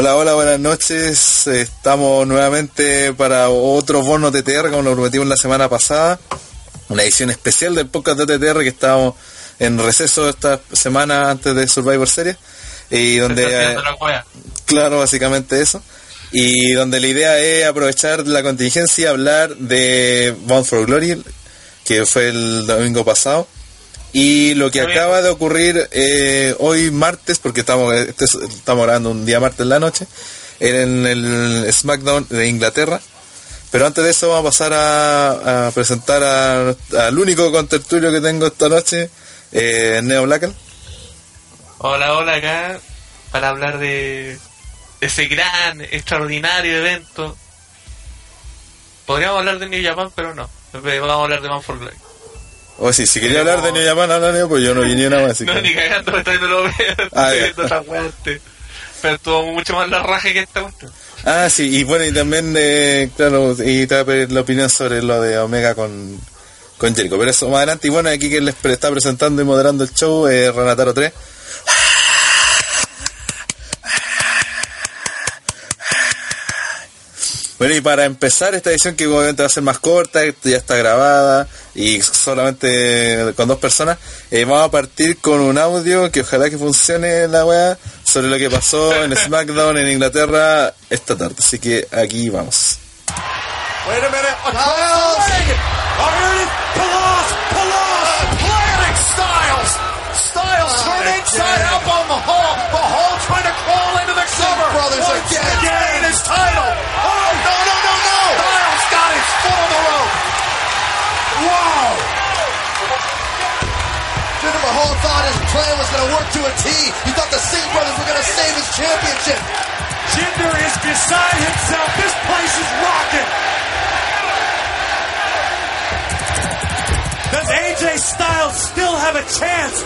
Hola, hola, buenas noches. Estamos nuevamente para otro bono TTR, como lo prometimos la semana pasada. Una edición especial del podcast de TTR que estábamos en receso esta semana antes de Survivor Series. Y donde, eh, claro, básicamente eso. Y donde la idea es aprovechar la contingencia y hablar de Bound for Glory, que fue el domingo pasado. Y lo que acaba de ocurrir eh, hoy martes, porque estamos, este estamos grabando un día martes en la noche, en el SmackDown de Inglaterra. Pero antes de eso vamos a pasar a, presentar al único contertulio que tengo esta noche, eh, Neo Blacken. Hola, hola acá, para hablar de ese gran, extraordinario evento. Podríamos hablar de New Japan, pero no. Vamos a hablar de Man for Glory. O si, si quería hablar de New Japan, habla pues yo no vine nada más. no, ni cagando, me no lo veo. Ah, tan fuerte. Pero tuvo mucho más la raja que esta cuestión. Ah, sí, y bueno, y también, eh, claro, y te voy a pedir la opinión sobre lo de Omega con, con Jericho. Pero eso más adelante, y bueno, aquí que les está presentando y moderando el show, eh, Renataro 3. Bueno, y para empezar esta edición que obviamente va a ser más corta, ya está grabada y solamente con dos personas, eh, vamos a partir con un audio que ojalá que funcione la weá sobre lo que pasó en SmackDown en Inglaterra esta tarde. Así que aquí vamos. Wait a minute. Oh, oh, here it is. Palos, Palos, Atlantic Styles. Styles oh, turned inside out Jinder Mahal thought his plan was going to work to a T. He thought the Singh brothers were going to save his championship. Jinder is beside himself. This place is rocking. Does AJ Styles still have a chance?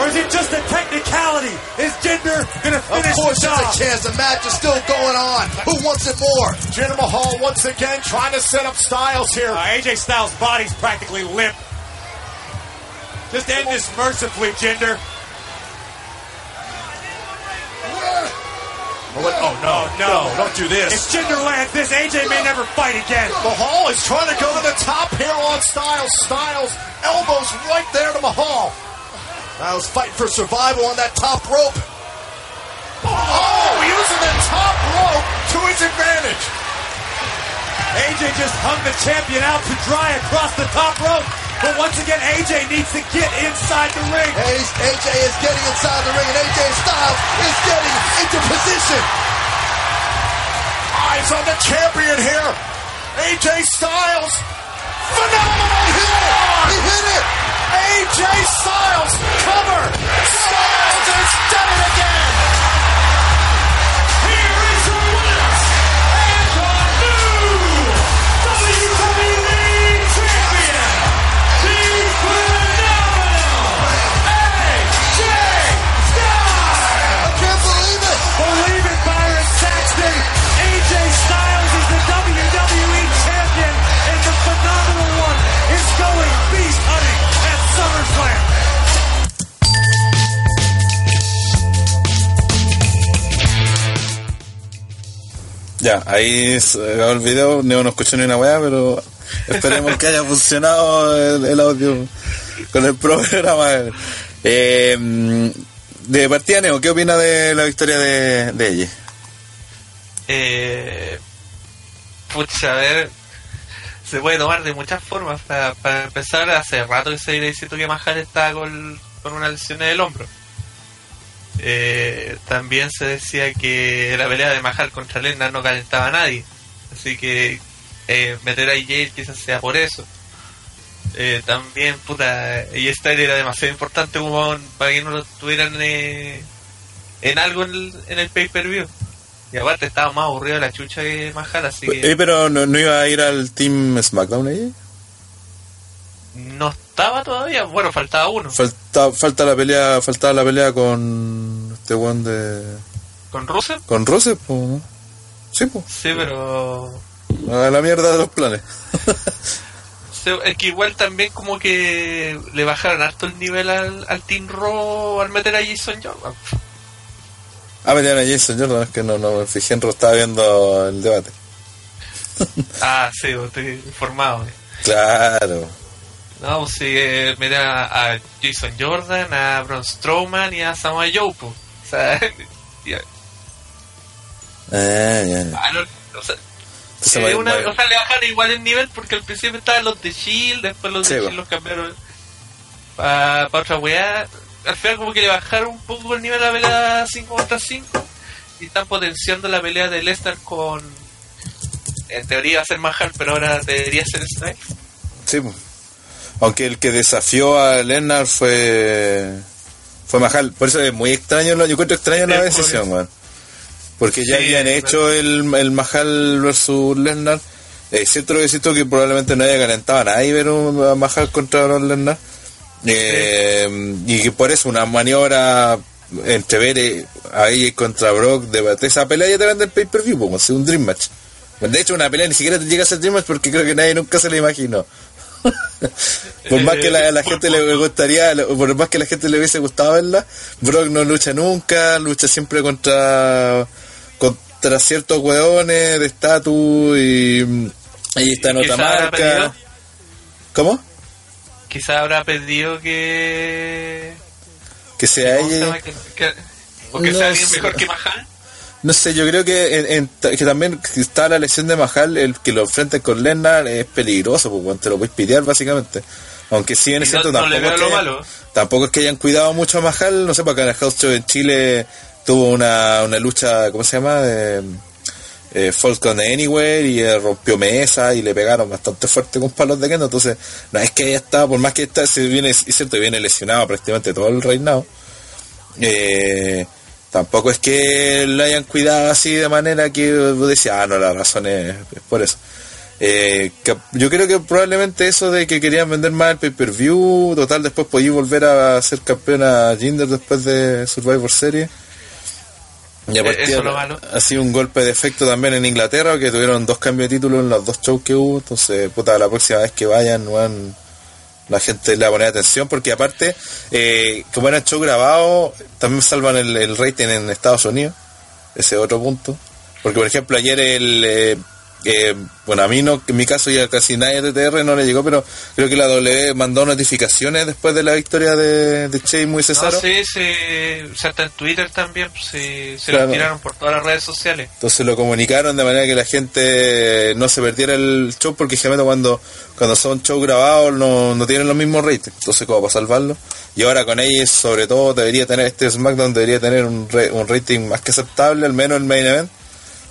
Or is it just a technicality? Is Jinder going to finish Of course the job? there's a chance. The match is still going on. Who wants it more? Jinder Mahal once again trying to set up Styles here. Uh, AJ Styles' body's practically limp. Just end this mercifully, Jinder. Oh, oh no, no, don't do this. If Jinder lands this, AJ may never fight again. Mahal is trying to go to the top here on Styles. Styles, elbows right there to Mahal. Styles fighting for survival on that top rope. Oh, using the top rope to his advantage. AJ just hung the champion out to dry across the top rope. But once again, AJ needs to get inside the ring. AJ is getting inside the ring, and AJ Styles is getting into position. Eyes on the champion here. AJ Styles. Phenomenal hit! He hit it! Oh. AJ Styles cover. Styles has done it again. Ya, ahí se acabó el video, Neo no escuchó ni una weá, pero esperemos que haya funcionado el, audio con el programa. Eh, de partida, Neo, ¿qué opina de la victoria de, de ella? Eh, pucha, a ver, se puede tomar de muchas formas. Para, empezar, hace rato que se diciendo que Mahal estaba con, con una lesión en el hombro. Eh, también se decía que la pelea de Mahal contra Lennar no calentaba a nadie. Así que eh, meter a Yale quizás sea por eso. Eh, también, puta, y esta era demasiado importante como para que no lo tuvieran eh, en algo en el, pay-per-view. Y aparte estaba más aburrido la chucha que Mahal, así que... pero no, no, iba a ir al Team SmackDown ahí. No estaba todavía, bueno, faltaba uno. Falta, falta la pelea, faltaba la pelea con este one de. ¿Con Rusev? Con Rusev, pues. Sí, pues. Sí, pero. A la mierda de los planes. es que igual también como que le bajaron harto el nivel al, al Team Raw al meter a Jason Jordan. Ah, metieron a Jason Jordan, es que no, no me fijé en estaba viendo el debate. Ah, sí, estoy informado. Claro. No, pues sí, eh, mira a Jason Jordan, a Braun Strowman y a Samoa Joe. O sea, ya, Ah, ya, ya. ah, no, o sea, Entonces, eh, va- una- va- o sea, le bajaron igual el nivel porque al principio estaban los de Shield, después los de Sí, Shield po. los cambiaron para otra weá. Al final como que le bajaron un poco el nivel a la pelea 5 contra 5 y están potenciando la pelea de Lesnar con... En teoría va a ser Mahal, pero ahora debería ser Stripe. Sí, po. Aunque el que desafió a Lennart fue fue Mahal. Por eso es muy extraño, yo encuentro extraño la decisión. Porque ya Sí, habían hecho el, el Mahal versus Lennart. Es cierto lo que probablemente no haya calentado a nadie ver un a Mahal contra Brock Lesnar. Eh, y que por eso una maniobra entre ver eh, a ella contra Brock de, de esa pelea ya te vende el pay-per-view, como si un Dream Match. De hecho, una pelea ni siquiera te llega a ser Dream Match porque creo que nadie nunca se la imaginó. Por más que la, la gente le gustaría, por más que la gente le hubiese gustado verla, Brock no lucha nunca, lucha siempre contra contra ciertos hueones de estatus y ahí está en otra marca. ¿Cómo? Quizá habrá pedido que... Que sea ¿cómo se ella. llama? Que, que- o que No sea alguien mejor que Mahal. No sé, yo creo que, en- en- que también si está la lesión de Mahal, el que lo enfrenten con Lennart es peligroso, porque te lo puedes pitear básicamente. Aunque sí en ese no- tampoco, es que hayan- tampoco es que hayan cuidado mucho a Mahal, no sé, porque en el House Show en Chile tuvo una, una lucha, ¿cómo se llama? De, eh, Falcon Anywhere y eh, rompió mesa y le pegaron bastante fuerte con palos de kendo, entonces no es que haya estado, por más que está, se viene, es cierto, viene lesionado prácticamente todo el reinado, eh, tampoco es que lo hayan cuidado así de manera que vos decías, ah, no, la razón es, por eso. Eh, que- yo creo que probablemente eso de que querían vender más el pay-per-view, total, después podí volver a ser campeona Jinder después de Survivor Series. Y a Eh, partir malo. ha sido un golpe de efecto también en Inglaterra, que tuvieron dos cambios de título en los dos shows que hubo. Entonces, puta, la próxima vez que vayan, weón, la gente le va a poner atención, porque aparte, eh, como era show grabado, también salvan el, rating en Estados Unidos. Ese es otro punto. Porque, por ejemplo, ayer el. eh, eh, bueno, a mí no, en mi caso ya casi nadie de TR no le llegó, pero creo que la W mandó notificaciones después de la victoria de, de Sheamus y Cesaro. No, sí, sí, o sea, está en Twitter también, pues, sí, se Claro. lo tiraron por todas las redes sociales. Entonces lo comunicaron de manera que la gente no se perdiera el show porque generalmente cuando, cuando son shows grabados no, no tienen los mismos ratings. Entonces como para salvarlo. Y ahora con ellos sobre todo debería tener este SmackDown debería tener un, re- un rating más que aceptable, al menos el main event,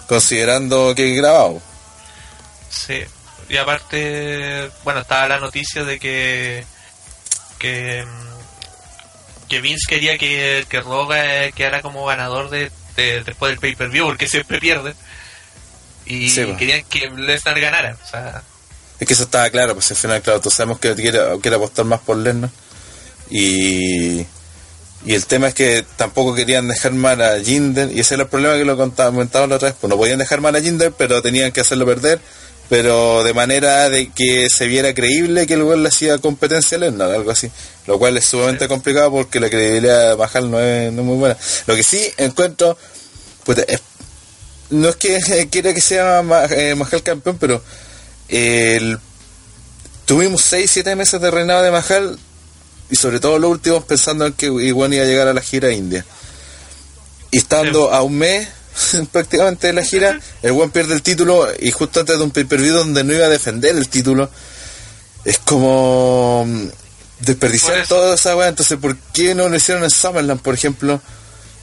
considerando que es grabado. Sí, y aparte, bueno, estaba la noticia de que que, mm, que Vince quería que, que Roga quedara como ganador de, de- después del pay-per-view, porque siempre pierde. Y Sí, querían que Lesnar ganara. O sea, Es que eso estaba claro, pues al final, claro, todos sabemos que quiere, quiere apostar más por Lesnar. Y, y el tema es que tampoco querían dejar mal a Jinder, y ese era el problema que lo comentaba la otra vez. Pues no podían dejar mal a Jinder, pero tenían que hacerlo perder, pero de manera de que se viera creíble que el gol le hacía competencia a Lesnar, algo así. Lo cual es sumamente complicado porque la credibilidad de Mahal no es, no es muy buena. Lo que sí encuentro, puta, es- no es que quiera que sea eh, Mahal campeón, pero el, tuvimos 6-7 meses de reinado de Mahal y sobre todo los últimos pensando en que igual iba a llegar a la gira india. Y estando a un mes prácticamente de la gira, el buen pierde el título y justo antes de un pay-per-view donde no iba a defender el título, es como mm, desperdiciar toda esa weá. Entonces, ¿por qué no lo hicieron en Summerland, por ejemplo?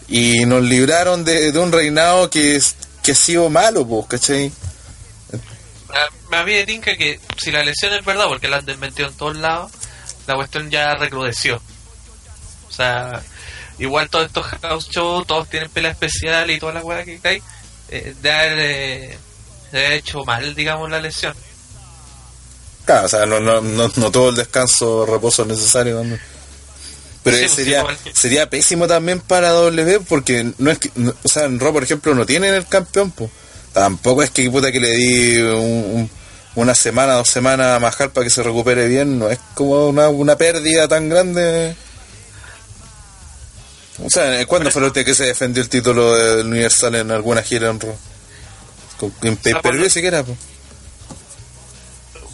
Y nos libraron de, de un reinado que, es- que ha sido malo, pues, ¿cachai? a, a mí me tinca que si la lesión es verdad, porque la han desmentido en todos lados, la cuestión ya recrudeció. O sea, igual todos estos house shows, todos tienen pelea especial y toda la weá que hay, eh, de haber, eh, de haber hecho mal, digamos, la lesión. Claro, o sea, no, no, no, no todo el descanso, reposo necesario. ¿no? Pero Sí, pues, sería, sería pésimo también para W porque no es que, no- o sea, en Raw, por ejemplo, no tienen el campeón, pues. Tampoco es que puta que le di un- un- una semana, dos semanas a Mahal para que se recupere bien, no es como una, una pérdida tan grande. O sea, ¿cuándo fue la última que se defendió el título del Universal en alguna gira en Raw? En pay per view siquiera, pues.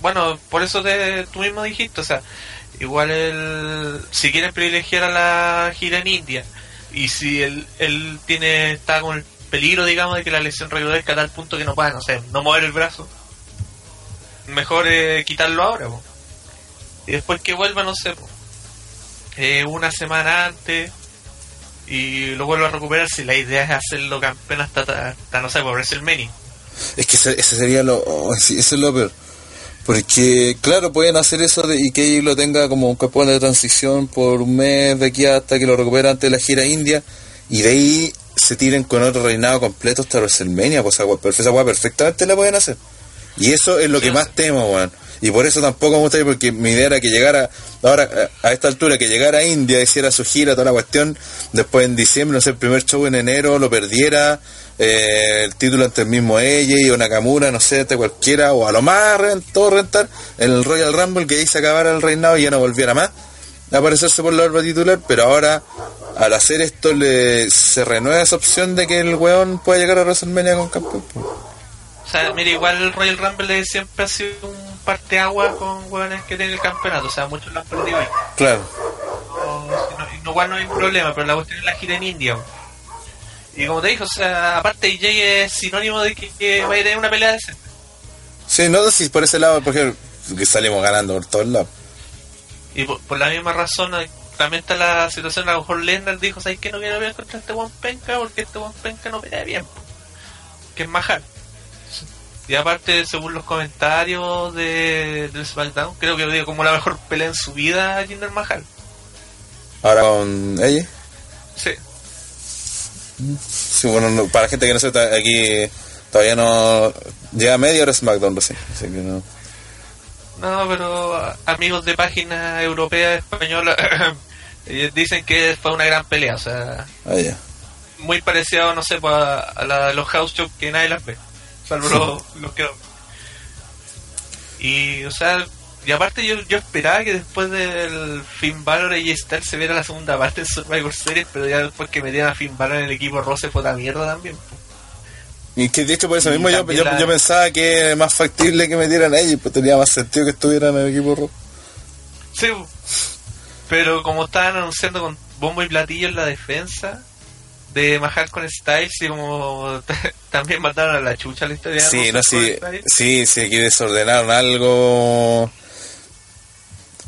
Bueno, por eso te, tú mismo dijiste, o sea, igual el, si quieren privilegiar a la gira en India y si él, él tiene está con el peligro, digamos, de que la lesión recrudezca a tal punto que no pueda, no sé, no mover el brazo, mejor eh, quitarlo ahora, po. y después que vuelva, no sé, po, eh, una semana antes y lo vuelva a recuperar si la idea es hacerlo campeón hasta, hasta no sé, por WrestleMania. Es que ese, sería lo. oh, es lo peor. Porque, claro, pueden hacer eso de, y que lo tenga como un campeón de transición por un mes de aquí hasta que lo recupera antes de la gira india. Y de ahí se tiren con otro reinado completo hasta WrestleMania. Pues esa, esa weá perfectamente la pueden hacer. Y eso es lo que más temo, weón. Y por eso tampoco me gustaría, porque mi idea era que llegara, ahora a esta altura, que llegara a India, hiciera su gira, toda la cuestión, después en diciembre, no sé, el primer show en enero, lo perdiera, eh, el título ante el mismo ella o Nakamura, no sé, ante cualquiera, o a lo más todo rentar, en el Royal Rumble, que ahí se acabara el reinado y ya no volviera más a aparecerse por la barba titular, pero ahora, al hacer esto, le, se renueva esa opción de que el weón pueda llegar a WrestleMania con campeón. O sea, mira, igual el Royal Rumble siempre ha sido un parteaguas con hueones que tienen el campeonato. O sea, muchos lo han perdido ahí. Claro. O, no, igual no hay problema, pero la cuestión es la gira en India. Y como te dije, o sea, aparte AJ es sinónimo de que, que va a tener una pelea decente. Sí, no sé si por ese lado, por ejemplo, que salimos ganando por todos lados. Y por, por la misma razón, eh, también está la situación, a lo mejor Lesnar dijo, ¿sabes qué? No quiero pelear contra este buen penca porque este buen penca no pelea bien. po". Que es Mahal. Y aparte, según los comentarios de, del SmackDown, creo que dio como la mejor pelea en su vida Jinder Mahal. Ahora con ella. Sí. Sí, bueno, no- para la gente que no sepa, aquí todavía no. Llega media hora SmackDown recién. Así que no. No, pero a- amigos de página europea, española, ellos dicen que fue una gran pelea. O sea, Ah, ya. muy parecido, no sé, pues, a, a la de los house shows que nadie las ve, salvo los, los que Y, o sea, y aparte yo, yo esperaba que después del Finn Balor y Styles se viera la segunda parte en Survivor Series, pero ya después que metieron a Finn Balor en el equipo Rose fue la mierda también. Y que de hecho por eso Y mismo yo, yo, la- yo pensaba que es más factible que metieran a ella, pues tenía más sentido que estuvieran en el equipo rojo. Sí, pero como estaban anunciando con bombo y platillo en la defensa de Mahal con Styles y como también mataron a la chucha la historia Sí, no, sí, sí, sí, aquí desordenaron algo.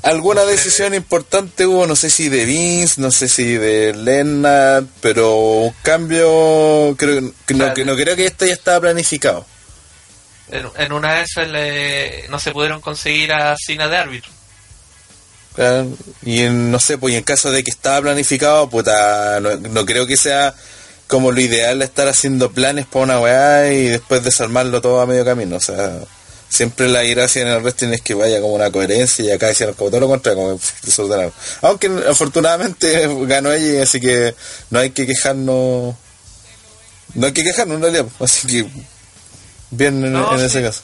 Alguna decisión importante hubo, no sé si de Vince, no sé si de Lennart, pero un cambio, creo que no, que no creo que esto ya estaba planificado. En, en una de esas le- no se pudieron conseguir a Cena de árbitro. Y en, no sé, pues y en caso de que estaba planificado, puta, no, no creo que sea como lo ideal estar haciendo planes para una weá y después desarmarlo todo a medio camino. O sea, siempre la gracia en el wrestling es que vaya como una coherencia y acá hicieron como todo lo contrario, como desordenado. Aunque afortunadamente ganó ella, así que no hay que quejarnos. No hay que quejarnos en realidad, así que bien en, No, en sí. ese caso.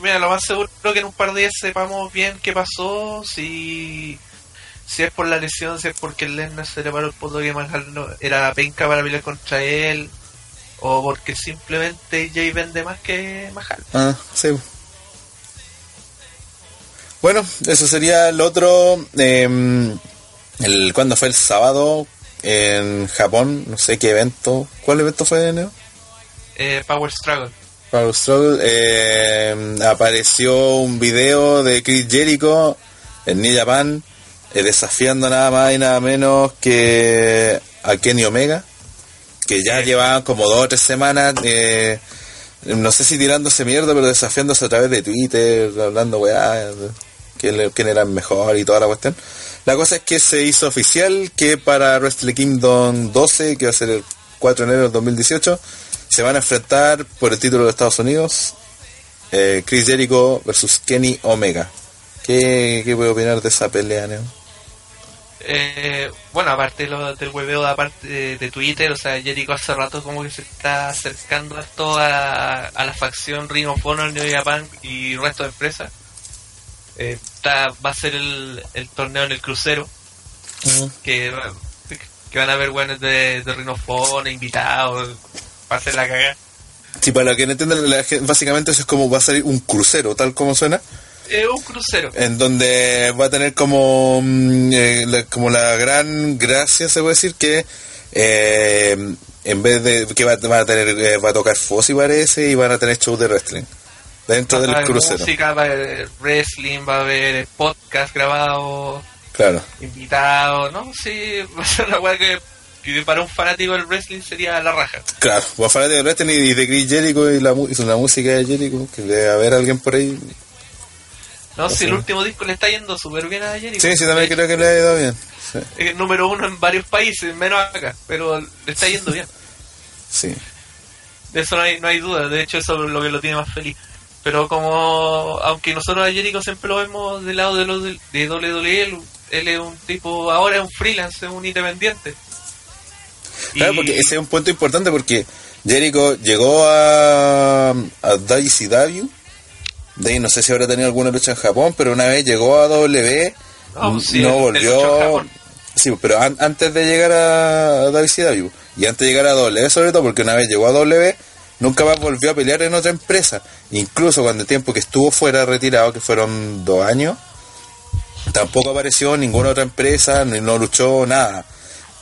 Mira, lo más seguro es que en un par de días sepamos bien qué pasó, si, si es por la lesión, si es porque el Lesnar se le paró el poto que no, era penca para pelear contra él, o porque simplemente Jay vende más que Mahal. Ah, sí. Bueno, eso sería el otro. eh, el, ¿Cuándo fue el sábado? En Japón, no sé qué evento. ¿Cuál evento fue, Neo? Eh, Power Struggle. Power Struggle. eh, apareció un video de Chris Jericho en New Japan eh, desafiando nada más y nada menos que a Kenny Omega. Que ya llevaban como dos o tres semanas. eh, no sé si tirándose mierda, pero desafiándose a través de Twitter, hablando weá, quién era el mejor y toda la cuestión. La cosa es que se hizo oficial que para Wrestle Kingdom 12, que va a ser el 4 de enero del 2018, se van a enfrentar por el título de Estados Unidos eh, Chris Jericho versus Kenny Omega. ¿Qué, qué puede opinar de esa pelea, Neo? Eh, bueno, aparte de lo- del hueveo aparte de, de Twitter, o sea, Jericho hace rato como que se está acercando a, a la facción Ring of Honor, New Japan y el resto de empresas. Eh, está, va a ser el, el torneo en el crucero, que, que van a haber buenos de, de Rinofone, invitados, hacer la cagada. Sí, para los que no entiendan, básicamente eso es como va a salir un crucero, tal como suena, Es un crucero. en donde va a tener como, mm, eh, la, como la gran gracia, se puede decir, que eh, en vez de que va, va a tener eh, va a tocar Fossi parece y van a tener show de wrestling dentro del va haber crucero. música, va a haber wrestling, va a haber podcast grabado, Claro. invitados, ¿no? Sí, va a ser una weá que, que para un fanático del wrestling sería la raja. Claro, va a hablar de wrestling y de Chris Jericho y la, y la música de Jericho, que debe haber alguien por ahí. No, si el último disco le está yendo súper bien a Jericho. Sí, sí, también creo que le ha ido bien. Sí. Es el número uno en varios países, menos acá, pero le está yendo bien. sí. De eso no hay, no hay duda, de hecho eso es lo que lo tiene más feliz. Pero como, aunque nosotros a Jericho siempre lo vemos del lado de, los de, de WWE, él es un tipo, ahora es un freelance, es un independiente. Claro, Y- porque ese es un punto importante porque Jericho llegó a, a WCW. De ahí no sé si habrá tenido alguna lucha en Japón, pero una vez llegó a W, sí, no volvió. Sí, pero an- antes de llegar a, a WCW y antes de llegar a W, sobre todo porque una vez llegó a W, nunca más volvió a pelear en otra empresa. Incluso cuando el tiempo que estuvo fuera retirado, que fueron dos años, tampoco apareció en ninguna otra empresa, ni no luchó nada.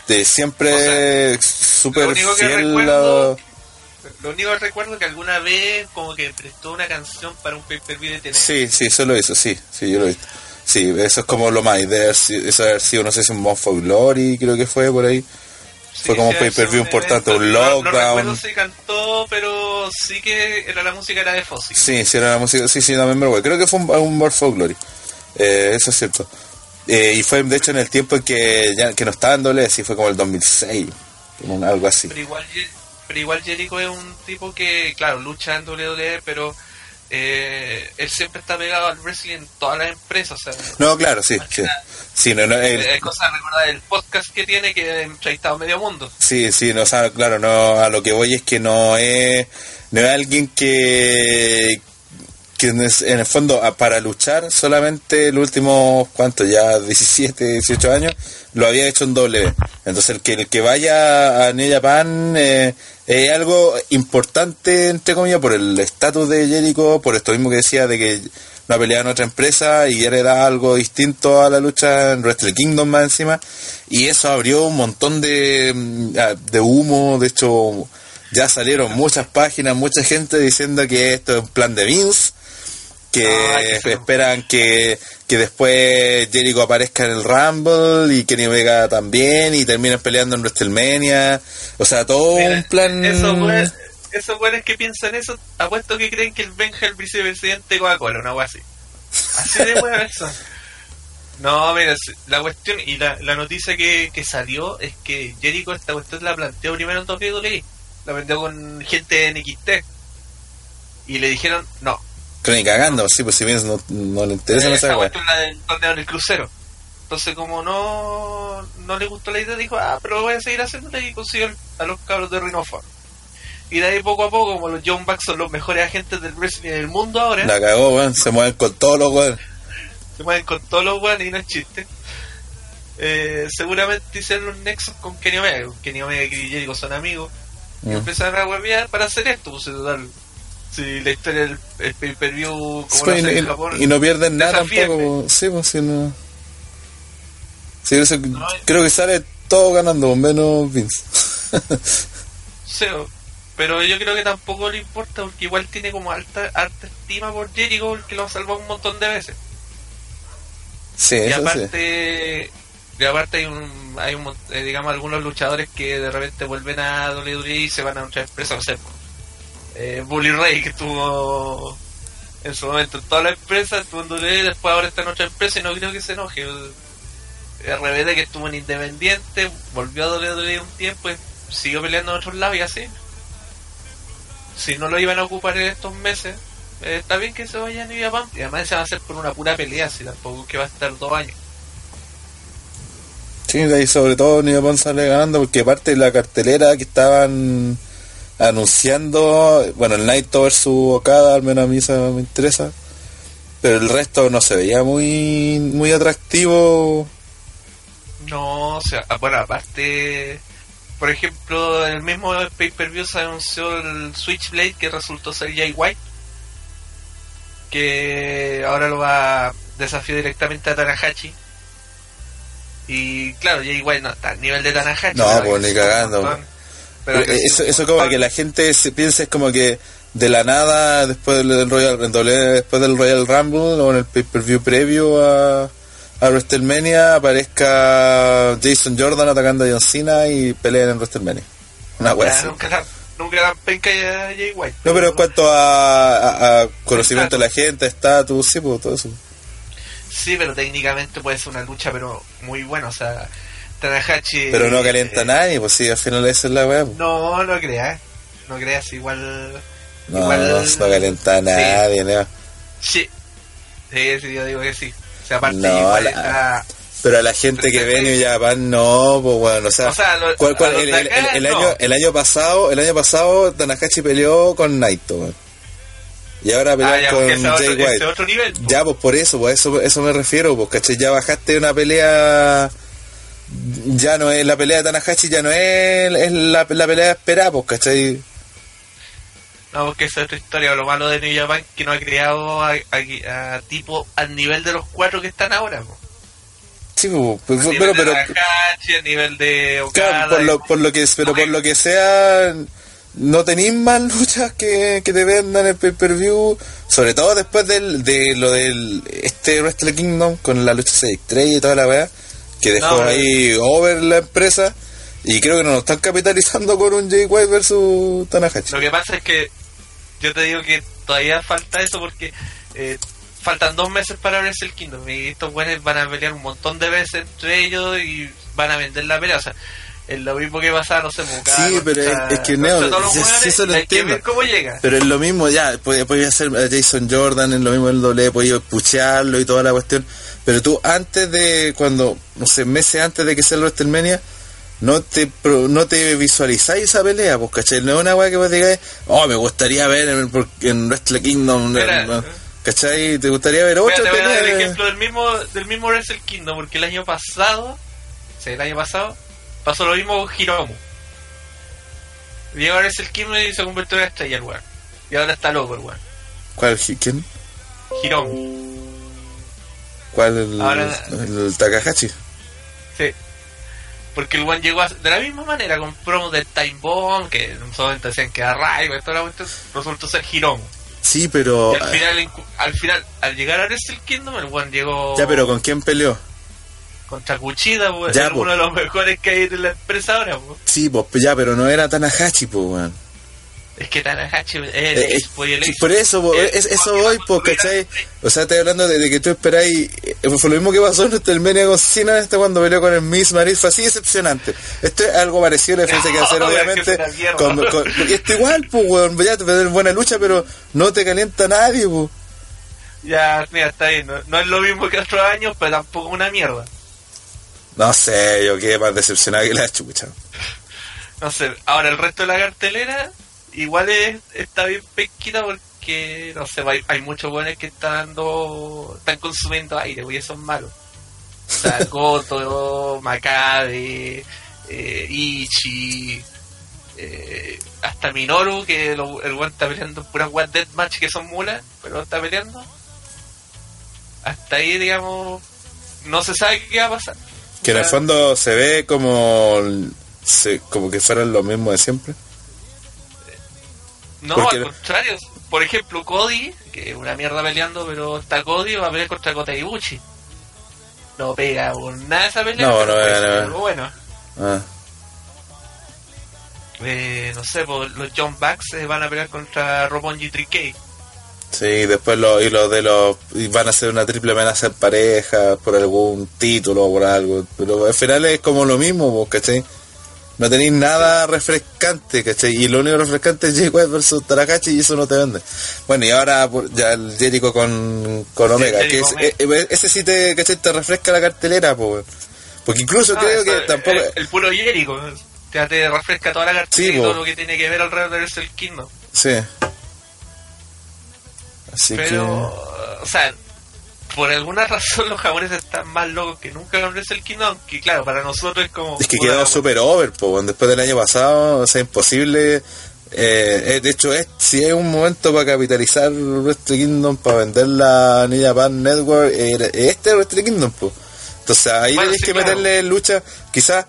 De siempre súper lo único que fiel recuerdo- a- Lo único que recuerdo que alguna vez como que prestó una canción para un pay-per-view de TNA. Sí, sí, eso lo hizo, sí, sí, yo lo visto. Sí, eso es como lo más, de haber sido, eso haber sido, no sé si un Monfo Glory, creo que fue por ahí. fue como sí, pay-per-view importante, un evento. No- No, lockdown. recuerdo si cantó, pero sí que era la música era de Fossi. Sí, sí, era la música, sí, sí, también me acuerdo. Creo que fue un, un Monfo Glory. Eh, eso es cierto. Eh, y fue, de hecho, en el tiempo en que, ya, que no estaba en doble, sí, fue como el 2006, como algo así. Pero igual, pero igual Jericho es un tipo que, claro, lucha en WWE, pero eh, él siempre está pegado al wrestling en todas las empresas. O sea, No, claro, sí, sí. Sí, no, no, él- es cosa de recordar el podcast que tiene que ha entrevistado medio mundo. Sí, sí, no, o sea, claro, no, a lo que voy es que no es, no es alguien que, que en el fondo para luchar solamente los últimos, ¿cuántos? Ya 17, 18 años, lo había hecho en W. Entonces el que, el que vaya a New Japan eh, es algo importante, entre comillas, por el estatus de Jericho, por esto mismo que decía de que no peleaba en otra empresa y era algo distinto a la lucha en Wrestle Kingdom más encima y eso abrió un montón de, mm, de humo de hecho ya salieron muchas páginas mucha gente diciendo que esto es un plan de Vince que Ay, esperan que, que después Jericho aparezca en el Rumble y Kenny Omega también y terminen peleando en WrestleMania o sea todo Mira, un plan Esos güeyes esos güeyes que piensan eso, apuesto que creen que el Benja es el vicepresidente de Coca-Cola, una wea así. Así de buena son. No, mira, la cuestión y la, la noticia que, que salió es que Jericho esta cuestión la planteó primero en WWE. La planteó con gente de NXT. Y le dijeron, no. Ni cagando sí pues si bien no, no le interesa esa esa wea. cuestión la del torneo en el crucero. Entonces, como no, no le gustó la idea, dijo, ah, pero voy a seguir haciéndolo y consiguió a los cabros de Rhinophone. Y de ahí poco a poco, como los John Bucks son los mejores agentes del wrestling del mundo ahora, la cagó weón se mueven con todos los weones se mueven con todos los weones y no es chiste. Eh, seguramente hicieron los nexos con Kenny Omega. Kenny Omega y Jericho son amigos. Y Mm. empezaron a huevear para hacer esto. Pues, total, si la historia del el pay-per-view, como Sí, lo y, en Japón, y no pierden nada tampoco. Sí, pues si no. Sí, eso- No, creo que sale todo ganando, menos Vince. Sí, pero yo creo que tampoco le importa porque igual tiene como alta, alta estima por Jericho porque lo ha salvado un montón de veces. sí, y sí. aparte, y aparte hay un, hay un, eh, digamos algunos luchadores que de repente vuelven a WWE y se van a otra empresa, sea, eh, Bully Ray que estuvo en su momento en toda la empresa, estuvo en WWE, después ahora está en otra empresa y no creo que se enoje. RBD que estuvo en Independiente, volvió a WWE un tiempo y siguió peleando en otros lados y así. Si no lo iban a ocupar en estos meses, eh, está bien que se vayan a Japan. Y además se va a hacer por una pura pelea, si tampoco que va a estar dos años. Sí, ahí sobre todo New Japan sale ganando porque aparte de la cartelera que estaban anunciando, bueno, el Naito versus Okada, al menos a mí eso me interesa, pero el resto no se veía muy muy atractivo. No, o sea, ah, bueno, aparte, por ejemplo, el mismo pay-per-view se anunció el Switchblade que resultó ser Jay White, que ahora lo va a desafiar directamente a Tanahashi. Y claro, Jay White no está a nivel de Tanahashi. No, pues, ni cagando. Pero Eh, Eso, eso como que la gente se piensa es como que de la nada después del Royal después del Royal Rumble o en el pay-per-view previo a, a WrestleMania aparezca Jason Jordan atacando a John Cena y peleen en WrestleMania. Una wea así. nunca, dan- nunca dan penca a Jay White. No, pero en cuanto a, a- a conocimiento de la gente, estatus, sí, pues todo eso. Sí, pero técnicamente puede ser una lucha, pero muy buena. O sea, Tanahashi. Pero no calienta nadie, pues sí, al final esa es la weá. pues. No, no creas. No creas, igual. No, igual, no, no calienta a nadie, no. Sí. Sí, sí, yo digo que sí. O sea, aparte, No, igual la- está- Pero a la gente que ve New Japan no, pues bueno, o sea, O sea, lo- ¿cuál- cuál- a los el, de el- acá, el- el no. año, el año pasado, el año pasado Tanahashi peleó con Naito, y ahora Ah, ya, con Jay otro, White. otro nivel. Ya, pues por eso, pues eso, eso me refiero, pues caché, ya bajaste una pelea, ya no es la pelea de Tanahashi, ya no es, es la, la pelea esperada, pues cachai. No, porque esa es otra historia. Lo malo de New Japan que no ha creado a, a- a tipo al nivel de los cuatro que están ahora. po. Sí, pues, pues, A nivel pero, de Tanahashi, a nivel de Okada. Claro, por lo, por lo que, pero por lo que sea, no tenéis más luchas que, que te vendan el pay-per-view, sobre todo después del, de lo del este Wrestle Kingdom con la lucha 6 y toda la weá, que dejó No, ahí over la empresa, y creo que no lo están capitalizando con un Jay White versus Tanahashi. Lo que pasa es que yo te digo que todavía falta eso porque eh, faltan dos meses para Wrestle Kingdom y estos buenos van a pelear un montón de veces entre ellos y van a vender la pelea. O sea, es lo mismo que pasa, no sé, Bucana Sí, pero contra- es- que, Neo, sí, eso lo entiendo. cómo llega. Pero es lo mismo, ya, podía, podía ser Jason Jordan, es lo mismo el doble, podía puchearlo y toda la cuestión. Pero tú antes de, cuando, no sé, meses antes de que sea el WrestleMania, no te pro- no te visualizáis esa pelea, pues, ¿cachai? No es una weá que vos digáis, oh, me gustaría ver en, en Wrestle Kingdom, Mira, en- ¿cachai? Te gustaría ver Mira, ocho te voy a dar el ejemplo del mismo, del mismo Wrestle Kingdom, porque el año pasado, sí, el año pasado, pasó lo mismo con Hiromu. Llegó a Wrestle Kingdom y se convirtió en estrella el weón. Y ahora está loco el weón. ¿Cuál? ¿Quién? Hiromu. ¿Cuál? El, Ahora- el Takahashi. Sí. Porque el weón llegó a- de la misma manera con promos de Time Bomb, que en un momento decían que era Raigo y toda la cuestión, resultó ser Hiromu. Sí, pero... Y al final, al final, al llegar a Wrestle Kingdom, el weón llegó Ya, pero ¿con quién peleó? Contra Kuchida, pues, Ya, es po. uno de los mejores que hay en la empresa ahora, pues. Sí, pues ya, pero no era Tanahashi, pues, weón. Es que Tanahashi es el Eh, eh, pues, el sí, ace- por eso, po, el- es- eso voy, pues, ¿cachai? O sea, estoy hablando de, de que tú esperáis. eh, Fue lo mismo que pasó en WrestleMania con Cena este cuando peleó con el Miss Maris. Fue así decepcionante. Esto es algo parecido a la diferencia que hacer, No, es que obviamente. es. Con, con- porque esto igual, pues, weón. Ya te pedir buena lucha, pero no te calienta nadie, pues. Ya, mira, está bien. No, no es lo mismo que otros años, pero tampoco una mierda. No sé, yo quedé más decepcionado que la chucha. No sé, ahora el resto de la cartelera igual es, está bien pesquita porque, no sé, hay, hay muchos buenos que están dando, están consumiendo aire, y eso es malo. O sea, Goto, Makabe, eh, Ichi, eh, hasta Minoru, que lo- el buen está peleando puras One Deathmatch que son mulas, pero está peleando. Hasta ahí, digamos, no se sabe qué va a pasar. Que en el fondo se ve como. se- como que fueran lo mismo de siempre. No, Porque- al contrario. Por ejemplo, Cody, que es una mierda peleando, pero está Cody, va a pelear contra Kota Ibushi. No pega con nada esa pelea. No, pero no no. algo bueno. Ah. Eh, no sé, pues, los John Bucks eh, van a pelear contra Roppongi 3K. Sí, después lo, y los de los y van a hacer una triple amenaza en pareja por algún título o por algo, pero al final es como lo mismo, vos, ¿cachai? No tenéis nada refrescante, ¿cachai? Y lo único refrescante es Jay White versus Tarahashi y eso no te vende. Bueno, y ahora ya el Jericho con, con Omega, que es- eh, eh, ese sí te, ¿cachai? te refresca la cartelera, pues. Porque incluso Ah, creo eso, que tampoco... El, el puro Jericho. Ya te refresca toda la cartera Sí, y todo po. lo que tiene que ver alrededor de Wrestle Kingdom. Sí. Así Pero, o sea, por alguna razón los japoneses están más locos que nunca con Wrestle Kingdom, que claro, para nosotros es como... Es que quedó super over, po, weón. después del año pasado, o sea, imposible. eh, eh, de hecho, es, si hay un momento para capitalizar Wrestle Kingdom, para vender la New Japan Network, era- este es Wrestle Kingdom, po. Entonces ahí Bueno, sí, que claro. meterle lucha, quizás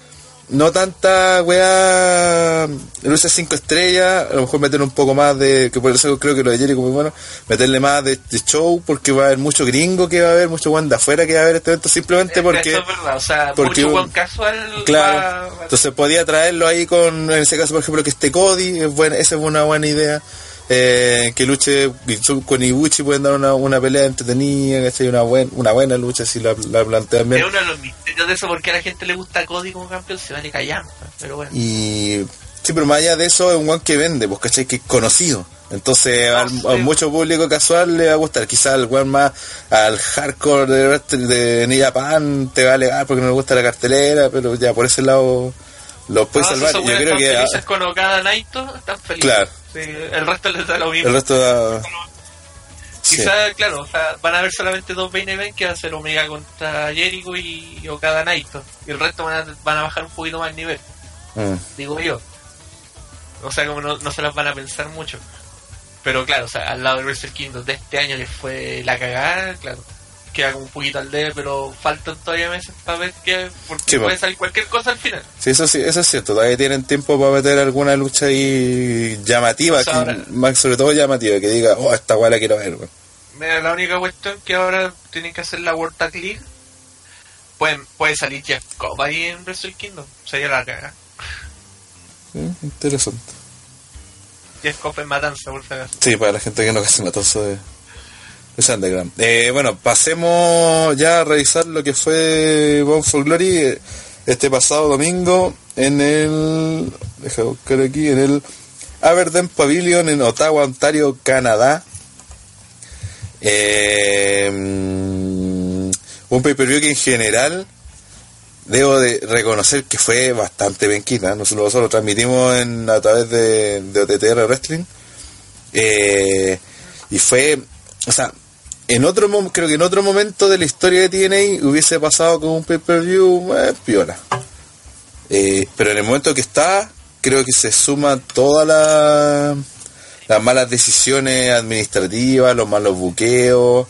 no tanta weá, lucha 5 estrellas, a lo mejor meter un poco más de, que por eso creo que lo de Jericho muy bueno, meterle más de, de show, porque va a haber mucho gringo que va a haber, mucho weón de afuera que va a haber este evento, simplemente porque... Eso es verdad, o sea, porque mucho buen casual Claro. va- Entonces podía traerlo ahí con, en ese caso, por ejemplo, que esté Cody, es buena, esa es una buena idea. Eh, que luche con Ibuchi, pueden dar una, una pelea entretenida, ¿cachai? Una, buen, una buena lucha si la, la plantean bien. Es uno de los de eso, porque a la gente le gusta Cody como campeón, se vale callando. Pero bueno, Y sí, pero más allá de eso, es un guan que vende, pues, ¿cachai? Que es conocido. Entonces, Ah, al- sí. a mucho público casual le va a gustar. Quizás al guan más, al hardcore de, de New Japan te va a alegar porque no le gusta la cartelera, pero ya por ese lado lo puedes No, salvar. Yo creo están que ah, felices con Okada Naito, están felices. Claro. Sí, el resto les da lo mismo. el resto da... Sí. Quizá, claro, o sea, van a haber solamente dos main events que va a ser Omega contra Jericho y Okada Naito. Y el resto van a, van a bajar un poquito más el nivel, Mm. digo yo. O sea, como no, no se las van a pensar mucho. Pero claro, o sea, al lado de Wrestle Kingdom de este año les fue la cagada, claro. Queda como un poquito al debe, pero faltan todavía meses para ver porque Sí, puede salir cualquier cosa al final. Sí, eso sí, eso es cierto. Todavía tienen tiempo para meter alguna lucha ahí llamativa, que- ahora- más sobre todo llamativa, que diga, oh, esta guay la quiero ver. weón. Mira, la única cuestión que ahora tienen que hacer la World Tag League. Pueden, puede salir Jeff Cobb ahí en Wrestle Kingdom. Sería la caga. Sí, interesante. Jeff Cobb en matanza, por acaso. Sí, para la gente que no casi matoso de, Sandagram. Eh, bueno, pasemos ya a revisar lo que fue Bound for Glory eh, este pasado domingo en el. Deja buscar aquí, en el Aberdeen Pavilion en Ottawa, Ontario, Canadá. Eh, un pay-per-view que en general debo de reconocer que fue bastante benquita. Nosotros lo transmitimos en, a través de, de OTTR Wrestling. Y fue, o sea, en otro creo que en otro momento de la historia de TNA hubiese pasado con un pay-per-view eh, piola. Eh, pero en el momento que está, creo que se suman todas las las malas decisiones administrativas, los malos buqueos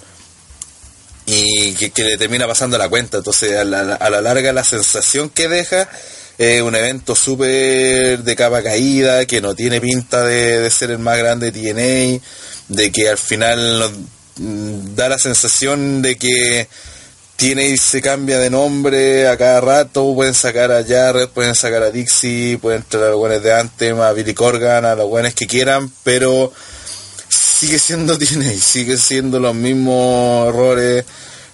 y que, le termina pasando la cuenta. Entonces, a la, a la larga, la sensación que deja es un evento súper de capa caída, que no tiene pinta de, de ser el más grande de TNA, de que al final da la sensación de que TNA se cambia de nombre a cada rato, pueden sacar a Jarrett, pueden sacar a Dixie, pueden traer a los buenos de Anthem, a Billy Corgan, a los buenos que quieran, pero sigue siendo TNA, sigue siendo los mismos errores.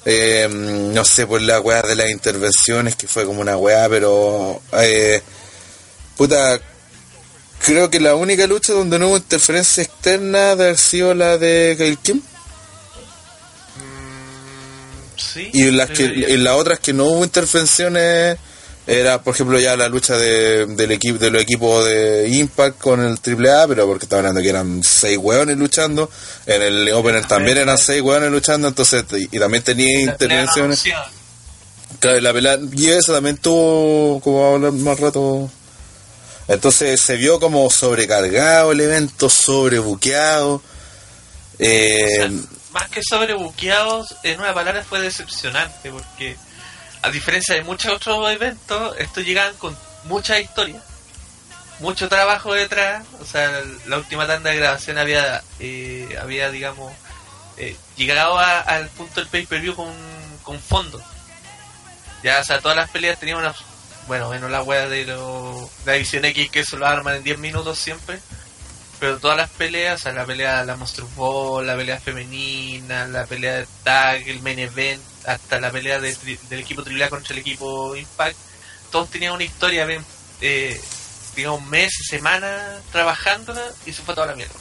eh, no sé, por la weá de las intervenciones, que fue como una weá, pero. Eh, puta. Creo que la única lucha donde no hubo interferencia externa de haber sido la de Gail Kim. Sí. Y las que y las otras que no hubo intervenciones era, por ejemplo, ya la lucha de, del equipo de los equipos de Impact con el AAA, pero porque estaba hablando que eran seis hueones luchando. En el Opener también eran seis hueones luchando, entonces y, y también tenía La- la intervenciones. y la pelea, y eso también tuvo, como a hablar más rato. Entonces se vio como sobrecargado el evento, sobrebuqueado. Eh, O sea, más que sobrebuqueados, en una palabra fue decepcionante, porque a diferencia de muchos otros eventos, estos llegaban con mucha historia, mucho trabajo detrás. O sea, la última tanda de grabación había, eh, había digamos, eh, llegado a- al punto del pay-per-view con, con fondo. Ya, o sea, todas las peleas tenían una. Bueno, menos la wea de, lo, de la División X, que eso lo arman en 10 minutos siempre. Pero todas las peleas, o la pelea de la Monster Ball, la pelea femenina, la pelea de tag, el main event, hasta la pelea del equipo AAA contra el equipo Impact, todos tenían una historia, ven, eh, digamos, meses, semanas trabajándola y se fue toda la mierda.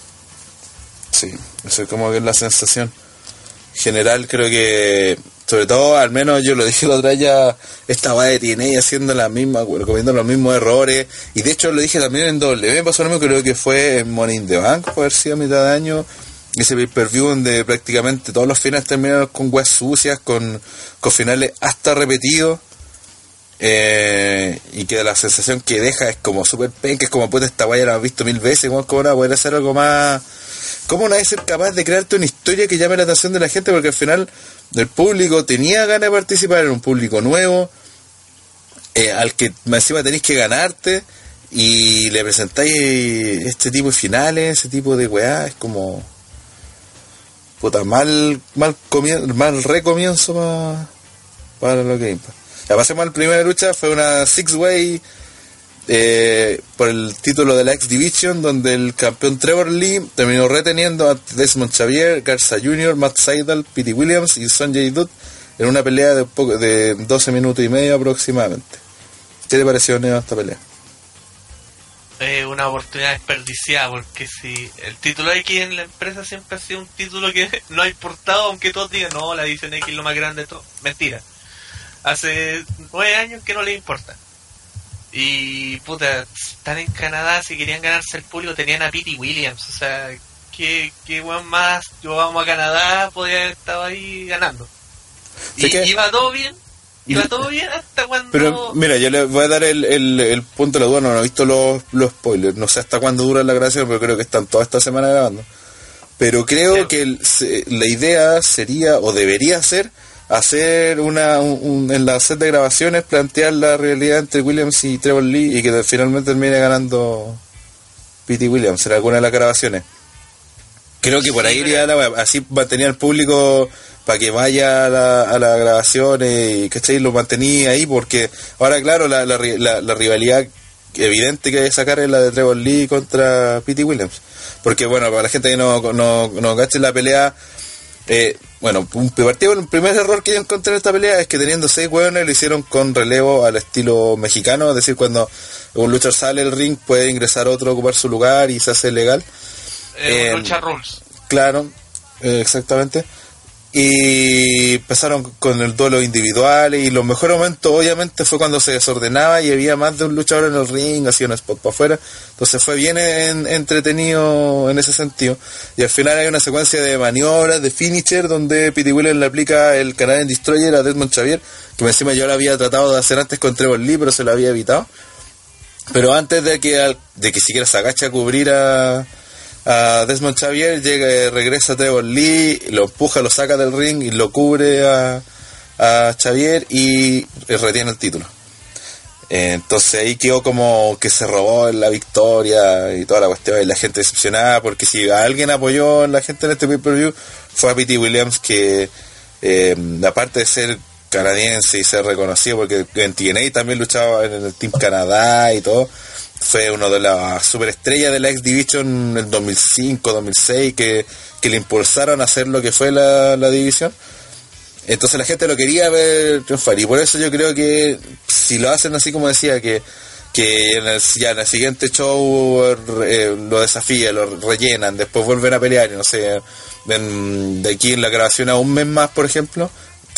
Sí, eso es como que es la sensación general, creo que, sobre todo, al menos yo lo dije la otra ya, esta va de TNA haciendo la misma, bueno, cometiendo los mismos errores, y de hecho lo dije también en doble, me pasó lo mismo, creo que fue en Money in Bank, puede haber sido a mitad de año, ese pay-per-view donde prácticamente todos los finales terminaron con weas sucias, con, con finales hasta repetidos. Eh, y que la sensación que deja es como super penca, es como puta esta wea ya la hemos visto mil veces, como ahora poder hacer algo más. ¿Cómo no hay ser capaz de crearte una historia que llame la atención de la gente? Porque al final el público tenía ganas de participar, era un público nuevo, eh, al que encima tenéis que ganarte y le presentáis este tipo de finales, ese tipo de weá, es como puta mal mal comienzo, mal recomienzo pa- para lo que Impact. La pasemos al primera lucha, fue una six way eh, por el título de la X Division, donde el campeón Trevor Lee terminó reteniendo a Desmond Xavier, Garza Jr., Matt Seidel, Pete Williams y Sonjay Dutt en una pelea de, poco, de 12 minutos y medio aproximadamente. ¿Qué te pareció Neo esta pelea? Eh, una oportunidad desperdiciada porque si el título X en la empresa siempre ha sido un título que no ha importado aunque todos digan no la división X lo más grande de todo mentira hace nueve años que no les importa y puta están en Canadá si querían ganarse el público tenían a Pete Williams o sea que qué weón más yo vamos a Canadá podía haber estado ahí ganando y que- iba todo bien iba todo bien hasta cuando Pero mira, yo le voy a dar el, el, el punto de la duda, no, no he visto los, los spoilers, no sé hasta cuándo dura la grabación, pero creo que están toda esta semana grabando. Pero creo Sí. que el- se- la idea sería, o debería ser, hacer una un- un- en la set de grabaciones, plantear la realidad entre Williams y Trevor Lee y que finalmente termine ganando Pete Williams en alguna de las grabaciones. Creo que por ahí iría la así mantenía al público para que vaya a, la, a las grabaciones y ¿cachai? lo mantenía ahí porque ahora claro la, la, la- la rivalidad evidente que hay que sacar es la de Trevor Lee contra Pete Williams porque bueno para la gente que no, no, no cache la pelea eh, bueno, un partido, el primer error que yo encontré en esta pelea es que teniendo seis hueones lo hicieron con relevo al estilo mexicano, es decir, cuando un luchador sale del ring puede ingresar otro a ocupar su lugar y se hace legal. eh, eh, lucha rules Claro, eh, exactamente. Y empezaron con el duelo individual y los mejores momentos obviamente fue cuando se desordenaba y había más de un luchador en el ring, hacía un spot para afuera. Entonces fue bien en- entretenido en ese sentido. Y al final hay una secuencia de maniobras, de finisher, donde Pete Williams le aplica el Canadian Destroyer a Desmond Xavier, que encima yo lo había tratado de hacer antes con Trevor Lee, pero se lo había evitado. Pero antes de que, de que siquiera se agache a cubrir a, Desmond Xavier, llega, regresa Trevor Lee, lo empuja, lo saca del ring y lo cubre a, a Xavier y eh, retiene el título. Entonces ahí quedó como que se robó la victoria y toda la cuestión y la gente decepcionada porque si alguien apoyó a la gente en este pay-per-view fue a Pete Williams que eh, aparte de ser canadiense y ser reconocido porque en TNA también luchaba en el Team Canadá y todo fue uno de las superestrellas de la X Division en el 2005, 2006 que, que le impulsaron a hacer lo que fue la, la división. Entonces la gente lo quería ver triunfar y por eso yo creo que si lo hacen así como decía que que ya en el siguiente show eh, lo desafían, lo rellenan, después vuelven a pelear no sé, en- de aquí en la grabación a un mes más por ejemplo,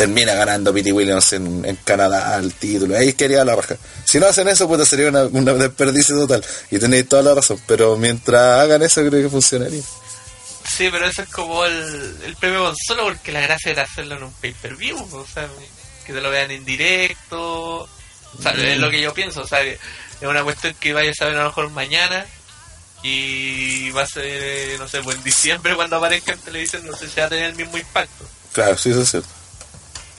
termina ganando Pete Williams en, en Canadá el título, ahí quería la raja. Si no hacen eso, pues sería una, una desperdicio total y tenéis toda la razón, pero mientras hagan eso creo que funcionaría. Sí, pero eso es como el, el premio consuelo porque la gracia era hacerlo en un pay-per-view, o sea, que te lo vean en directo, o sea, es lo que yo pienso, o sea, es una cuestión que vayas a ver a lo mejor mañana y va a ser, eh, no sé, pues en diciembre cuando aparezca en televisión, no sé si va a tener el mismo impacto. Claro, sí, eso es cierto.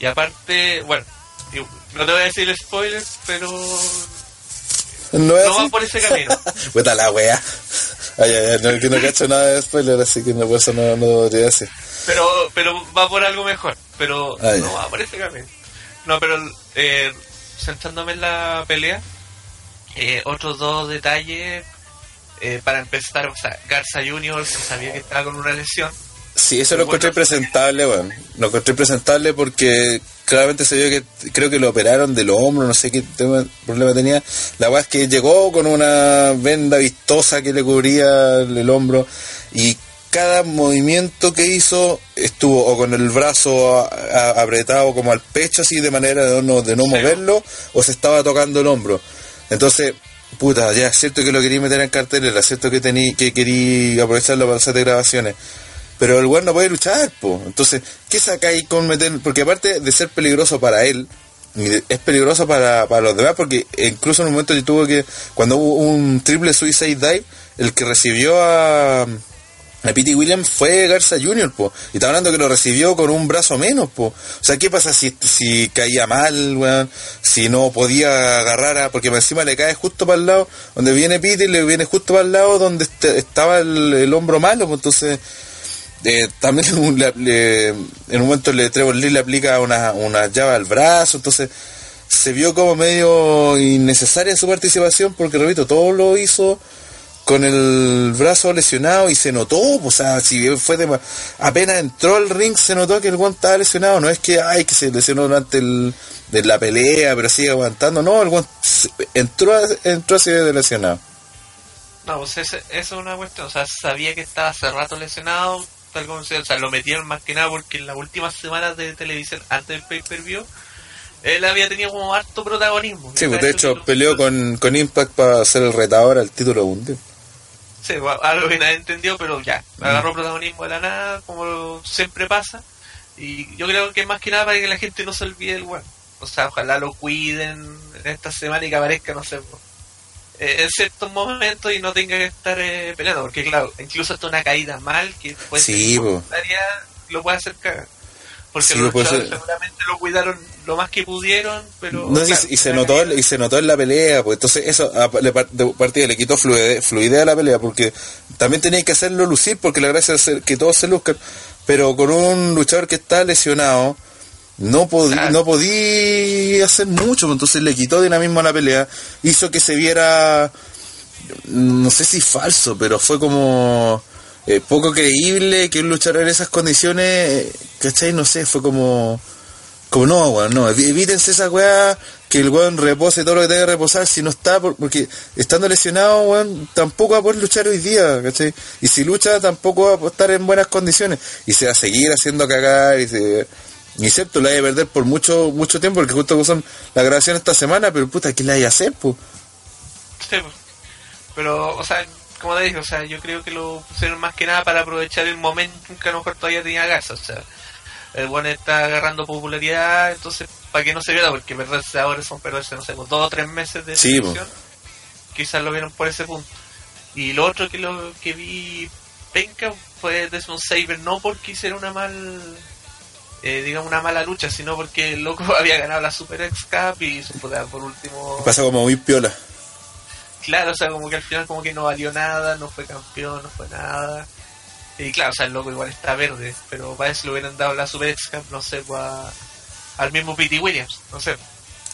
Y aparte, bueno, no te voy a decir el spoiler, pero No, va por ese camino. Puta la wea. Ay, ay, ay, no, que no cacho nada de spoiler, así que no, por eso no, no debería decir. pero pero va por algo mejor pero Ah, no va por ese camino no pero eh, centrándome en la pelea eh, otros dos detalles eh, para empezar o sea Garza Junior se sabía que estaba con una lesión Sí, eso lo encontré presentable, weón. Lo encontré presentable porque claramente se vio que creo que lo operaron del hombro, no sé qué tema- problema tenía. La weá es que llegó con una venda vistosa que le cubría el, hombro y cada movimiento que hizo estuvo o con el brazo a- a- apretado como al pecho así de manera de no, de no moverlo o se estaba tocando el hombro. Entonces, puta, ya es cierto que lo quería meter en cartelera, es cierto que tení, que quería aprovecharlo para hacer de grabaciones. Pero el weón no puede luchar, po. Entonces, ¿qué ahí con meter? Porque aparte de ser peligroso para él, es peligroso para, para los demás, porque incluso en un momento yo tuve que, cuando hubo un triple suicide dive, el que recibió a, a Pete Williams fue Garza Jr., po. Y está hablando que lo recibió con un brazo menos, po. O sea, ¿qué pasa si, si caía mal, weón? Si no podía agarrar a... Porque encima le cae justo para el lado, donde viene Pete y le viene justo para el lado donde este- estaba el, el hombro malo, pues entonces... eh, también en un momento le Trevor Lee le aplica una, una llave al brazo, entonces se vio como medio innecesaria su participación porque repito, todo lo hizo con el brazo lesionado y se notó, o sea, si fue de, apenas entró al ring se notó que el guante estaba lesionado, no es que ay que se lesionó durante el, de la pelea, pero sigue aguantando, no, el guante entró entró así de lesionado. No, pues eso es una cuestión. O sea, sabía que estaba hace rato lesionado, tal como se, o sea, lo metieron más que nada porque en las últimas semanas de televisión, antes del pay-per-view, él había tenido como harto protagonismo. Sí, pues de hecho peleó con, con Impact para ser el retador al título mundial. Sí, bueno, algo que nadie entendió, pero ya, Mm. agarró protagonismo de la nada, como siempre pasa. Y yo creo que más que nada para que la gente no se olvide del weón. O sea, ojalá lo cuiden en esta semana y que aparezca, no sé, eh, en ciertos momentos y no tenga que estar eh, peleando. Porque, claro, incluso hasta una caída mal, que puede Sí, lo puede hacer cagar. Porque Sí, los ser. seguramente lo cuidaron lo más que pudieron, pero... No, y- claro, y, se notó caída- y se notó en la pelea pues entonces eso a- le par- de partida le quitó fluidez, fluidez a la pelea porque también tenía que hacerlo lucir porque la gracia es que todos se luzcan pero con un luchador que está lesionado no podí, no podía hacer mucho pues, entonces le quitó dinamismo a la pelea hizo que se viera no sé si falso pero fue como eh, poco creíble que un luchador en esas condiciones eh, ¿cachai? no sé fue como como no, weón, no, evítense esa weá, que el weón repose todo lo que tenga que reposar, si no está, por- porque estando lesionado, weón, tampoco va a poder luchar hoy día, ¿cachai? Y si lucha, tampoco va a estar en buenas condiciones, y se va a seguir haciendo cagar, y se... Y cierto, la hay a perder por mucho mucho tiempo, porque justo son la grabación esta semana, pero puta, ¿qué la hay a hacer, pues? Sí, pero, o sea, como te dije, o sea, yo creo que lo pusieron más que nada para aprovechar el momento que a lo mejor todavía tenía Garza, o sea, el bueno está agarrando popularidad, entonces, para que no se vea, porque perderse ahora son perderse, no sé, pues, dos o tres meses de Sí, quizás lo vieron por ese punto. Y lo otro que lo que vi penca fue Desmond Saber, no porque hiciera una mal eh, digamos una mala lucha, sino porque el loco había ganado la Super X Cup y por último Pasa como muy piola. Claro, o sea, como que al final como que no valió nada, no fue campeón, no fue nada. Y claro, o sea, el loco igual está verde, pero para eso le hubieran dado la Super X Cup, no sé, pues, a- al mismo Pete Williams, no sé.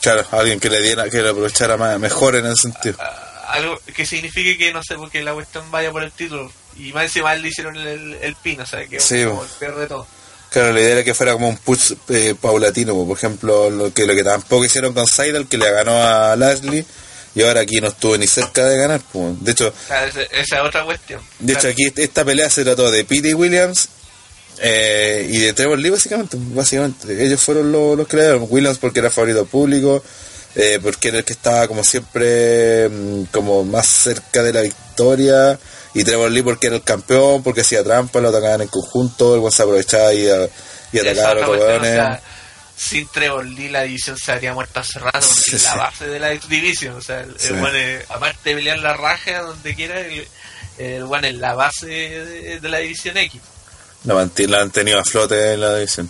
Claro, alguien que le diera, que le aprovechara más, mejor en ese sentido. a- algo que signifique que, no sé, porque la cuestión vaya por el título. Y más encima le hicieron el, el pin, o sea, que Sí, como el peor de todo. Claro, la idea era que fuera como un push eh, paulatino, po. por ejemplo, lo que lo que tampoco hicieron con Seidel, que le ganó a Lashley, y ahora aquí no estuvo ni cerca de ganar. De hecho, Claro, esa, es otra cuestión. de hecho aquí esta pelea se trató de Pete Williams eh, y de Trevor Lee básicamente, básicamente. Ellos fueron los, los que le dieron. Williams porque era favorito público, eh, porque era el que estaba como siempre mm, como más cerca de la victoria. Y Trevor Lee porque era el campeón, porque hacía trampa, lo atacaban en conjunto, el buen se aprovechaba y, a- y atacaba a los o sea, sin Trevor Lee la división se habría muerto hace rato porque Sí, es la base de la X Division o sea el, Sí. el weón es- aparte de pelear la raja donde quiera el, el weón es la base de, de la división X La, la han tenido a flote en la división.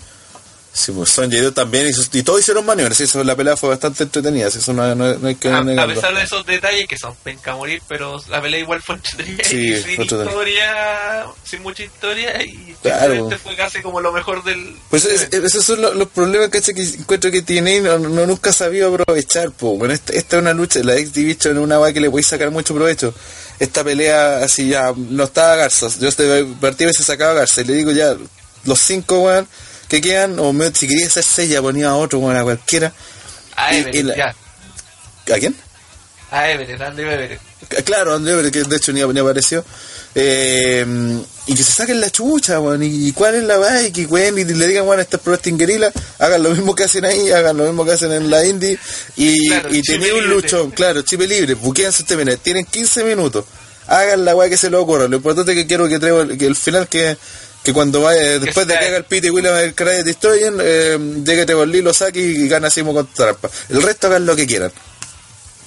Sí, pues Son Jay también, y, todos hicieron maniobras. Eso, la pelea fue bastante entretenida. Eso no, no- no hay que a, a negarlo. pesar de esos detalles que son penca morir pero la pelea igual fue entretenida Sí, fue sin entretenida. historia sin mucha historia y Claro. simplemente fue casi como lo mejor del Pues es- esos son los, los problemas ¿cachai? que encuentro que tiene y no, no- nunca ha sabido aprovechar. Po. Bueno, esta, esta es una lucha, la X Division es una weá que le podéis sacar mucho provecho. Esta pelea, así ya, no estaba Garza. Yo este partido se sacaba Garza y le digo ya, los cinco weón que quedan, o me- si quería hacer seis, ya ponía a otro, weón, a cualquiera. a y- Everett y la- ya ¿A quién? a Everett Andy Everett Claro, André, pero que de hecho ni, ni apareció. Eh, y que se saquen la chucha. Y, y cuál es la weá, y que y le digan, weón, este es Pro Wrestling Guerrilla, hagan lo mismo que hacen ahí, hagan lo mismo que hacen en la indie. Y, Claro, y un luchón, claro, chipe libre, buqueense ustedes, miren, tienen 15 minutos. Hagan la weá que se les ocurra. Lo importante es que quiero que traigo que el final que, Que cuando vaya, después de que haga el Pete Williams el Cry Destroyer, eh, lleguete con Lilo, Saki y gana Simo con trampa. El resto hagan lo que quieran.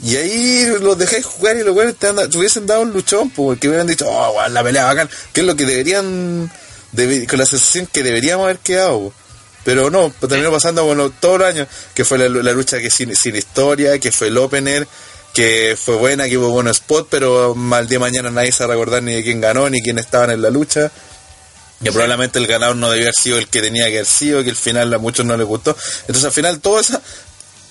Y ahí los dejáis jugar y los güeyes te, te hubiesen dado un luchón, porque hubieran dicho, oh, la pelea bacán, que es lo que deberían, debe- con la sensación que deberíamos haber quedado. Pero no, pues terminó pasando bueno, todos los años, que fue la, la lucha que sin, sin historia, que fue el opener, que fue buena, que hubo buenos spot, pero mal día de mañana nadie se va a recordar ni de quién ganó, ni quién estaban en la lucha. Que probablemente el ganador no debió haber sido el que tenía que haber sido, que al final a muchos no les gustó. Entonces al final todas esas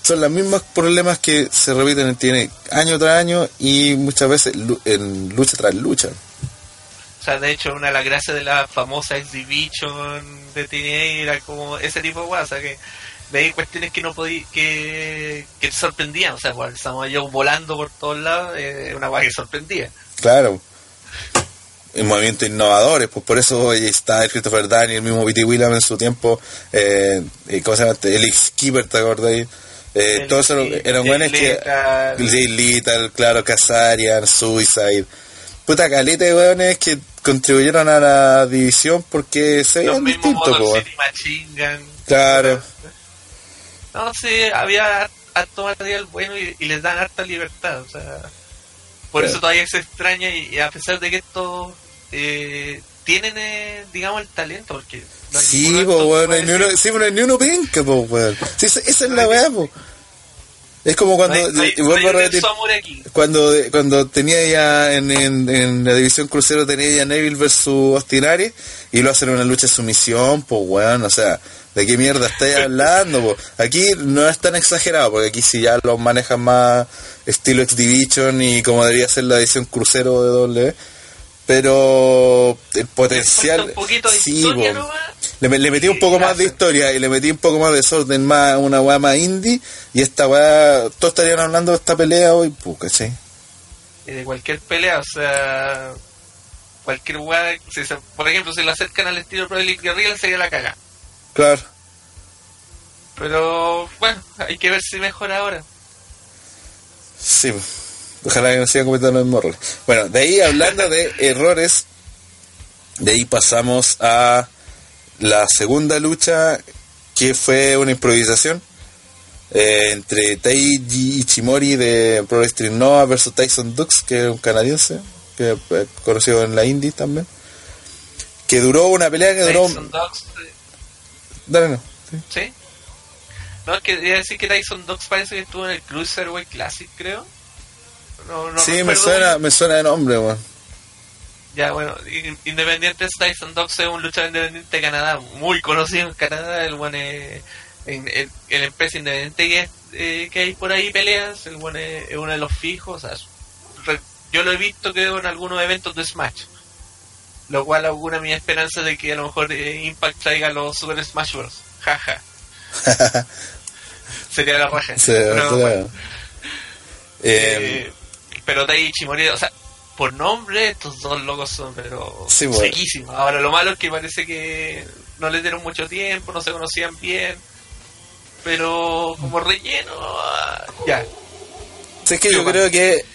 son los mismos problemas que se repiten en tiene año tras año y muchas veces en lucha tras lucha. O sea, de hecho, una de las gracias de la famosa exhibition de TNA era como ese tipo de cosas, o sea, que veis cuestiones que no podí, que, que te sorprendían, o sea, bueno, estamos yo volando por todos lados, eh, una cosa que sorprendía. Claro. En movimientos innovadores, pues por eso hoy está el Christopher Daniel, el mismo Pete Williams en su tiempo, eh, ¿cómo se llama? este? El X-Keeper, ¿te acordáis? Eh, El- todos eran, eran buenos que... Jay Lethal, claro, Kazarian, Suicide. Puta caleta de weones que contribuyeron a la división porque se veían distintos. Claro. No, sí, había harto material bueno y, y les dan harta libertad, o sea, por Claro. eso todavía se extraña y, y a pesar de que estos eh, tienen, eh, digamos, el talento, porque no Sí, po, weón, no hay ni uno, sí, no hay ni uno penca, po, weón. Sí, esa, esa es la weá, po. Es como cuando, no hay- no hay- repetir, cuando, cuando tenía ya en, en, en la división crucero tenía ya Neville versus Ostinari y lo hacen en una lucha de sumisión, pues weón, o sea, ¿de qué mierda estáis hablando? po? Aquí no es tan exagerado, porque aquí sí ya los manejan más estilo X Division y como debería ser la división crucero de doble, pero el potencial... un poquito de sí, historia nomás. Le, le metí un poco más de historia y le metí un poco más de desorden, más una weá más indie. Y esta weá, todos estarían hablando de esta pelea hoy, pues, ¿cachai? Y de cualquier pelea, o sea, cualquier weá, si se- por ejemplo, si lo acercan al estilo Pro Elite Guerrilla sería la caga. Claro. Pero bueno, hay que ver si mejora ahora. Sí, pues. Ojalá que no sigan cometiendo los errores. Bueno, de ahí hablando de errores, de ahí pasamos a la segunda lucha, que fue una improvisación eh, entre Taiji Ichimori de Pro Wrestling Nova versus Tyson Dux, que es un canadiense, que es conocido en la indie también. Que duró una pelea que duró. Tyson Dogs, eh, Dale, no. sí. ¿sí? No, es que decir que Tyson Dogs parece que estuvo en el Cruiserweight Classic, creo. No, no sí, me suena, me suena de nombre, weón. Ya, bueno, in- Independientes Tyson Dogs es un luchador independiente de Canadá, muy conocido en Canadá. El buen es- en, en la empresa independiente que, es, eh, que hay por ahí peleas, el buen es, es uno de los fijos. o sea, re- yo lo he visto creo en algunos eventos de Smash. Lo cual augura mi esperanza de que a lo mejor eh, Impact traiga los Super Smash Bros. Jaja. Sería la raja. Sí, Pero, bueno, Eh, pero Taichi Morida, o sea, por nombre estos dos locos son pero Sí, bueno. sequísimos. Ahora lo malo es que parece que no les dieron mucho tiempo, no se conocían bien. Pero como relleno, ah, ya. Sí, es que Sí, yo bueno. creo que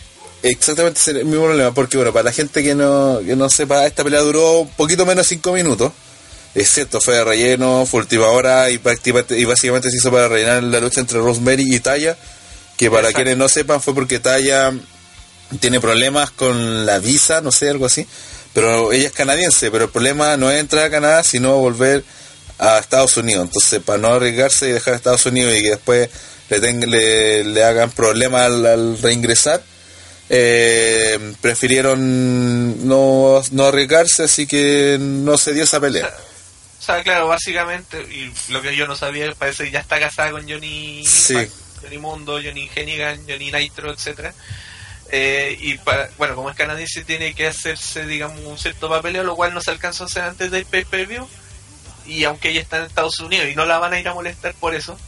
exactamente es el mismo problema, porque bueno, para la gente que no, que no sepa, esta pelea duró un poquito menos de 5 minutos. Es cierto, fue de relleno, fue última hora y, y básicamente se hizo para rellenar la lucha entre Rosemary y Taya, que para Exacto. quienes no sepan fue porque Taya tiene problemas con la visa, no sé, algo así, pero ella es canadiense, pero el problema no es entrar a Canadá, sino volver a Estados Unidos. Entonces, para no arriesgarse y dejar a Estados Unidos y que después le, tenga- le, le hagan problemas al, al reingresar, eh, prefirieron no, no arriesgarse, así que no se dio esa pelea. O sea, claro, básicamente, y lo que yo no sabía, parece que ya está casada con Johnny Sí. Johnny Mundo, Johnny Hennigan, Johnny Nitro, etcétera Eh, y para, bueno, como es canadiense tiene que hacerse, digamos, un cierto papeleo, lo cual no se alcanzó a hacer antes del pay-per-view. Y aunque ella está en Estados Unidos y no la van a ir a molestar por eso,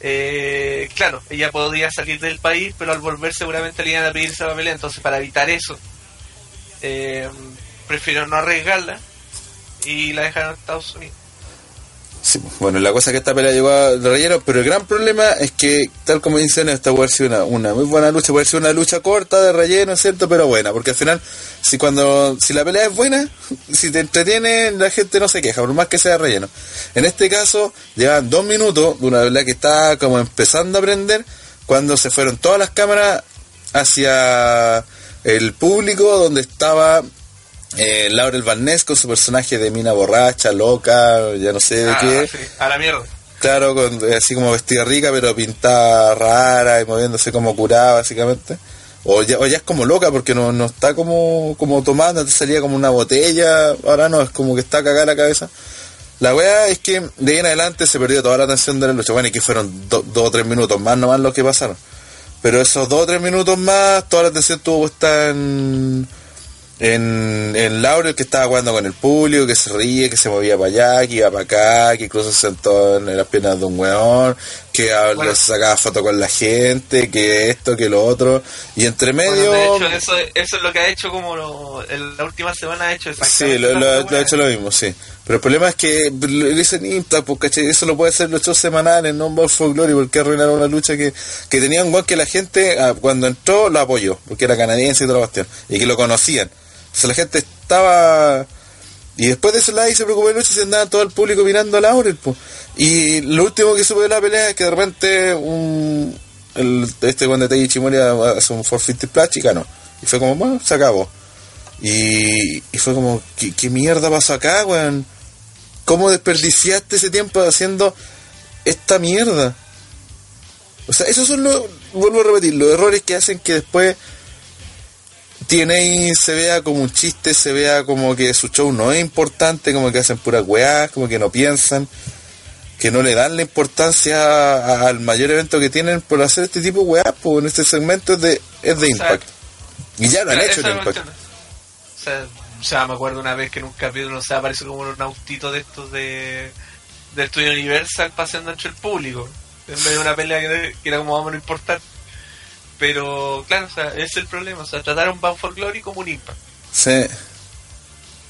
eh, claro, ella podría salir del país, pero al volver seguramente le iban a pedir esa papelea. Entonces, para evitar eso, eh, prefiero no arriesgarla y la dejaron en Estados Unidos. Sí, bueno, la cosa es que esta pelea llegó a relleno, pero el gran problema es que, tal como dicen, esta puede ser una, muy buena lucha, puede ser una lucha corta de relleno, ¿cierto? Pero buena, porque al final, si cuando si la pelea es buena, si te entretiene, la gente no se queja, por más que sea relleno. En este caso, llevan dos minutos de una pelea que está como empezando a aprender, cuando se fueron todas las cámaras hacia el público, donde estaba eh, Laurel Van Ness con su personaje de mina borracha, loca, ya no sé de Ah, qué. sí, a la mierda. Claro, con, así como vestida rica, pero pintada rara y moviéndose como curada, básicamente. O ya, o ya es como loca porque no, no está como, como tomando, antes salía como una botella, ahora no, es como que está cagada la cabeza. La wea es que de ahí en adelante se perdió toda la atención de la lucha. Bueno, y que fueron do- dos o tres minutos más nomás los que pasaron. Pero esos dos o tres minutos más, toda la atención estuvo puesta en, en, en Laurel, que estaba jugando con el público, que se ríe, que se movía para allá, que iba para acá, que incluso se sentó en las piernas de un weón, que Bueno. sacaba foto con la gente, que esto, que lo otro. Y entre medio... Bueno, de hecho, eso, eso es lo que ha hecho como lo, en la última semana ha hecho Sí, exactamente lo, la lo- ha hecho lo mismo, sí. Pero el problema es que lo dicen Impact, porque ¿cachai? eso lo puede hacer los shows semanales, no un Bound for Glory, porque arruinaron una lucha que, que tenía un que la gente ah, cuando entró lo apoyó, porque era canadiense y toda la cuestión, y que lo conocían. Entonces la gente estaba... Y después de eso la se preocupó de lucha y se andaba todo el público mirando a Laurel, po. Y lo último que supe de la pelea es que de repente un, el, este guan de Chimori hace un 450 splash y ganó. Y fue como, bueno, se acabó. Y, y fue como, ¿qué, qué mierda pasó acá, weón? ¿Cómo desperdiciaste ese tiempo haciendo esta mierda? O sea, esos son los, vuelvo a repetir, los errores que hacen que después TNA se vea como un chiste, se vea como que su show no es importante, como que hacen puras weás, como que no piensan, que no le dan la importancia a- al mayor evento que tienen por hacer este tipo de weás, pues en este segmento es de, es de Impact. Y ya lo han hecho la Impact. O sea, o sea, me acuerdo una vez que en un capítulo se apareció como un autito de estos de del estudio Universal paseando entre el público en medio de una pelea que, que era como más o menos importante pero claro, o sea, ese es el problema o sea, trataron Bound for Glory como un impact Sí.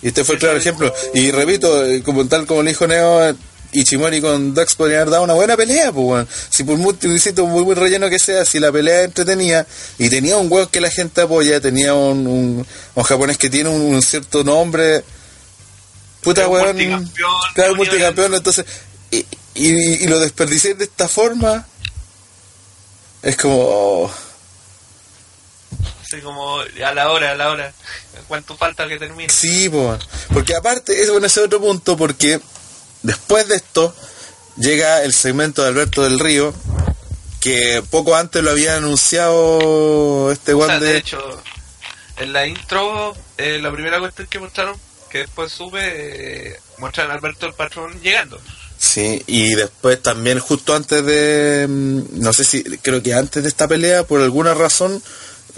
Y este fue el claro ejemplo. Y repito, eh, como tal como le dijo Neo, Ichimori con Dax podrían haber dado una buena pelea, pues weón. Si por muy muy muy relleno que sea, si la pelea entretenía y tenía un weón que la gente apoya, tenía un, un, un japonés que tiene un, un cierto nombre, puta weón, claro, multicampeón, entonces, y, y, y lo desperdicié de esta forma, es como, oh, así como a la hora, a la hora. Cuánto falta que termine Sí, po. porque aparte, es bueno ese otro punto, porque después de esto llega el segmento de Alberto del Río, que poco antes lo había anunciado este o guan sea, de de... hecho en la intro eh, la primera cuestión que mostraron que después sube eh, muestran a Alberto el patrón llegando. Sí, y después también justo antes de, mm, no sé si, creo que antes de esta pelea, por alguna razón,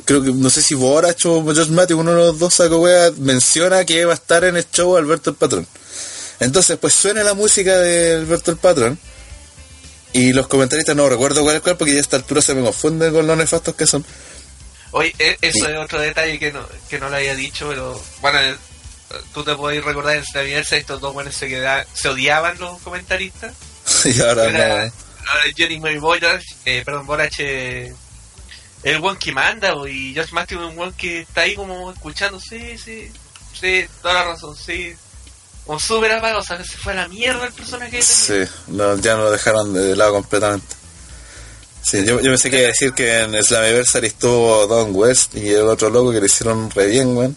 creo que, no sé si Borach o Josh Matthews, uno de los dos saco wea, menciona que va a estar en el show Alberto el Patrón. Entonces, pues suena la música de Alberto el Patrón, y los comentaristas no recuerdo cuál es cuál, porque ya a esta altura se me confunden con los nefastos que son. Oye, e- eso es otro detalle que no, que no lo había dicho, pero bueno, eh, tú te podés recordar en Universe estos dos buenos se, queda- se odiaban los comentaristas. y ahora Era, no. ahora Johnny Mary Borach, eh, perdón, Borach, eh, el one que manda, bo, y Josh Matthews es un one que está ahí como escuchando, sí, sí, sí, toda la razón, sí. Como súper apagado, o sea, se fue a la mierda el personaje. Sí, ya no lo dejaron de lado completamente. Sí, yo, yo pensé que iba a decir que en Slammiversary estuvo Don West y el otro loco que le hicieron re bien, weón.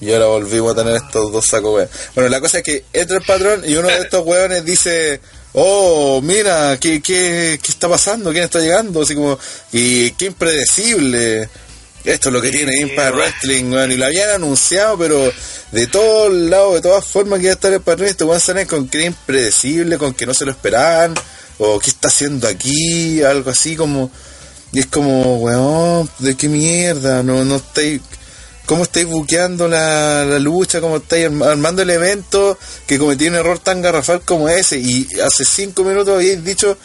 Y ahora volvimos a tener estos dos sacos, weón. Bueno, la cosa es que entra el patrón y uno de estos weones dice, oh, mira, ¿qué, qué, qué está pasando? ¿Quién está llegando? Así como, y qué impredecible. Esto es lo que tiene Impact. Wrestling, weón. Y lo habían anunciado, pero de todos lados, de todas formas que iba a estar el y Este weón sale con que era impredecible, con que no se lo esperaban. O qué está haciendo aquí, algo así como. Y es como, weón, ¿de qué mierda? No, no estáis. ¿Cómo estáis buqueando la, la lucha? ¿Cómo estáis arm- armando el evento que cometí un error tan garrafal como ese? Y hace cinco minutos habéis dicho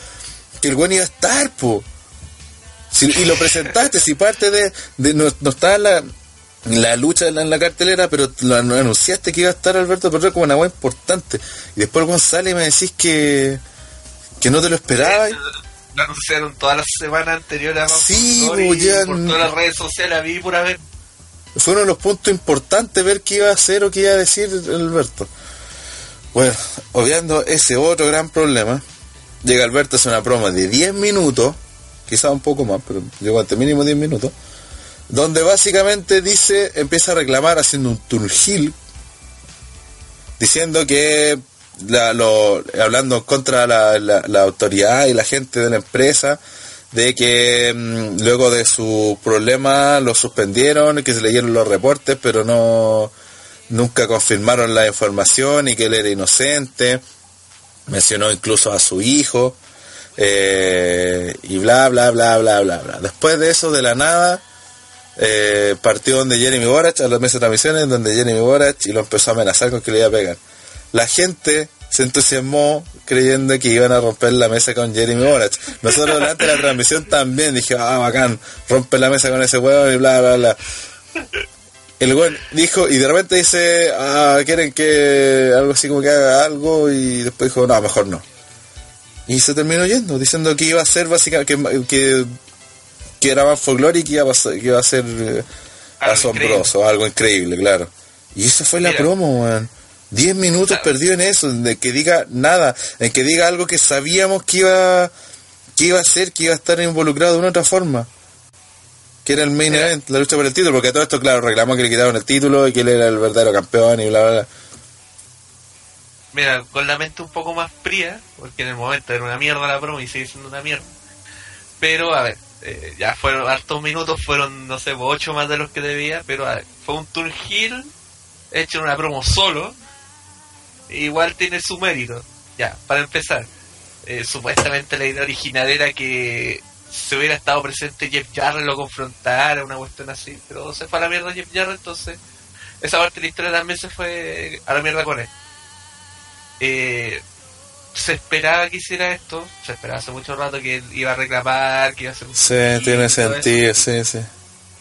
que el weón iba a estar, po. Si- y lo presentaste, si parte de, de no, no está en la, la lucha en la, en la cartelera, pero lo anu- anunciaste que iba a estar Alberto Ferrer como una weá importante. Y después González y me decís que, que no te lo esperabas. Lo anunciaron todas las semanas anteriores a Sí, ya por todas las redes sociales, vi pura vez. Fue uno de los puntos importantes ver qué iba a hacer o qué iba a decir Alberto. Bueno, obviando ese otro gran problema, llega Alberto, hace una promo de 10 minutos, quizá un poco más, pero llegó hasta mínimo 10 minutos, donde básicamente dice, empieza a reclamar haciendo un turgil, diciendo que, la- lo, hablando contra la- la autoridad y la gente de la empresa, de que mm, luego de su problema lo suspendieron, que se leyeron los reportes, pero no nunca confirmaron la información y que él era inocente. Mencionó incluso a su hijo eh, y bla bla bla bla bla bla. Después de eso, de la nada, eh, partió donde Jeremy Borach a las mesas de transmisiones, donde Jeremy Borach y lo empezó a amenazar con que le iba a pegar. La gente se entusiasmó creyendo que iban a romper la mesa con Jeremy Borach. Nosotros durante la transmisión también dije, ah, bacán, rompe la mesa con ese huevo y bla, bla, bla. El güey dijo, y de repente dice, ah, quieren que algo así como que haga algo, y después dijo, no, mejor no. Y se terminó yendo, diciendo que iba a ser básicamente, que, que, que era más folclore y que iba a, pasar- que iba a ser eh, asombroso, algo increíble, claro. Y eso fue la Mira. promo, weón. Diez minutos Claro. perdido en eso, de que diga nada, en que diga algo que sabíamos que iba, que iba a ser, que iba a estar involucrado de una otra forma. Que era el main Mira. event, la lucha por el título, porque a todo esto, claro, reclamó que le quitaron el título y que él era el verdadero campeón y bla, bla, bla. Mira, con la mente un poco más fría, porque en el momento era una mierda la promo y sigue siendo una mierda. Pero, a ver, eh, ya fueron hartos minutos, fueron, no sé, ocho más de los que debía, pero a ver, fue un turn heel hecho en una promo solo. Igual tiene su mérito. Ya, para empezar, eh, supuestamente la idea original era que se hubiera estado presente Jeff Jarrett, lo confrontara, una cuestión así, pero se fue a la mierda Jeff Jarrett, entonces esa parte de la historia también se fue a la mierda con él. Eh, se esperaba que hiciera esto, se esperaba hace mucho rato que él iba a reclamar, que iba a hacer un Sí, tiene eso. sentido, sí, sí.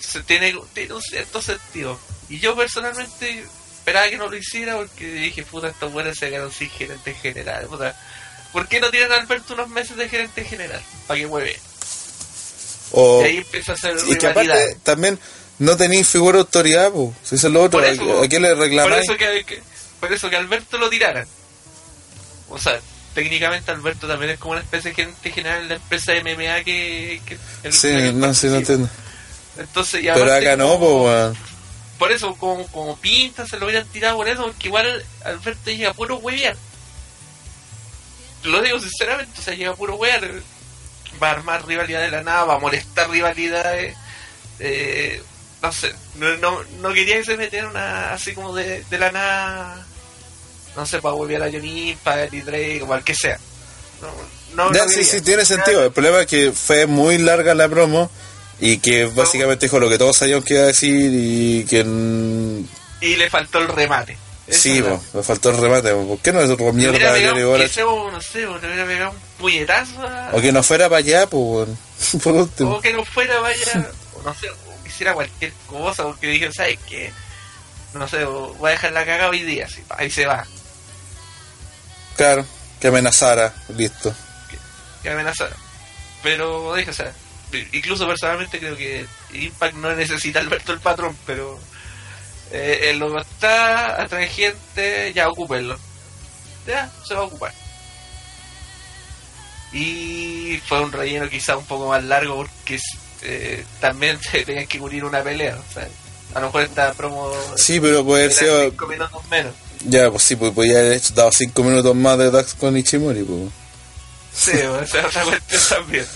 Se- tiene, tiene un cierto sentido. Y yo personalmente esperaba que no lo hiciera porque dije, puta, estos buenos se quedaron sin gerente general. Puta. ¿Por qué no tienen a Alberto unos meses de gerente general? Para que mueve. O, Y ahí empieza a hacer y que aparte también no tenéis figura de autoridad, pues. Si eso es lo otro, Por eso, ¿a, qué le Por reclamáis? eso que, por eso que Alberto lo tiraran. O sea, técnicamente Alberto también es como una especie de gerente general en la empresa de MMA que... que el- Sí, no, sí, no participa. entiendo. Entonces, y Pero acá no, pues. Por eso, como, como pinta, se lo hubieran tirado por eso, porque igual Alberto llega puro huevear. Lo digo sinceramente, o sea, llega puro huevear. Va a armar rivalidad de la nada, va a molestar rivalidades. Eh, no sé, no, no, no quería que se metiera una así como de, de la nada. No sé, para volver a Johnny, para Eddie Drake, o al que sea. No, no, Ya, no sí, sí, tiene sentido. El problema es que fue muy larga la promo y que básicamente dijo lo que todos sabíamos que iba a decir y que... Y le faltó el remate. Sí, po, me faltó el remate. po. ¿Por qué no es Le mierda queseo, no sé, o le hubiera pegado un puñetazo a- O que no fuera para allá, pues. Por último. o que no fuera, vaya, o no sé, o hiciera cualquier cosa, porque dije, ¿sabes qué? No sé, voy a dejar la cagada hoy día, así, ahí se va, Claro, que amenazara, listo. que amenazara. Pero dije, o sea, incluso personalmente creo que Impact no necesita Alberto el patrón, pero eh, el logo está, atrae gente, ya ocúpenlo. Ya, se va a ocupar. Y fue un relleno quizá un poco más largo porque eh, también se tenían que cubrir una pelea. O sea, a lo mejor esta promo Sí, pero puede haber sido... cinco minutos menos. Ya, pues sí, pues podía haber hecho- dado cinco minutos más de Dax con Ichimori, pues. Sí, o sea, otra cuestión también.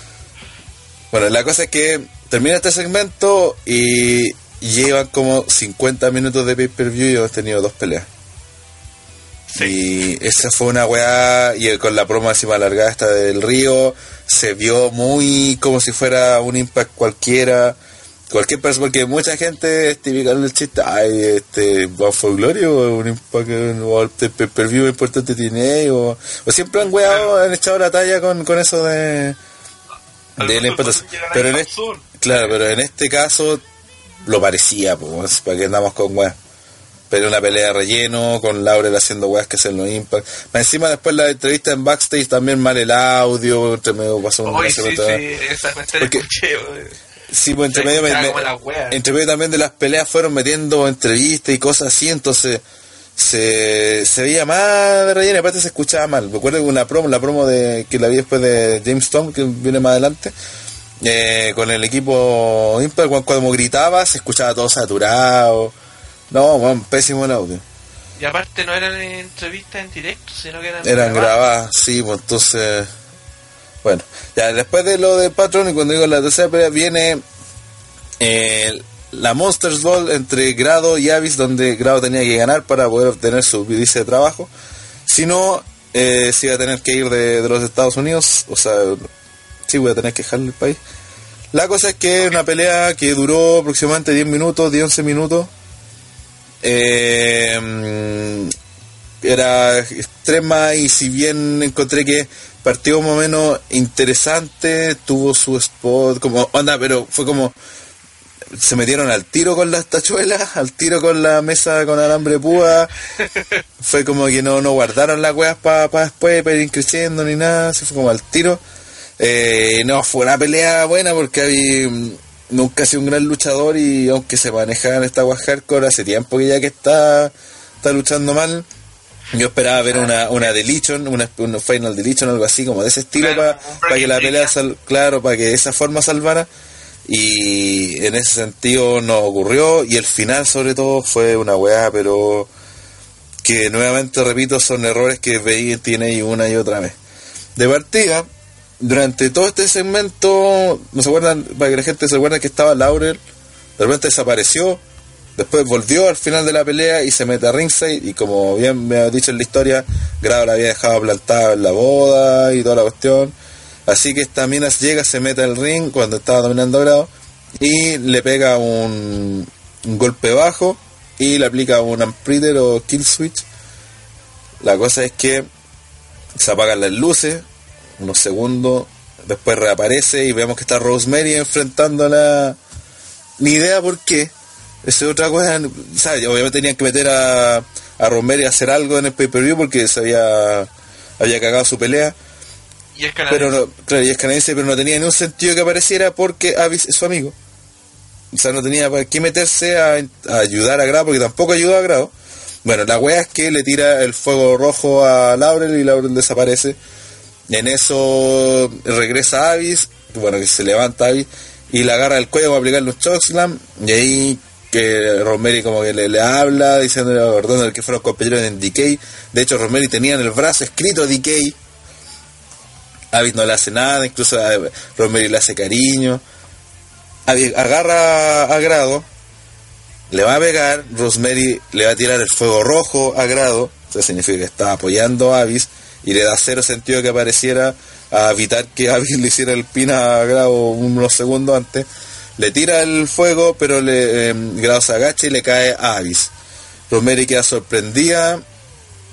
Bueno, la cosa es que termina este segmento y llevan como 50 minutos de pay-per-view y hemos tenido dos peleas. Y esa fue una weá, y con la promo encima alargada esta del río, se vio muy como si fuera un impact cualquiera. Cualquier persona, porque mucha gente es típica del chiste, ay, este, va for Glory o un impact, o el pay-per-view importante tiene, o, o siempre han weado, han echado la talla con, con eso de, de la Pero en este, claro, pero en este caso lo parecía, pues, para que andamos con weas. Pero una pelea de relleno, con Laurel haciendo weas que hacen los impact. Encima después la entrevista en backstage también mal el audio, entre medio pasó un sé sí, esa Porque- escuché. Sí, pues entre Se medio, me- me- entre medio también de las peleas fueron metiendo entrevistas y cosas así, entonces se, se veía más de relleno y aparte se escuchaba mal. Recuerdo que una promo, la promo de que la vi después de James Storm, que viene más adelante, eh, con el equipo Impact, cuando, cuando gritaba se escuchaba todo saturado. No, bueno, pésimo el audio. Y aparte no eran entrevistas en directo, sino que eran, Eran grabadas. grabadas, sí, pues entonces. Bueno, ya después de lo del patrón y cuando digo la tercera pelea viene eh, la Monsters Ball entre Grado y Avis, donde Grado tenía que ganar para poder obtener su vice de trabajo. Si no, eh, se iba a tener que ir de, de los Estados Unidos, o sea, sí voy a tener que dejarle el país. La cosa es que una pelea que duró aproximadamente 10 minutos, 10, 11 minutos. Eh, mm, era extrema y si bien encontré que partió más o menos interesante, tuvo su spot, como onda, pero fue como se metieron al tiro con las tachuelas, al tiro con la mesa con alambre púa, fue como que no, no guardaron las weas para después, para ir creciendo ni nada, se fue como al tiro. Eh, no, fue una pelea buena porque había, mm, nunca ha sido un gran luchador y aunque se maneja en esta wea hardcore hace tiempo que ya que está, está luchando mal. Yo esperaba ver una, una deletion, una, una final deletion, algo así como de ese estilo para un que la pelea sal, claro, para que de esa forma salvara. Y en ese sentido no ocurrió. Y el final sobre todo fue una weá, pero que nuevamente repito, son errores que veí tiene una y otra vez. De partida, durante todo este segmento, no se acuerdan, para que la gente se acuerde que estaba Laurel, de repente desapareció, después volvió al final de la pelea y se mete a ringside y como bien me ha dicho en la historia, Grado la había dejado plantada en la boda y toda la cuestión. Así que esta mina llega, se mete al ring cuando estaba dominando Grado y le pega un, golpe bajo y le aplica un Amprider o Kill Switch. La cosa es que se apagan las luces, unos segundos, después reaparece y vemos que está Rosemary enfrentándola. Ni idea por qué. Esa es otra cosa. ¿sabes? Obviamente tenían que meter a, Rosemary a hacer algo en el pay-per-view porque se había cagado su pelea. Y es canadiense. Pero no, claro, y es canadiense, pero no tenía ni un sentido que apareciera porque Avis es su amigo. O sea, no tenía para qué meterse a, a ayudar a Grado porque tampoco ayudó a Grado. Bueno, la wea es que le tira el fuego rojo a Laurel y Laurel desaparece. En eso regresa Avis, bueno, que se levanta Avis y le agarra el cuello para aplicarle un chokeslam. Y ahí que Rosemary como que le, habla diciéndole perdón que fueron compañeros en DK. De hecho, Rosemary tenía en el brazo escrito DK. Avis no le hace nada, incluso a Rosemary le hace cariño. Avis agarra a Grado, le va a pegar, Rosemary le va a tirar el fuego rojo a Grado, eso significa que está apoyando a Avis y le da cero sentido que apareciera a evitar que Avis le hiciera el pin a Grado unos segundos antes. Le tira el fuego, pero le, eh, Grado se agacha y le cae a Avis. Rosemary queda sorprendida.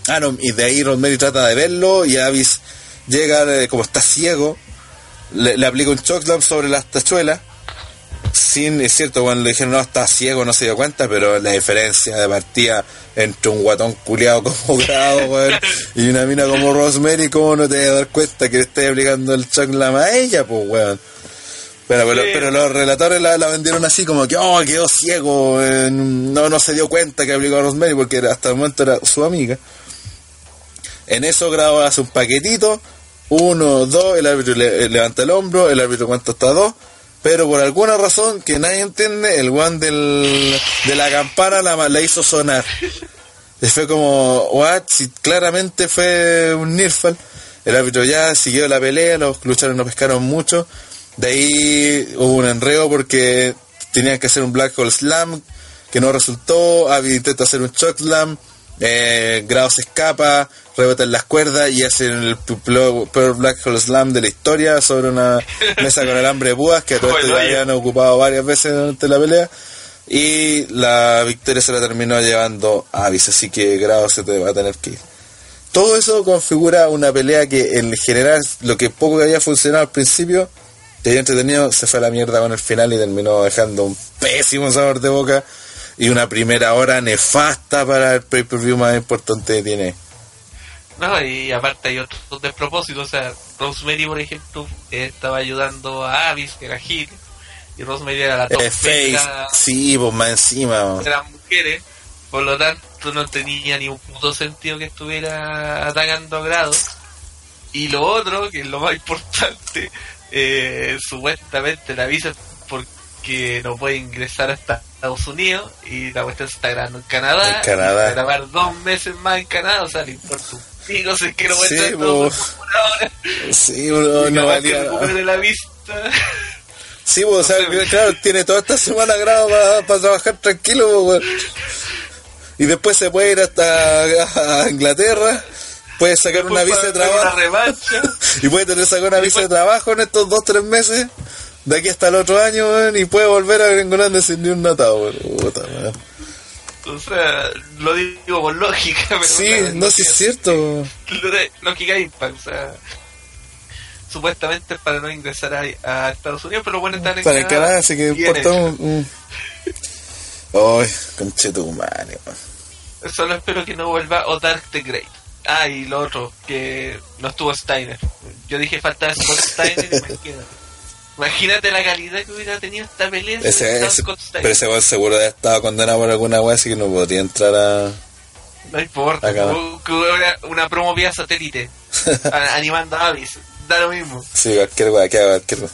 Ah, no, y de ahí Rosemary trata de verlo y Avis llega, como está ciego, le, le aplica un chokeslam sobre las tachuelas. Sin, es cierto, cuando le dijeron no, está ciego, no se dio cuenta, pero la diferencia de partida entre un guatón culiado como grado, weón, y una mina como Rosemary, ¿cómo no te vas a dar cuenta que le estás aplicando el chokeslam a ella, pues, weón? Pero, pero, Sí. pero los relatores la, la vendieron así como que, oh, quedó ciego, eh, no, no se dio cuenta que aplicó a Rosemary porque hasta el momento era su amiga. En eso Grado hace un paquetito, uno, dos, el árbitro eh, levanta el hombro, el árbitro cuenta hasta dos, pero por alguna razón que nadie entiende, el guan del, de la campana la, hizo sonar. Y fue como, what, si claramente fue un Nirfal. El árbitro ya siguió la pelea, los luchadores no pescaron mucho. De ahí hubo un enreo porque tenían que hacer un Black Hole Slam, que no resultó. Abby intenta hacer un Choke Slam. Eh, Grado se escapa, rebota en las cuerdas y hacen el peor Black Hole Slam de la historia sobre una mesa con alambre de púas que a todo esto ya Bueno, habían ocupado varias veces durante la pelea. Y la victoria se la terminó llevando a Avis, así que Grado se te va a tener que ir. Todo eso configura una pelea que en general lo que poco que había funcionado al principio que había entretenido, se fue a la mierda con el final y terminó dejando un pésimo sabor de boca y una primera hora nefasta para el pay-per-view más importante que tiene. No, y aparte hay otros despropósitos. O sea, Rosemary, por ejemplo, estaba ayudando a Avis, que era Hit, y Rosemary era la top Eh, face, era- sí, pues más encima. eran mujeres, por lo tanto no tenía ni un puto sentido que estuviera atacando a grado. Y lo otro, que es lo más importante, eh, supuestamente la visa porque no puede ingresar hasta Estados Unidos y la cuestión se está grabando en Canadá. En Canadá. y grabar dos meses más en Canadá, o sea, le importa un pico, si que puede Sí, estar. Sí, bro, Y no que valía. recupere la vista. Sí, pues, o sea, claro, tiene toda esta semana grado para trabajar tranquilo. Y después se puede ir hasta a Inglaterra, puede sacar una visa de Después trabajo Una y puede tener sacar una visa de trabajo en estos dos, tres meses, de aquí hasta el otro año, weón, y puede volver a Gringolandia sin ni un notado, weón. Puta, weón. O sea, lo digo con lógica, pero. Sí, no, sí es cierto. Lógica Impact, o sea. Supuestamente es para no ingresar a, a Estados Unidos, pero bueno, están en Para el Canadá, así que Bien importa hecho. un... un- Ay, conchetumare, weón. Solo espero que no vuelva o Dark the Great. Ah, y lo otro, que no estuvo Steiner. Yo dije falta Scott Steiner, imagínate. Imagínate la calidad que hubiera tenido esta pelea Ese, ese- pero ese seguro de estaba condenado por alguna weá, así que no podría entrar a... No importa, hubiera una promo vía satélite animando a Avis. Da lo mismo. Sí, cualquier weá, que haga cualquier.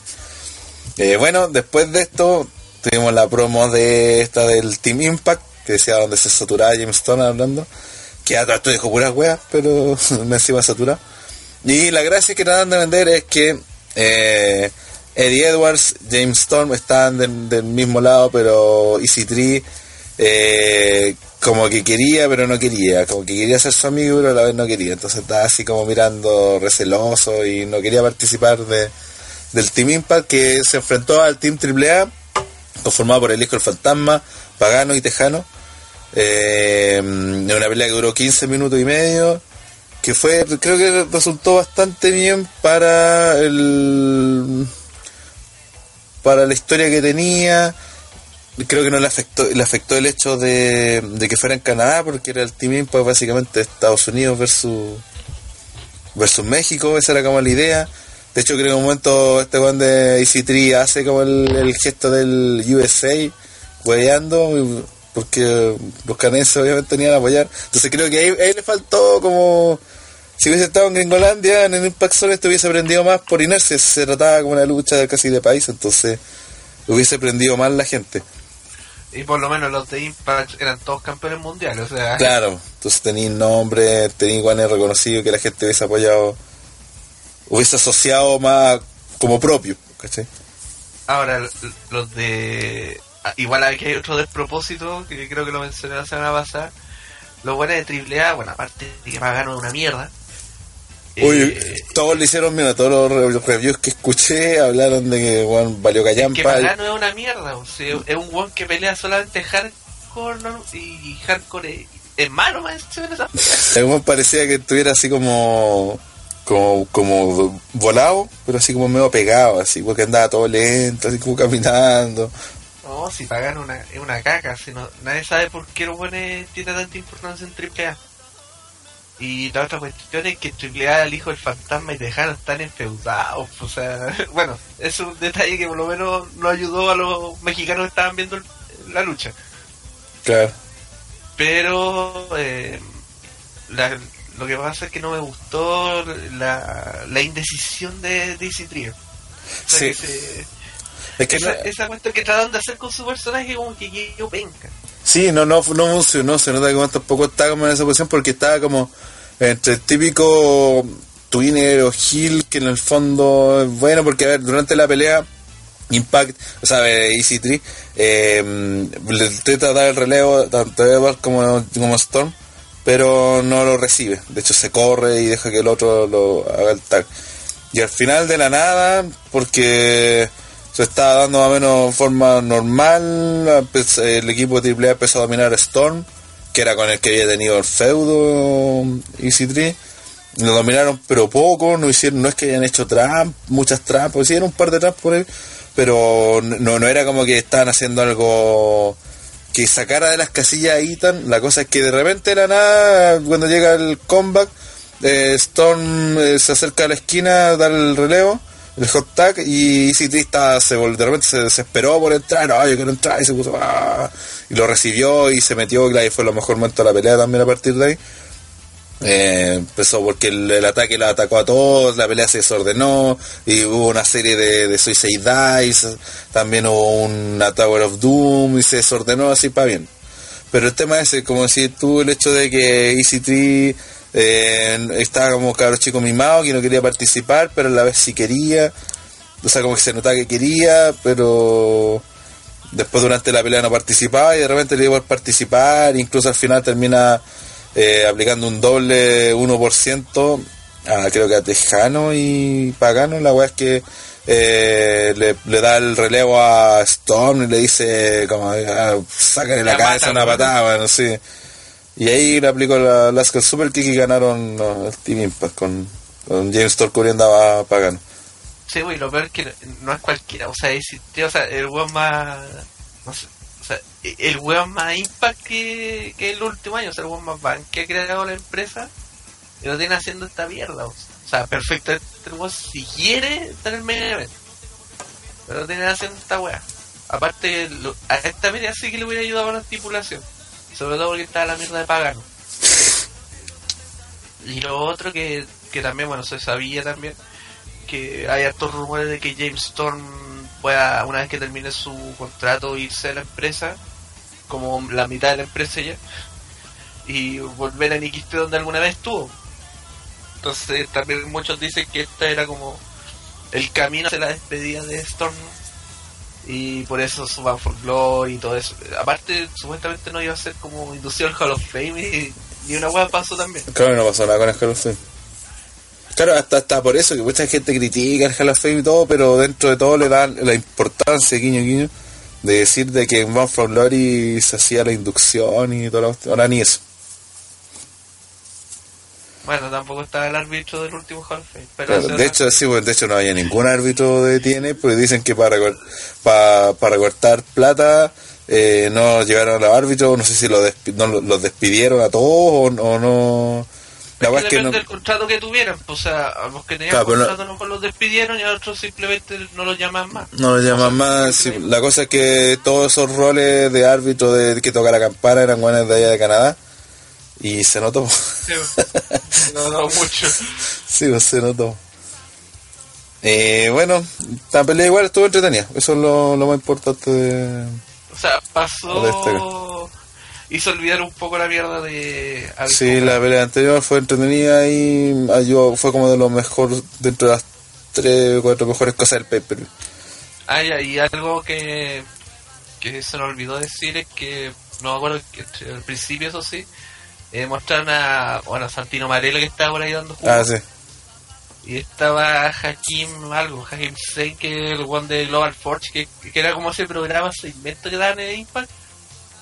Eh, bueno, después de esto, tuvimos la promo de esta del Team Impact, que decía donde se saturaba James Stone hablando, que atrás tú dijo puras weas, pero me encima saturado. Y la gracia que tratan de vender es que eh, Eddie Edwards, James Storm están del, mismo lado, pero EC3 eh, como que quería, pero no quería, como que quería ser su amigo, pero a la vez no quería. Entonces estaba así como mirando receloso y no quería participar de, del Team Impact que se enfrentó al Team AAA, conformado por el Hijo del Fantasma, Pagano y Tejano. Eh, una pelea que duró 15 minutos y medio que fue creo que resultó bastante bien para el para la historia que tenía. Creo que no le afectó le afectó el hecho de, que fuera en Canadá porque era el Team Impact básicamente Estados Unidos versus versus México esa era como la idea. De hecho creo que en un momento este weón de EC3 hace como el, gesto del USA hueveando porque los canadienses obviamente tenían a apoyar. Entonces creo que ahí le faltó como si hubiese estado en Gringolandia en el Impact Zone esto hubiese aprendido más por inercia se trataba como una lucha casi de país entonces hubiese aprendido más la gente Y por lo menos los de Impact eran todos campeones mundiales, o sea, claro entonces tenéis nombre tenéis guanes reconocido que la gente hubiese apoyado hubiese asociado más como propio ¿cachai? ahora los de... ah, Igual aquí hay otro despropósito, que creo que lo mencioné la semana pasada. Los buenos de AAA, bueno, aparte de que pagaron una mierda. Oye, eh, todos le hicieron, mira, todos los re- reviews que escuché hablaron de que Juan valió que callampa. Pagano es una mierda, o sea, es un weón que pelea solamente hardcore ¿no? y hardcore es, es malo más. El Juan parecía que estuviera así como, como, como volado, pero así como medio pegado, así, porque andaba todo lento, así como caminando. No, si Pagano una, es una caca, si no, nadie sabe por qué los buenos tiene tanta importancia en AAA. Y la otra cuestión es que AAA, el hijo del fantasma y Tejano están enfeudados. O sea, bueno, es un detalle que por lo menos no ayudó a los mexicanos que estaban viendo la lucha. Claro. Pero eh, la- lo que pasa es que no me gustó la, la indecisión de DC Trio. O sea, Sí. que se- Es que esa, no- esa cuestión que tratan de hacer con su personaje como que yo penca. Sí, no, no, no funcionó, se nota que tampoco estaba como en esa posición porque estaba como entre el típico twinner o heel que en el fondo es bueno porque a ver, durante la pelea Impact, o sea, eh, EC3 eh, le intenta dar el relevo tanto a Edward como, como Storm pero no lo recibe, de hecho se corre y deja que el otro lo haga el tag. Y al final de la nada porque estaba dando más o menos forma normal. El equipo de AAA empezó a dominar Storm, que era con el que había tenido el feudo EC3. Lo dominaron, pero poco, no hicieron, no es que hayan hecho tramp, muchas trampas, hicieron un par de trampas por él, pero no, no era como que estaban haciendo algo que sacara de las casillas a Ethan. La cosa es que de repente era nada, cuando llega el comeback, eh, Storm eh, se acerca a la esquina, da el relevo, el hot tag, y Easy se, de repente se desesperó por entrar, no, yo quiero entrar, y se puso, "Ah", y lo recibió y se metió, y fue lo mejor momento de la pelea también a partir de ahí. Eh, empezó porque el, ataque la atacó a todos, la pelea se desordenó y hubo una serie de, de Suicide Dice, también hubo una Tower of Doom y se desordenó así para bien. Pero el tema es, como decir tú, el hecho de que EC3 eh, estaba como cabro chico mimado, que no quería participar, pero a la vez sí quería. O sea, como que se notaba que quería, pero después durante la pelea no participaba y de repente le dio por participar, incluso al final termina eh, aplicando un doble 1% a, creo que a Tejano y Pagano, la weá es que eh, le, le da el relevo a Storm y le dice como ah, sácale la, La cabeza mata, una patada, bueno, sí. Y ahí le aplicó la Lascar Super Kick y ganaron el Team Impact con, James Storm cubriendo a Pagano. Sí, güey, lo peor es que no, es cualquiera. O sea, existió, o sea, el weón más. O sea, el weón más impact que, el último año, o sea, el weón más ban que ha creado la empresa, y lo tiene haciendo esta mierda. O sea, o sea, perfectamente el weón si quiere estar en el main pero lo tiene haciendo esta weá. Aparte, a esta media sí que le hubiera ayudado con la estipulación, sobre todo porque estaba la mierda de pagano. Y lo otro que, que también, bueno, se sabía también, que hay hartos rumores de que James Storm pueda, una vez que termine su contrato, irse de la empresa, como la mitad de la empresa ya, y volver a NXT donde alguna vez estuvo. Entonces también muchos dicen que esta era como el camino hacia la despedida de Storm y por eso su Van for Glory y todo eso. Aparte, supuestamente no iba a ser como inducido al Hall of Fame y, y una hueá pasó también. Claro, no pasó nada con el Hall of Fame. Claro, hasta, hasta por eso que mucha gente critica el Hall of Fame y todo, pero dentro de todo le dan la importancia, guiño, guiño, de decir de que en Bound from Glory se hacía la inducción y la cuestión. Ahora ni eso. Bueno, tampoco estaba el árbitro del último Fame. Pero Claro, de hecho, sí, pues, de hecho no había ningún árbitro de TN, porque dicen que para, cor- pa- para cortar plata eh, no llegaron a los árbitros, no sé si lo despi- no, lo- los despidieron a todos o, o no. La Es que que no, depende del contrato que tuvieran. Pues, o sea, a los que tenían Claro, pero no- contrato no los despidieron y a otros simplemente no los llaman más. No lo llaman más. sí, la cosa es que todos esos roles de árbitro de que toca la campana eran buenos de allá de Canadá. Y se notó. Sí, no, no mucho. sí, pues, se notó. Eh, bueno, la pelea igual estuvo entretenida. Eso es lo, lo más importante de... O sea, pasó. Hizo olvidar un poco la mierda de. Alex Sí, la pelea anterior fue entretenida y ayudó, fue como de lo mejor dentro de las tres o cuatro mejores cosas del pay-per-view. Ah, ya, y algo que. que se nos olvidó decir es que. No me acuerdo que al principio, eso sí. Eh, mostraron a. Bueno, a Santino Marello que estaba por ahí dando jugo. Ah, sí. Y estaba Hakim algo, Hakim Sen, que es el one de Global Forge, que, que era como ese programa segmento que daban en Impact,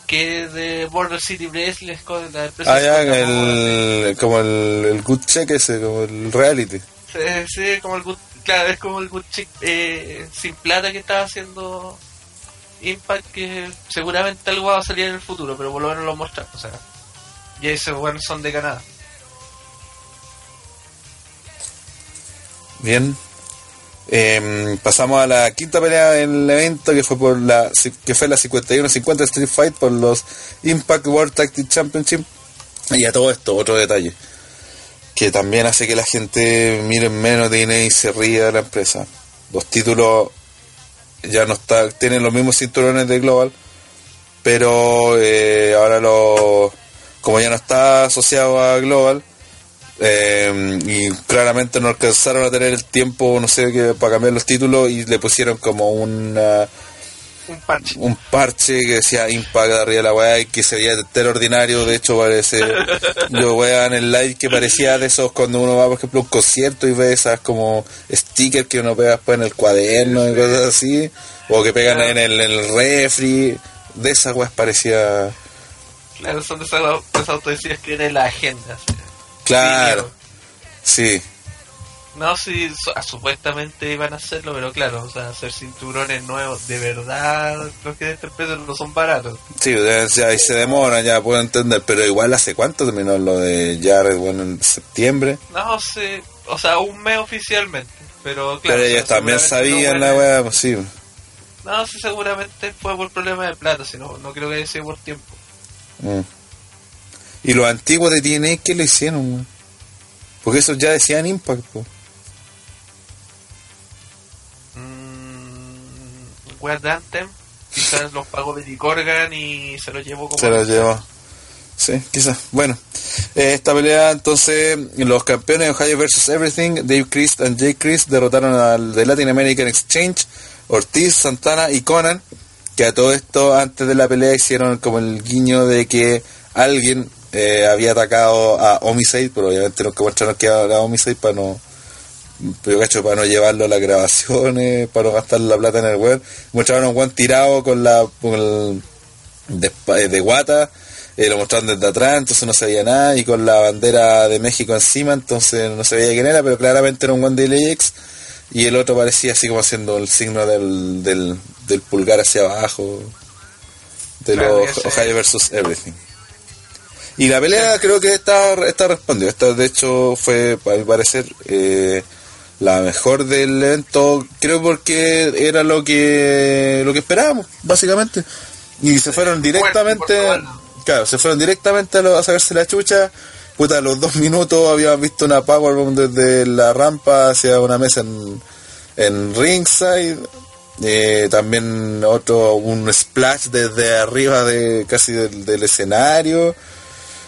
que es de Border City Wrestling, con la empresa Ah, ya, el, como el, el good check ese, como el reality. sí. Sí, como el good, claro, es como el good chick eh, sin plata que estaba haciendo Impact, que seguramente algo va a salir en el futuro, pero por lo menos lo muestran, o sea, y esos buenos son de Canadá. Bien. Em, pasamos a la quinta pelea en el evento que fue por la que fue la 51-50 Street Fight por los Impact World Tag Championship y a todo esto otro detalle que también hace que la gente mire menos de y se ría de la empresa los títulos ya no está tienen los mismos cinturones de Global pero eh, ahora lo como ya no está asociado a Global eh, y claramente no alcanzaron a tener el tiempo, no sé, qué para cambiar los títulos y le pusieron como una, Un parche. un parche que decía Impact arriba de la weá y que se veía entero ordinario. De hecho, parece, yo weá en el live que parecía de esos cuando uno va, por ejemplo, a un concierto y ve esas como stickers que uno pega después en el cuaderno y cosas así, o que pegan en el, en el refri. De esas weas parecía. Claro, son de esas, esas autodecidas que vienen en la agenda. Claro. Sí, No, sí, ah, supuestamente iban a hacerlo, pero claro, o sea, hacer cinturones nuevos, de verdad, los que de este peso no son baratos. sí, ya, ahí se demora, ya puedo entender, pero igual hace cuánto terminó lo de Jared, bueno, en septiembre. No sé, o sea, un mes oficialmente, pero claro. pero o sea, ellos también sabían no la weá, pues sí. No, sí, seguramente fue por problema de plata, si no, no creo que haya sido por tiempo. Mm. Y los antiguos de TNA, ¿qué lo hicieron? Porque esos ya decían Impact, po. Mm, Weas de Anthem, quizás los pagó Betty Corgan y se los llevó como. Se los llevó. Sí, quizás. Bueno, eh, esta pelea entonces, los campeones de Ohio vs. Everything, Dave Christ y Jake Christ derrotaron al de Latin American Exchange, Ortiz, Santana y Conan, que a todo esto antes de la pelea hicieron como el guiño de que alguien eh, había atacado a Homicide, pero obviamente nunca mostraron que era Homicide para no pero cacho, para no llevarlo a las grabaciones, para no gastar la plata en el web. Mostraron a un guan tirado con la con el, de, de guata, eh, lo mostraron desde atrás, entonces no se veía nada, y con la bandera de México encima, entonces no se veía quién era, pero claramente era un guan de LAX, y el otro parecía así como haciendo el signo del, del, del pulgar hacia abajo, de Claro, los Ohio versus Everything. Y la pelea creo que esta, esta respondió. Esta de hecho fue, a mi parecer, eh, la mejor del evento. Creo porque era lo que lo que esperábamos, básicamente. Y se fueron directamente, claro, se fueron directamente a, lo- a sacarse la chucha. Puta, a los dos minutos habíamos visto una powerbomb desde la rampa hacia una mesa en, en ringside. Eh, también otro, un splash desde arriba de casi del, del escenario.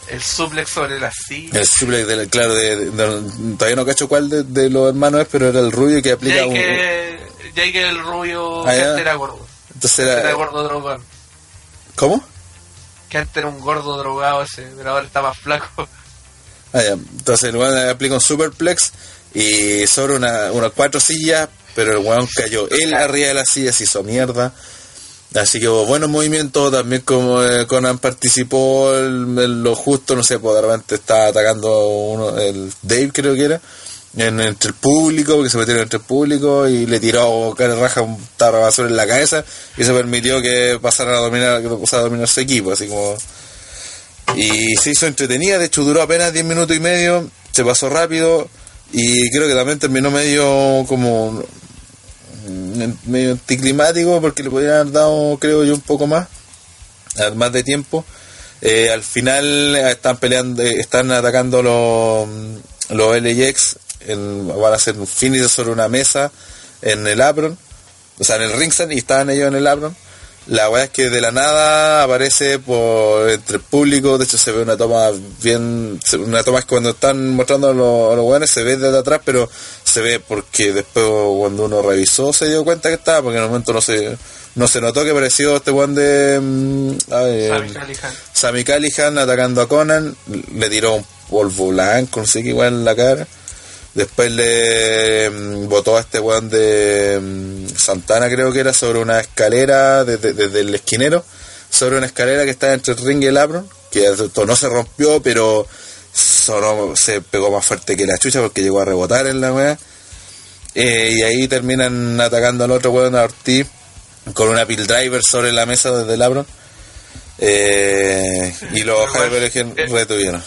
El suplex sobre la silla. El suplex, del, claro, de, de- de- todavía no cacho cuál de, de los hermanos es, pero era el rubio que aplica un... Jake, Jake el rubio Ah, que ya. antes era gordo. Entonces era era... gordo drogado. ¿Cómo? Que antes era un gordo drogado ese, pero ahora está más flaco. Ah, ya. Entonces el weón aplica un superplex y sobre una, unas cuatro sillas, pero el weón cayó él arriba de las sillas y hizo mierda. Así que hubo buenos movimientos, también como eh, Conan participó en, lo justo, no sé, pues de repente estaba atacando uno, el Dave creo que era, en, entre el público, porque se metieron entre el público y le tiró cara raja un tarro basura en la cabeza y se permitió que pasaran a dominar, que pasara a dominar su equipo, así como y se hizo entretenida, de hecho duró apenas 10 minutos y medio, se pasó rápido y creo que también terminó medio como mm, medio anticlimático porque le podrían haber dado creo yo un poco más, más de tiempo. Eh, al final eh, están peleando, eh, están atacando los, los LAX, en- van a hacer un finish sobre una mesa en el apron, o sea en el ringside y estaban ellos en el apron. La weá es que de la nada aparece por entre el público, de hecho se ve una toma bien, una toma es cuando están mostrando a los, los weones, se ve desde atrás, pero se ve porque después cuando uno revisó se dio cuenta que estaba, porque en el momento no se, no se notó que pareció este weón de mm, el- Callihan. Sami Callihan atacando a Conan, le tiró un polvo blanco, no sé qué igual en la cara. Después le mm, botó a este weón de mm, Santana, creo que era, sobre una escalera desde, desde el esquinero, sobre una escalera que estaba entre el ring y el apron, que esto no se rompió, pero sonó, se pegó más fuerte que la chucha porque llegó a rebotar en la weá. Eh, y ahí terminan atacando al otro weón, a Ortiz, con una pill driver sobre la mesa desde el apron. Eh, y los Hyper eh, retuvieron.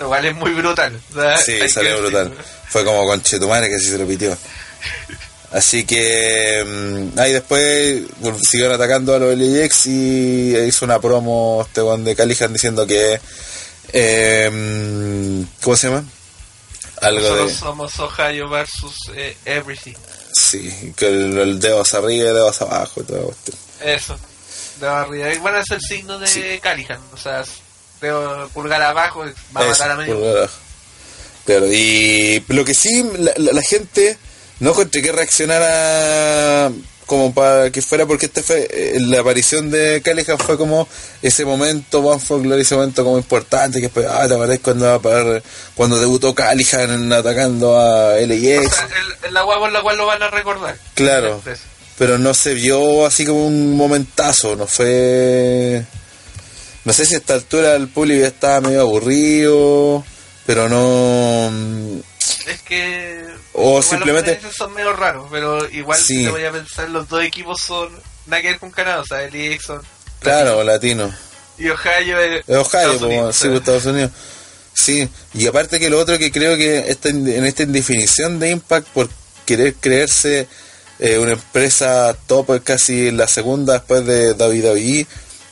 Lo cual es muy brutal. sea, Sí, salió brutal. Fue como con Chetumare que sí se lo pitió. Así que mm, ahí después bueno, siguieron atacando a los LAX y hizo una promo este de Callihan diciendo que eh, mm, ¿cómo se llama? Algo Nosotros de somos Ohio versus eh, Everything. sí, que el, el dedo hacia arriba y el dedo hacia abajo y todo. Eso. De arriba. Y Van a ser signos de Sí. Callihan. O sea, veo pulgar abajo, va a matar a medio. Claro, y lo que sí, la, la- la gente no encontré que reaccionara como para que fuera, porque este fue, eh, la aparición de Callihan fue como ese momento, One for Glory, ese momento como importante, que después, ah, te acuerdas cuando, va a parar- cuando debutó Callihan atacando a O LAX, sea, el, la por la cual lo van a recordar. Claro. Pero no se vio así como un momentazo, no fue... No sé si a esta altura el público ya estaba medio aburrido, pero no... es que. O simplemente- Los son medio raros, pero igual Sí. te voy a pensar, los dos equipos son. Nada que ver con Canadá, o sea, el EX son. Claro, latino. Y Ohio es. Es Ohio, Estados como Unidos, sí, Estados Unidos. Sí, y aparte que lo otro que creo que está en, esta indefinición de Impact por querer creerse eh, una empresa top casi la segunda después de WWE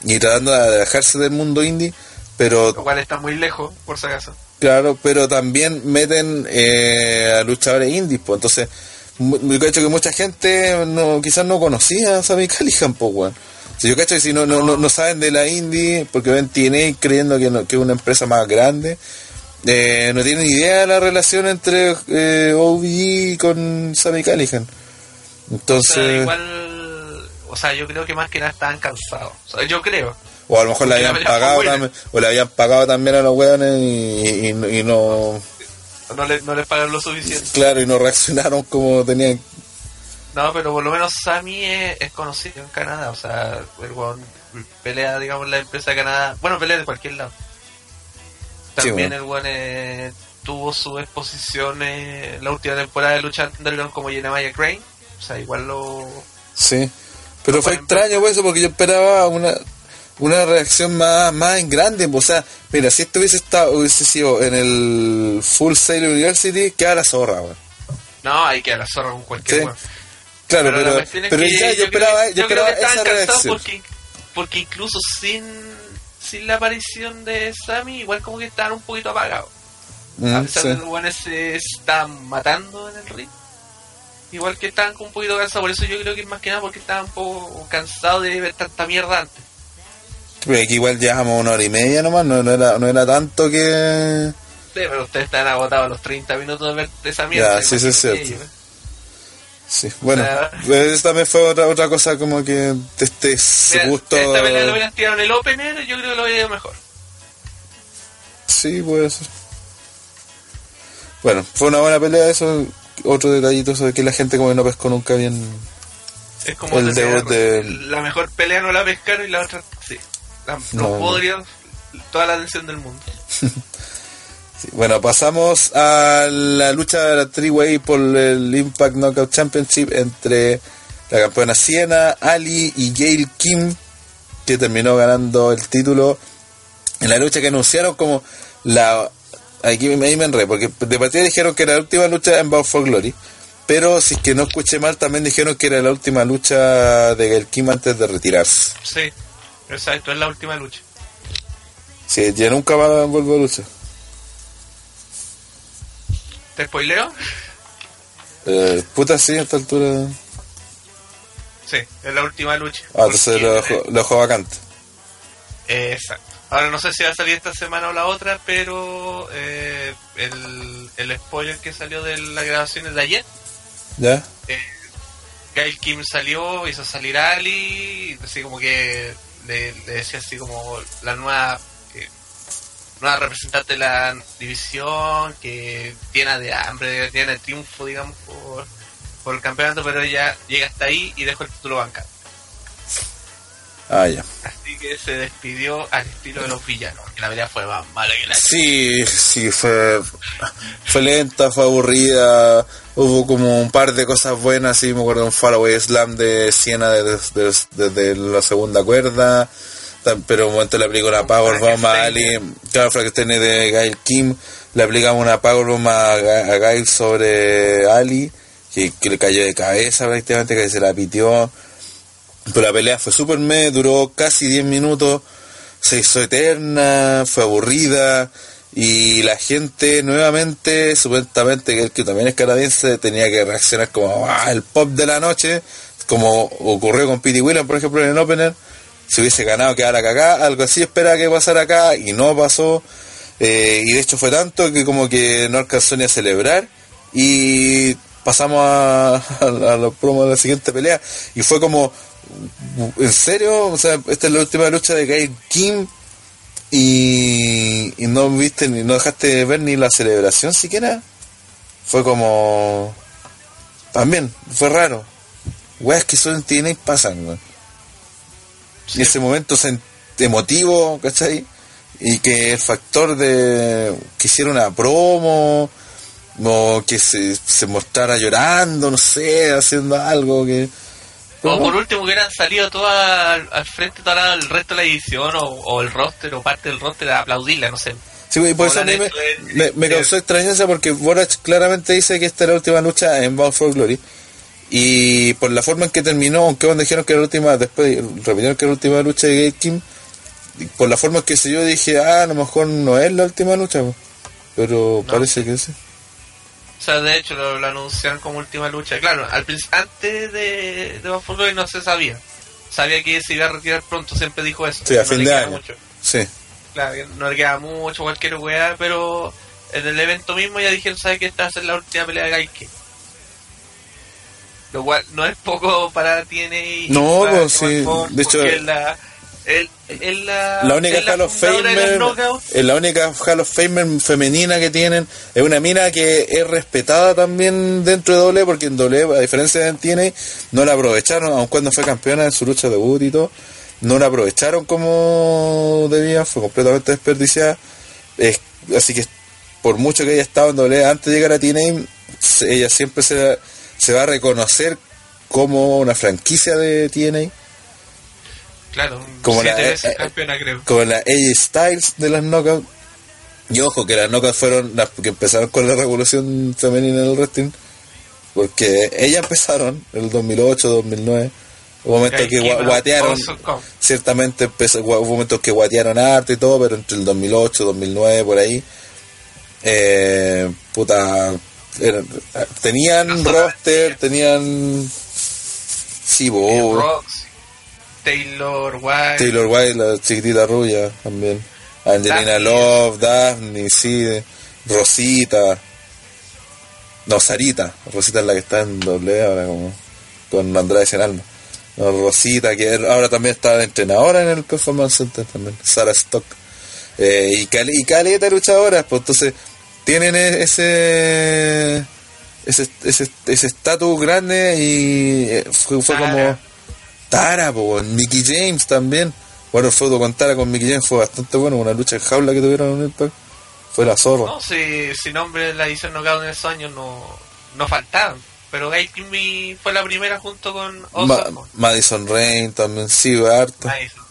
y tratando de alejarse del mundo indie, pero Lo cual está muy lejos, por si acaso. Claro, pero también meten eh, a luchadores indies, pues entonces, yo cacho que mucha gente no, quizás no conocía a Sammy Callihan, pues, weón. Si yo cacho que si no, no, no, no saben de la indie, porque ven TNA creyendo que, no- que es una empresa más grande, eh, no tienen idea de la relación entre eh, OVE con Sammy Callihan. O Entonces, sea, igual. O sea, yo creo que más que nada estaban cansados. O sea, yo creo. o a lo mejor le habían pagado también, o le habían pagado también a los weones y, y- y no, No, le, no les pagaron lo suficiente. claro, y no reaccionaron como tenían No, pero por lo menos Sammy es, es conocido en Canadá. O sea, el weón pelea, digamos, la empresa de Canadá. Bueno, pelea de cualquier lado. Sí, También bueno. el weón eh, tuvo su exposición eh, la última temporada de lucha underground como Maya Crane. O sea, igual lo. Sí, pero fue extraño pues, eso porque yo esperaba una una reacción más, más en grande. O sea, mira, si esto hubiese estado, hubiese sido en el Full Sail University, queda la zorra, weón. No, hay que a la zorra con cualquier Sí. weón. Claro, la pero, pero ya yo esperaba, yo creo esperaba que esa reacción. Porque, porque incluso sin, sin la aparición de Sammy, igual como que estaban un poquito apagados. a Mm, pesar sí. de que los buenos se estaban matando en el ring. Igual que estaban con un poquito cansados, por eso yo creo que es más que nada porque estaban un poco cansados de ver tanta mierda antes. Pero que igual llevamos una hora y media nomás, no, no era, no era tanto que... Sí, pero ustedes están agotados los 30 minutos de ver esa Ya, mierda. sí, sí, es imagínate cierto. ellos, ¿eh? Sí, bueno, eso también fue otra otra cosa como que este Mira, gusto... Esta pelea lo hubieran tirado en el opener, yo creo que lo hubiera ido mejor. Sí, puede ser. Bueno, fue una buena pelea eso. Otro detallito de que la gente como que no pescó nunca bien. Es como El debut decía, de- la mejor pelea no la pescaron y la otra sí. La, No, los podrios, toda la atención del mundo. Sí, Bueno, pasamos a la lucha de la Three-Way por el Impact Knockout Championship entre la campeona Siena, Ali y Gail Kim, que terminó ganando el título en la lucha que anunciaron como la... Aquí me, me enredé, porque de partida dijeron que era la última lucha en Bound for Glory, pero si es que no escuché mal, también dijeron que era la última lucha de Gail Kim antes de retirarse. Sí, exacto, es la última lucha. Sí, ya nunca va a volver a luchar. ¿Te spoileo? Eh, puta, sí, a esta altura... Sí, es la última lucha. Ah, entonces lo lo dejó vacante. Exacto. Ahora no sé si va a salir esta semana o la otra, pero eh, el, el spoiler que salió de las grabaciones de ayer, ¿Ya? eh, Gail Kim salió, hizo salir a Ali, así como que le, le decía así como la nueva nueva representante de la división, que tiene de hambre, tiene de triunfo, digamos, por, por el campeonato, pero ella llega hasta ahí y dejó el título bancado. Ah, ya. Así que se despidió al estilo de los villanos, que la pelea fue más mala que la Sí, sí, fue, fue lenta, fue aburrida. Hubo como un par de cosas buenas, sí, me acuerdo de un Faraway Slam de Siena desde, desde la segunda cuerda. Pero un momento le aplicó una Powerbomb a Ali. Claro, Frankenstein de Gail Kim. Le aplicamos una Powerbomb a, a Gail sobre Ali, que, que le cayó de cabeza prácticamente, que se la pitió. Pero la pelea fue súper me, duró casi 10 minutos, se hizo eterna, fue aburrida y la gente nuevamente, supuestamente que el que también es canadiense, tenía que reaccionar como "Ah, el pop de la noche, como ocurrió con Pete Williams, por ejemplo, en el opener, si hubiese ganado quedara cagá, algo así esperaba que pasara acá y no pasó. Eh, y de hecho fue tanto que como que no alcanzó ni a celebrar y pasamos a, a, a los promos de la siguiente pelea y fue como ¿en serio? o sea esta es la última lucha de Gail Kim y, y no viste ni no dejaste ver ni la celebración siquiera fue como también fue raro weas que solo en TNA pasan weón. y ese momento emotivo ¿cachai? y que el factor de que hiciera una promo o que se, se mostrara llorando, no sé, haciendo algo que... O por último que hubieran salido todas al, al frente toda el resto de la edición o, o el roster o parte del roster a aplaudirla, no sé. Sí, y por eso a mí me, me, me causó extrañeza porque Borac claramente dice que esta era la última lucha en Bound for Glory. Y por la forma en que terminó, aunque cuando dijeron que era la última, después repitieron que era la última lucha de Gate King, y por la forma en que se yo dije, ah, a lo mejor no es la última lucha, pero parece que sí. O sea, de hecho lo, lo anunciaron como última lucha. Claro, al antes de, de Glory no se sabía. Sabía que se iba a retirar pronto, siempre dijo eso. Sí, a No fin de año. mucho. Sí. Claro, no le queda mucho, cualquier weá, pero en el evento mismo ya dijeron, ¿sabes que esta va a ser la última pelea de Gaike? Lo cual no es poco para TNA. No, para pues, sí, de hecho, la, es, es la, La única es la Hall of Famer, la única Hall of Famer femenina que tienen, es una mina que es respetada también dentro de doble porque en doble, a diferencia de TNA, no la aprovecharon, aun cuando fue campeona en su lucha de debut y todo, no la aprovecharon como debían, fue completamente desperdiciada, Es- así que por mucho que haya estado en doble antes de llegar a TNA, ella siempre se, se va a reconocer como una franquicia de TNA. Claro, como siete la- veces eh, campeona, creo. con la AJ Styles de las Knockouts. Y ojo, que las Knockouts fueron las que empezaron con la revolución femenina del wrestling. Porque ellas empezaron en el 2008, 2009. Hubo momentos que guatearon, ciertamente empezó, hubo momentos que guatearon arte y todo, pero entre el 2008, 2009, por ahí, eh, puta, eran- tenían roster, tenían... Sí, bo, Taylor White, Taylor White, la chiquitita rubia también. Angelina Daphne. Love, Daphne, sí, Rosita. No, Sarita. Rosita es la que está en doble ahora como con Andrade en alma. No, Rosita, que ahora también está de entrenadora en el Performance Center también. Sara Stock. Eh, y, cal y caleta luchadoras, pues entonces tienen e- ese ese ese ese estatus grande y eh, fue, como Tara, po, Mickey James también. Bueno, el feudo con Tara con Mickey James fue bastante bueno, una lucha en jaula que tuvieron en Impact. Fue la zorra. No, si, si nombre de la edición Knockout en esos años no, no faltaban. Pero Kimby fue la primera junto con Ma- Kong. Madison Rain también, sí, harto. Madison.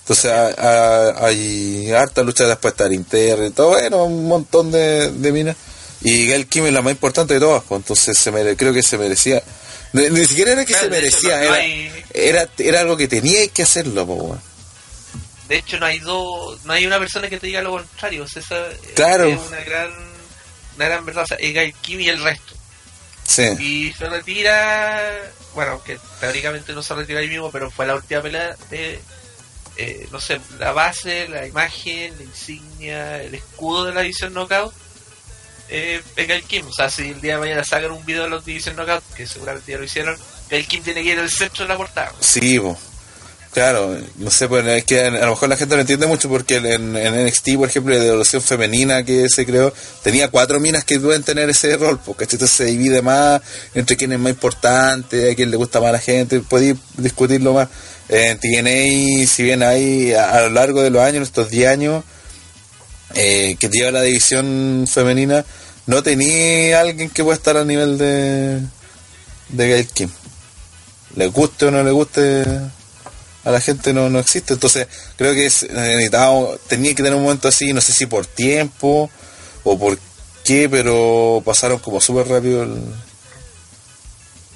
Entonces hay, harta lucha después estar interna y todo, bueno, un montón de, de minas. Y Gail Kim es la más importante de todas, pues entonces se mere- creo que se merecía. Ni, ni siquiera era que Claro, se merecía, no era, hay- era, era algo que tenía que hacerlo, po. De hecho, no hay dos, no hay una persona que te diga lo contrario. o sea, esa Claro. es una gran, una gran verdad. O sea, es Guy Kim y el resto. Sí, Y se retira, bueno, que teóricamente no se retira ahí mismo, pero fue la última pelea de, eh, no sé, la base, la imagen, la insignia, el escudo de la edición Knockout. Eh, Gail Kim, o sea, si el día de mañana sacan un video de los División Knockout, que seguramente ya lo hicieron, Gail Kim tiene que ir al centro de la portada. sí, po. Claro, no sé, pues es que a lo mejor la gente no entiende mucho porque en, en NXT, por ejemplo, la evolución femenina que se creó, tenía cuatro minas que pueden tener ese rol, porque entonces se divide más entre quién es más importante, a quién le gusta más a la gente, podéis discutirlo más. En TNA, si bien hay a, a lo largo de los años, estos 10 años, eh, que lleva la división femenina, no tenía alguien que pueda estar a nivel de, de Gail Kim. Le guste o no le guste a la gente no, no existe. Entonces, creo que es, necesitaba, tenía que tener un momento así, no sé si por tiempo o por qué, pero pasaron como súper rápido. El,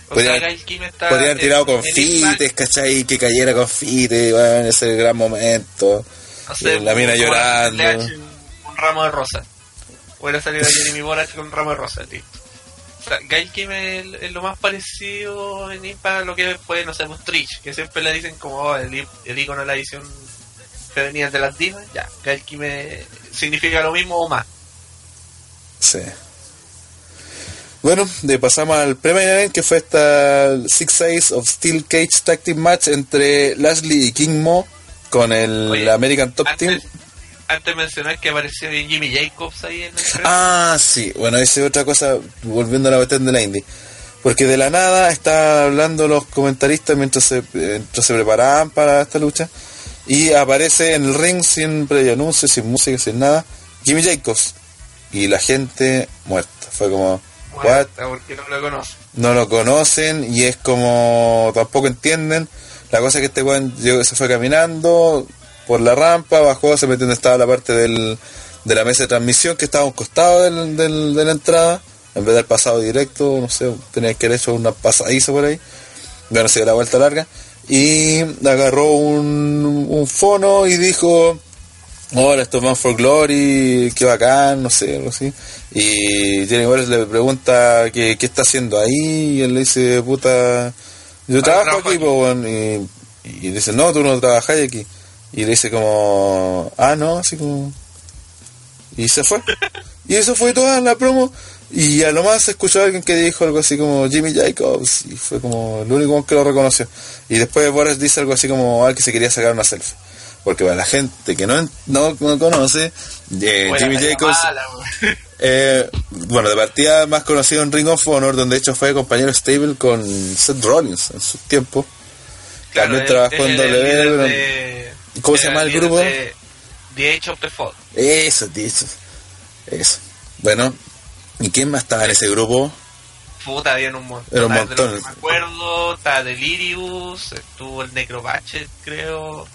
O Podrían- sea, tirado confites, ¿cachai? Que cayera confite, bueno, ese gran momento. no sé, Eh, la mina llorando. Un ramo de rosa. Hubiera salido Jeremy Borash con ramo de rosa, listo. O sea, Gail Kim es, es lo más parecido en Impact a lo que fue, no sé, pues Trish, que siempre le dicen como oh, el, el icono de la edición femenina de las divas, ya, Gail Kim es- significa lo mismo o más. Sí. Bueno, de pasamos al pre-main event que fue esta Six Size of Steel Cage Team Match entre Lashley y King Mo con el Oye, American Top antes, Team. Antes de mencionar que apareció Jimmy Jacobs ahí en el. Ah, sí. Bueno, esa es otra cosa, volviendo a la cuestión de la indie. Porque de la nada estaban hablando los comentaristas mientras se, mientras se preparaban para esta lucha. Y aparece en el ring sin previo anuncio, sin música, sin nada, Jimmy Jacobs. y la gente muerta. Fue como, what? Porque no lo conoce. no lo conocen y es como tampoco entienden. La cosa es que este weón se fue caminando por la rampa, bajó, se metió donde estaba la parte del, de la mesa de transmisión que estaba a un costado del, del- de la entrada, en vez del pasado directo, no sé, tenía que haber hecho una pasadiza por ahí, bueno, se dio la vuelta larga, y agarró un, un fono y dijo, Hola, esto es Man for Glory, qué bacán, no sé, algo así. Y Jenny Wells le pregunta qué, qué está haciendo ahí, y él le dice, puta, yo trabajo trabajo aquí, aquí. po, weón. y, y dice, no, tú no trabajas aquí. Y le dice como, ah, no, así como... Y se fue. y eso fue toda la promo. Y a lo más se escuchó a alguien que dijo algo así como Jimmy Jacobs. Y fue como el único que lo reconoció. Y después Boris dice algo así como al que se quería sacar una selfie. Porque para la gente que no, no, no conoce, eh, Jimmy Jacobs, mala, eh, bueno, de partida más conocido en Ring of Honor, donde de hecho fue compañero stable con Seth Rollins en su tiempo. Claro, También trabajó en WWE. De- ¿Cómo se llama el grupo? de The Age of the Fall. Eso, eso. Eso. Bueno, ¿y quién más estaba en ese grupo? Puta, habían un montón. Era un de montón. que Me acuerdo, estaba Delirious, estuvo el Necrobatchet, creo.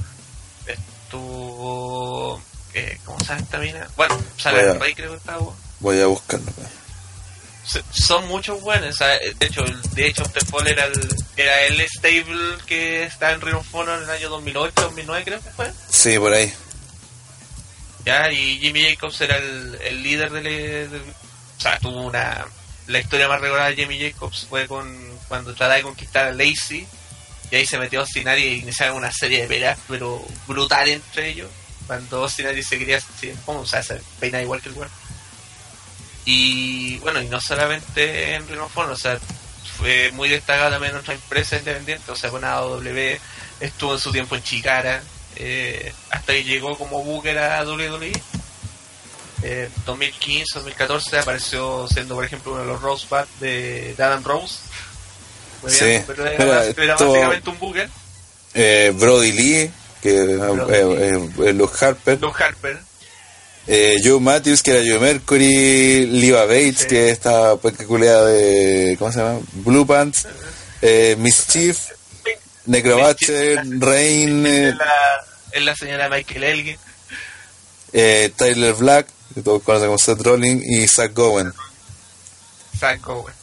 Estuvo. Eh, ¿Cómo se llama esta mina? Bueno, del Rey, creo que estaba. Voy a buscarlo. Son muchos buenos. de hecho, the Fall era el, era el stable que está en Ring of Honor en el año 2008, 2009, creo que fue. Sí, por ahí. Ya, y Jimmy Jacobs era el, el líder del, del- O sea, tuvo una. La historia más recordada de Jimmy Jacobs fue con cuando trataba de conquistar a Lacey. Y ahí se metió Aries y iniciaron una serie de peleas, pero brutal entre ellos. Cuando Austin Aries se quería. sí, ¿Cómo? O sea, se peina igual que el weón. Y bueno, y no solamente en Honor, o sea, fue muy destacado también en otra empresa independiente, o sea, con AW, estuvo en su tiempo en Chicara, eh, hasta que llegó como Booker a WWE. Eh, 2015, 2014 apareció siendo, por ejemplo, uno de los Rosebud de de Adam Rose. Muy Sí. bien, pero era, esto- básicamente un Booker. Eh, Brody Lee, que eh, Brody eh, eh, Luke Harper. Luke Harper. Eh, Joe Matthews, que era Joe Mercury. Liva Bates, Sí. que está peculiar de. ¿Cómo se llama? Blue Pants. Eh, Mischief. Necrobatcher. Rain. eh, Es la, es la señora Michael Elgin. eh, Tyler Black, que todos conocen como Seth Rollins. Y Zach Gowen. Zach Owen.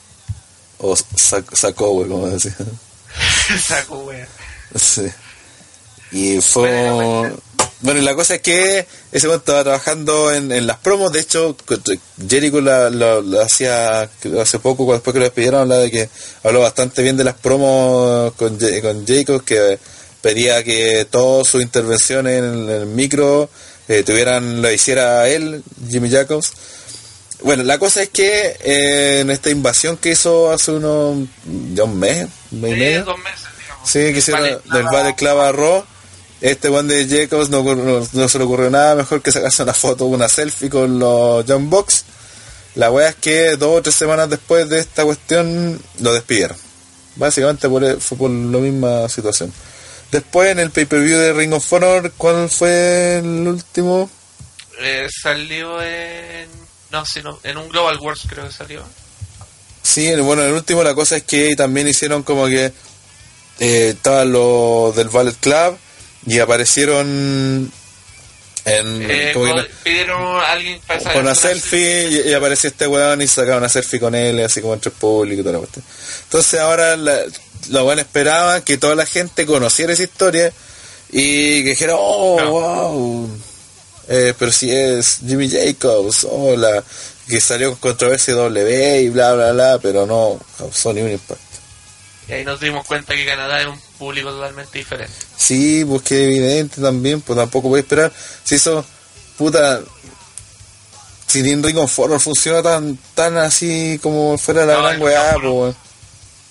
O Zach, Zach Owen, como decía. Zach Owen. Sí. Y fue. Bueno, Bueno, y la cosa es que ese momento estaba trabajando en, en las promos. De hecho, Jericho la, la- la hacía hace poco, después que lo despidieron, hablaba de que habló bastante bien de las promos con, con Jacob, que pedía que todas sus intervenciones en el, micro eh, tuvieran, lo hiciera él, Jimmy Jacobs. Bueno, la cosa es que eh, en esta invasión que hizo hace unos, ya un mes, un mes y medio, dos meses, digamos. Sí, que hicieron del Vale Clava Raw. Este one de Jacobs no, no, no se le ocurrió nada mejor que sacarse una foto, una selfie con los John Box. La wea es que dos o tres semanas después de esta cuestión lo despidieron. Básicamente por, e, fue por la misma situación. Después en el pay-per-view de Ring of Honor, ¿cuál fue el último? Eh, salió en. No, sino en un Global Wars creo que salió. Sí, bueno, el último la cosa es que también hicieron como que eh, estaban los del Ballet Club y aparecieron en Eh, como pidieron a alguien para con una selfie y, y apareció este weón y sacaron una selfie con él así como entre el público y toda la cuestión. Entonces ahora la, los weones esperaban que toda la gente conociera esa historia y que dijera, oh, wow, eh, pero si es Jimmy Jacobs, hola, que salió con controversia W y bla, bla, bla, pero no causó ni un impacto. Y ahí nos dimos cuenta que Canadá es un público totalmente diferente. Sí, pues que evidente también, pues tampoco voy a esperar. Si eso, puta, si of Honor funciona tan tan así como fuera la No, gran weá, pues.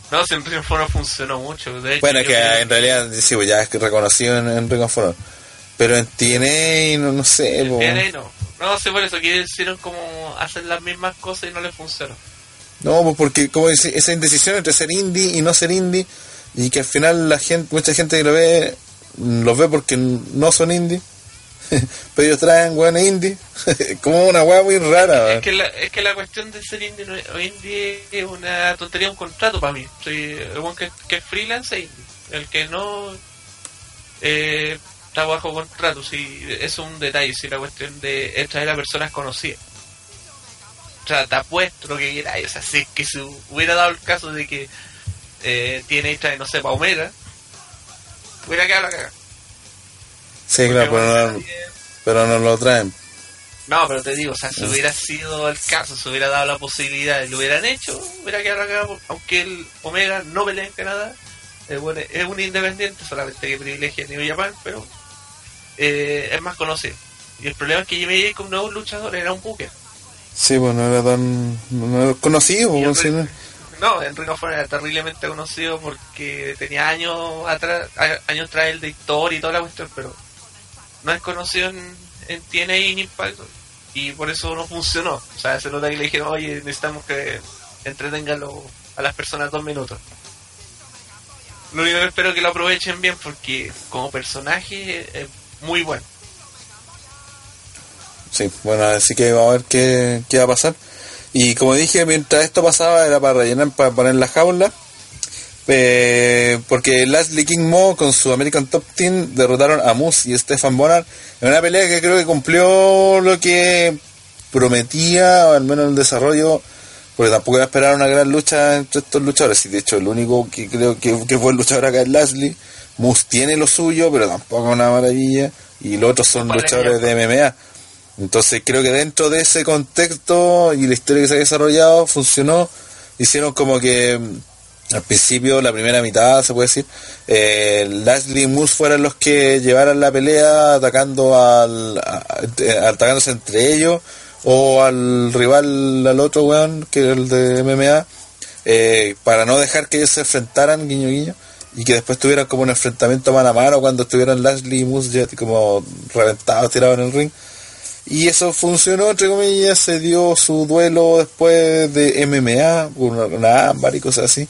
No, siempre en no funcionó mucho. De hecho, Bueno, es que creo- en realidad, sí, pues ya es reconocido en, en Ring of Honor. Pero en TNA, no, no sé, en pues. TNA no. No, sí, por eso que hicieron como hacer las mismas cosas y no les funcionó. No, pues porque como dice, esa indecisión entre ser indie y no ser indie, y que al final la gente, mucha gente que lo ve, mm, los ve porque no son indie. pero ellos traen weón indie. como una weá muy rara. Es que, la, es que la cuestión de ser indie en día es una tontería, un contrato para mí. Soy el que, que es freelance indie. El que no eh, está bajo contrato, eso es un detalle. Si la cuestión de es traer a personas conocidas. Apuesto lo que quieras. O sea, si es que se hubiera dado el caso de que eh, tiene esta, no sé, Paumera, hubiera quedado la cagada. Sí, claro, pero no, pero no lo traen. No, pero te digo, o sea, si hubiera sido el caso, se hubiera dado la posibilidad y lo hubieran hecho, hubiera quedado cagada, aunque el Omega no pelea en Canadá, es, bueno, es un independiente, solamente que privilegia a New Japan, pero eh, es más conocido. Y el problema es que Jimmy Jacob no es un luchador, era un buque. Sí, pues no era tan no era conocido. Pues, sí, no. No, of Honor era terriblemente conocido porque tenía años atrás, años tras el de historia y toda la cuestión, pero no es conocido en, en TNA y en Impact y por eso no funcionó. O sea, se nota que le dijeron, oye, necesitamos que entretengan a las personas dos minutos. Lo único que espero es que lo aprovechen bien porque como personaje es muy bueno. Sí, bueno, así que vamos a ver qué, qué va a pasar. Y como dije, mientras esto pasaba era para rellenar, para poner la jaula. Eh, porque Lashley King Mo con su American Top Team derrotaron a Moose y Stefan Bonner en una pelea que creo que cumplió lo que prometía, o al menos el desarrollo, porque tampoco iba a esperar una gran lucha entre estos luchadores. Y de hecho, el único que creo que, que fue el luchador acá es Lashley. Moose tiene lo suyo, pero tampoco es una maravilla. Y los otros son luchadores de MMA. Entonces creo que dentro de ese contexto y la historia que se ha desarrollado funcionó. Hicieron como que mm, al principio, la primera mitad, se puede decir, eh, Lashley y Moose fueran los que llevaran la pelea atacando al, atacándose entre ellos o al rival, al otro weón, que era el de MMA, eh, para no dejar que ellos se enfrentaran, guiño guiño, y que después tuvieran como un enfrentamiento mano a mano cuando estuvieran Lashley y Moose ya como reventados, tirados en el ring. Y eso funcionó, entre comillas, se dio su duelo después de MMA, una, una ámbar y cosas así.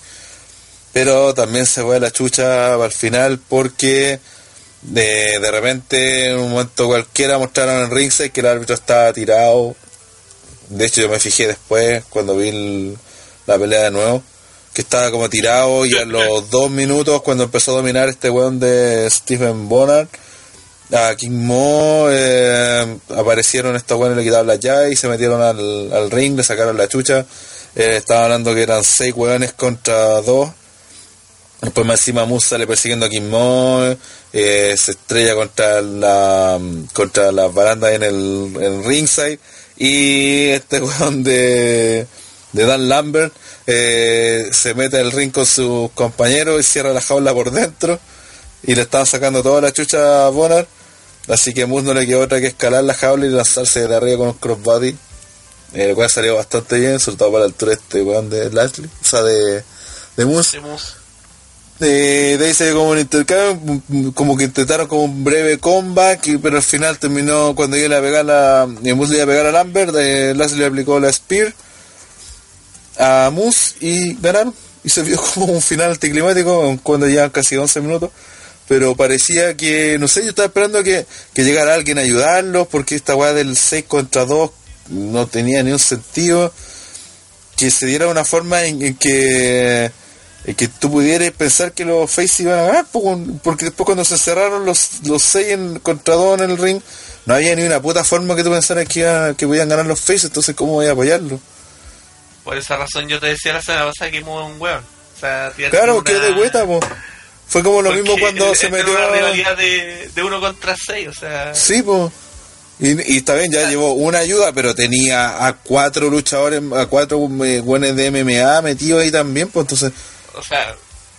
Pero también se fue la chucha al final porque de, de repente en un momento cualquiera mostraron en ringside que el árbitro estaba tirado. De hecho yo me fijé después cuando vi la pelea de nuevo que estaba como tirado y a los dos minutos cuando empezó a dominar este weón de Stephen Bonner a King Mo eh, aparecieron estos weones, le quitaron las llaves y se metieron al, al ring, le sacaron la chucha. Eh, estaba hablando que eran seis weones contra dos. Después más encima Moose sale persiguiendo a King Mo, eh, se estrella contra la contra las barandas en el, en ringside y este weón de, de Dan Lambert eh, se mete al ring con sus compañeros y cierra la jaula por dentro y le estaban sacando toda la chucha a Bonner así que Moose no le quedó otra que escalar la jaula y lanzarse de arriba con un crossbody eh, el cual salió bastante bien sobre todo para la altura este weón de Lashley o sea de, de Moose eh, de ahí se dio como un intercambio, como que intentaron como un breve comeback, y- pero al final terminó cuando iba a pegar la, y Moose le iba a pegar a Lambert, eh, Lashley le aplicó la Spear a Moose y ganaron. Y se vio como un final anticlimático cuando llevan casi 11 minutos. Pero parecía que, no sé, yo estaba esperando que, que llegara alguien a ayudarlos, porque esta weá del 6 contra 2 no tenía ni un sentido. Que se diera una forma en, en que en que tú pudieras pensar que los Face iban a ganar, porque después cuando se cerraron los, los 6 en, contra 2 en el ring, no había ni una puta forma que tú pensaras que, iba- que podían ganar los Face, entonces ¿cómo voy a apoyarlo? Por esa razón yo te decía la semana pasada que es un weón. O sea, Claro, una- que de vuelta, po. Fue como lo mismo cuando se metió una rivalidad de, de uno contra seis, o sea... Sí, pues. Y, y está bien, ya llevó una ayuda, pero tenía a cuatro luchadores, a cuatro eh, buenos de MMA metidos ahí también, pues entonces... O sea,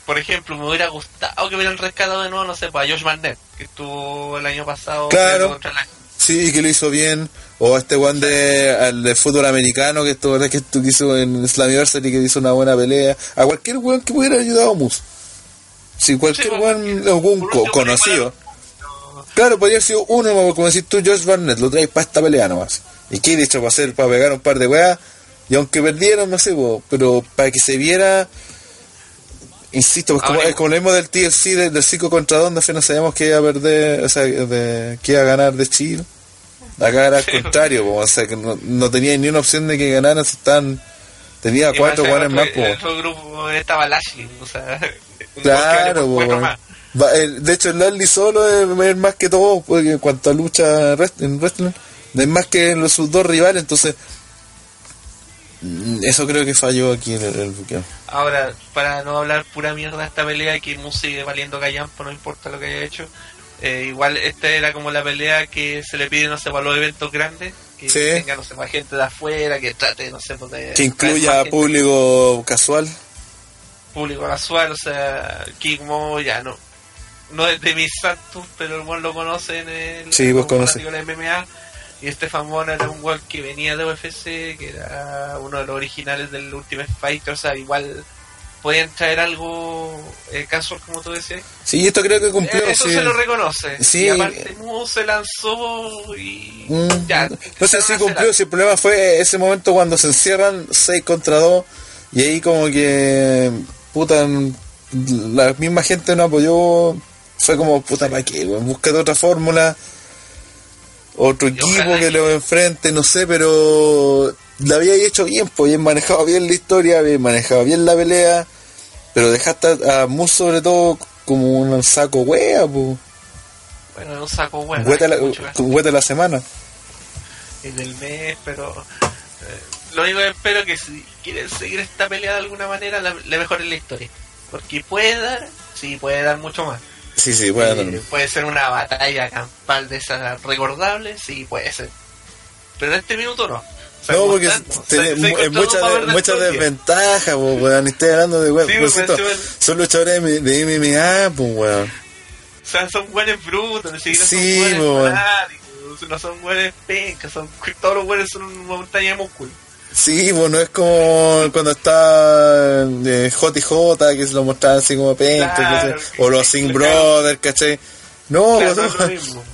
por ejemplo, me hubiera gustado que hubieran rescatado de nuevo, no sé, para Josh Barnett, que estuvo el año pasado Claro. contra la- Sí, que lo hizo bien. O este one de, al de fútbol americano que esto que, esto que hizo en Slammiversary que hizo una buena pelea. A cualquier weón que hubiera ayudado a Moose. Si cualquier por co- último, conocido. Claro, podría haber sido uno, como decís tú, Josh Barnett, lo traes para esta pelea nomás. Y qué dicho para hacer, para pegar un par de weas. Y aunque perdieron, no sé, pero para que se viera Insisto, pues como, es como lo mismo del TLC de- del 5 contra 2, donde no sabíamos que iba a perder, o sea, de, que iba a ganar de Chile. Acá era al contrario, po, o sea, que no, no tenía ni una opción de que ganaran, si estaban, tenía cuatro en más, en po. otro grupo estaba Lashley, o sea, un Claro. Va, el- de hecho, el Lashley solo es, es más que todo, porque en cuanto a lucha rest- en wrestling, es más que los, sus dos rivales, entonces, mm, eso creo que falló aquí en el, el buqueo. Ahora, para no hablar pura mierda de esta pelea, que Moose sigue valiendo callampo, no importa lo que haya hecho. eh, igual esta era como la pelea que se le pide, no sé, para los eventos grandes, que Sí. tenga, no sé, más gente de afuera, que trate, no sé, pues, de Que incluya a gente, público casual. Público casual, o sea, King Mo ya no, no es de mis santos, pero el buen lo conoce en el Sí, vos como conoces. de la MMA. Y este Mona era un weón que venía de UFC, que era uno de los originales del Ultimate Fighter, o sea, igual podían traer algo eh, casual, como tú decías. Sí, esto creo que cumplió. Eh, Eso sí. se lo reconoce. Sí. Y aparte, Mu se lanzó y. Mm, ya. no sé si empezaron a cumplió, si el problema fue ese momento cuando se encierran 6 contra 2 y ahí como que puta la misma gente no apoyó fue como puta para qué búscate otra fórmula otro equipo que lo enfrente no sé pero la había hecho bien pues bien manejado bien la historia bien manejado bien la pelea pero dejaste a, Moose sobre todo como un saco wea pues Bueno, un saco. Huete hay la, la semana. Y del mes, pero lo único que espero es que si quieren seguir esta pelea de alguna manera, la, le mejoren la historia. Porque puede dar, sí, puede dar mucho más. sí sí bueno Eh, puede ser una batalla campal de esas recordables, sí, puede ser. Pero en este minuto no. No, porque es mucha, mucha desventaja, po, weón. Estoy hablando de, weón. Sí, pues, encima- son luchadores de, de MMA, pues, weón. O sea, son buenos brutos, ni siquiera Sí, son buenos no son buenos pencas, son, todos los buenos son una montaña de músculo. Sí, pues, no es como cuando está eh, JJ, que se lo mostraban así como penca, Claro. O los Sing. Brothers, ¿cachai? No, Claro, pues, no es lo mismo.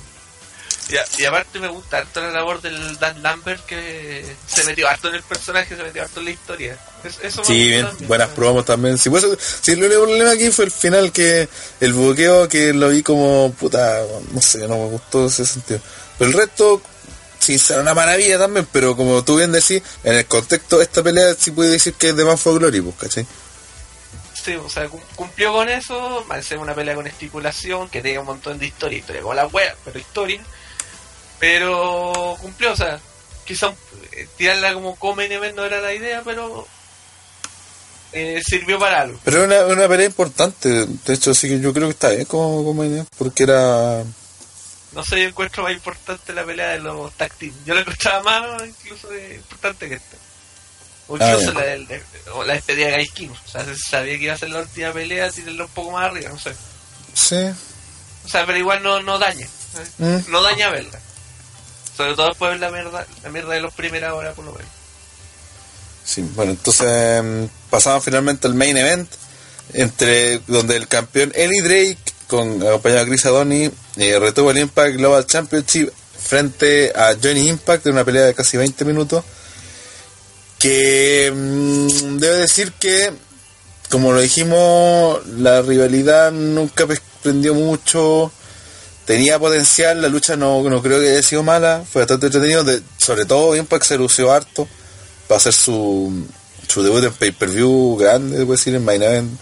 Y, aparte me gusta harto la labor del Dan Lambert que se metió harto en el personaje, se metió harto en la historia. Es- eso Sí, bien, también. buenas promos también. Sí, pues, el único problema aquí fue el final que el buqueo que lo vi como puta, no sé, no me gustó ese sentido. Pero el resto, sí, será una maravilla también, pero como tú bien decís, en el contexto de esta pelea sí puede decir que es de Man for Glory, pues, ¿cachai? Sí, o sea, cum- cumplió con eso, va a ser una pelea con estipulación, que tenga un montón de historia, historia con la wea, pero historia. Pero cumplió, o sea, quizá eh, tirarla como come event no era la idea, pero eh, sirvió para algo. Pero es una, una pelea importante, de hecho sí que yo creo que está bien como, como idea, porque era... No sé, yo encuentro más importante la pelea de los tag team. Yo la encontraba más incluso de- importante que esta. O Ah, incluso ya. la, o la despedida de Guy King. O sea, se sabía que iba a ser la última pelea, tirarla un poco más arriba, no sé. Sí. O sea, pero igual no, no daña. ¿eh? Mm. No daña verla. Sobre todo después de la mierda, la mierda de los primeras horas, por lo menos. Sí, bueno, entonces em, pasamos finalmente al main event, entre donde el campeón Eli Drake, con acompañado de Chris Adoni, eh, retuvo el Impact Global Championship frente a Johnny Impact en una pelea de casi 20 minutos. Que mm, debo decir que, como lo dijimos, la rivalidad nunca prendió mucho. Tenía potencial, la lucha no, no creo que haya sido mala, fue bastante entretenido, sobre todo Impact se lució harto para hacer su, su debut en pay-per-view grande, debo decir, en Main Event.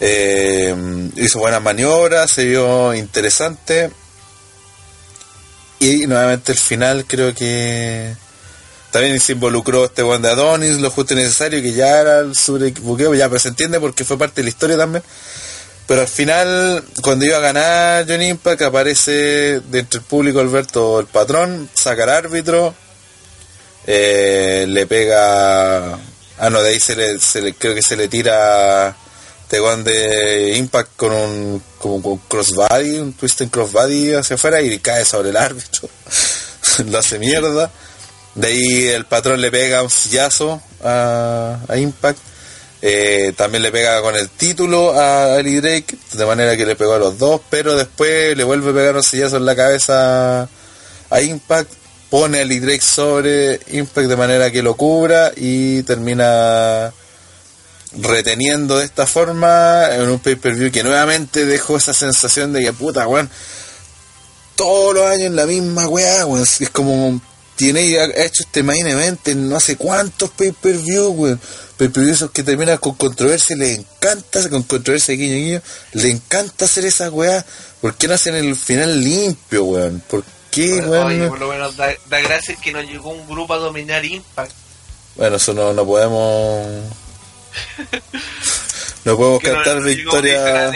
Eh, hizo buenas maniobras, se vio interesante. Y nuevamente el final creo que también se involucró este Juan de Adonis, lo justo y necesario, que ya era el sobrebuqueo, ya, pero se entiende porque fue parte de la historia también. Pero al final, cuando iba a ganar Johnny Impact, aparece dentro del público Alberto el patrón, saca al árbitro, eh, le pega ah no de ahí se le- creo que se le tira este Juan de Impact con un crossbody un twist en crossbody hacia afuera y cae sobre el árbitro. Lo hace mierda. De ahí el patrón le pega un sillazo a, Impact. Eh, también le pega con el título a Eli Drake de manera que le pegó a los dos pero después le vuelve a pegar un sillazo en la cabeza a Impact pone a Eli Drake sobre Impact de manera que lo cubra y termina reteniendo de esta forma en un pay-per-view que nuevamente dejó esa sensación de que puta, weón, todos los años la misma weá, weón. Es como tiene ha hecho este main event en no sé cuántos pay-per-view, weón. Pay-per-view esos que terminan con controversia, le encanta, con controversia guiño guiño, le encanta hacer esa weá. ¿Por qué no hacen el final limpio, weón? ¿Por qué, Bueno, weón? oye, por lo menos da, da gracias que no llegó un grupo a dominar Impact. Bueno, eso no, no podemos. No podemos Que cantar no, victoria.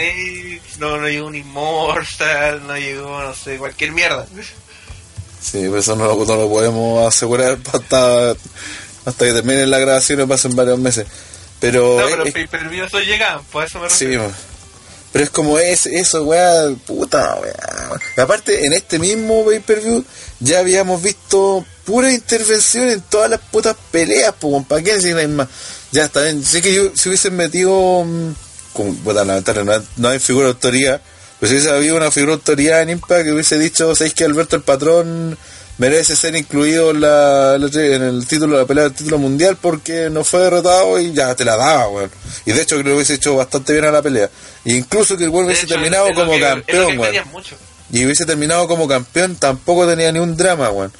No, no llegó un Immortal, no llegó, no sé, cualquier mierda. Sí, pero eso no lo, no lo podemos asegurar hasta, hasta que termine la grabación y pasen varios meses. Pero, No, pero es- pay-per-view eso llegaban, por eso me sí, refiero. mo. pero es como es, eso, weá, puta, weá. Aparte, en este mismo pay-per-view ya habíamos visto pura intervención en todas las putas peleas, pues, ¿para qué decir más? Ya está bien, sé que yo, si hubiesen metido, mm, puta, lamentable, no, hay- no hay figura de autoría, pero si hubiese habido una figura de autoría en Impact que hubiese dicho, ¿sabéis que Alberto el Patrón merece ser incluido en, la, en el título de la pelea del título mundial porque no fue derrotado y ya te la daba, weón. Y de hecho creo que hubiese hecho bastante bien a la pelea. E incluso que el weón hubiese hecho, terminado es como que- campeón, weón. Y hubiese terminado como campeón, tampoco tenía ni un drama, weón.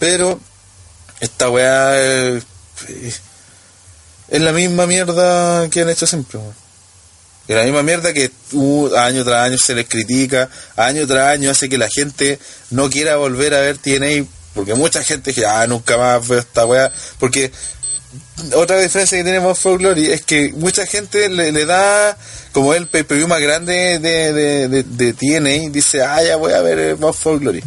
Pero esta weá es, es la misma mierda que han hecho siempre. Es la misma mierda que uh, año tras año se les critica, año tras año hace que la gente no quiera volver a ver TNA, porque mucha gente dice, ah, nunca más veo esta weá, porque otra diferencia que tenemos for Glory es que mucha gente le, le da como el pay-per-view más grande de, de, de, de TNA dice ah ya voy a ver Bound for Glory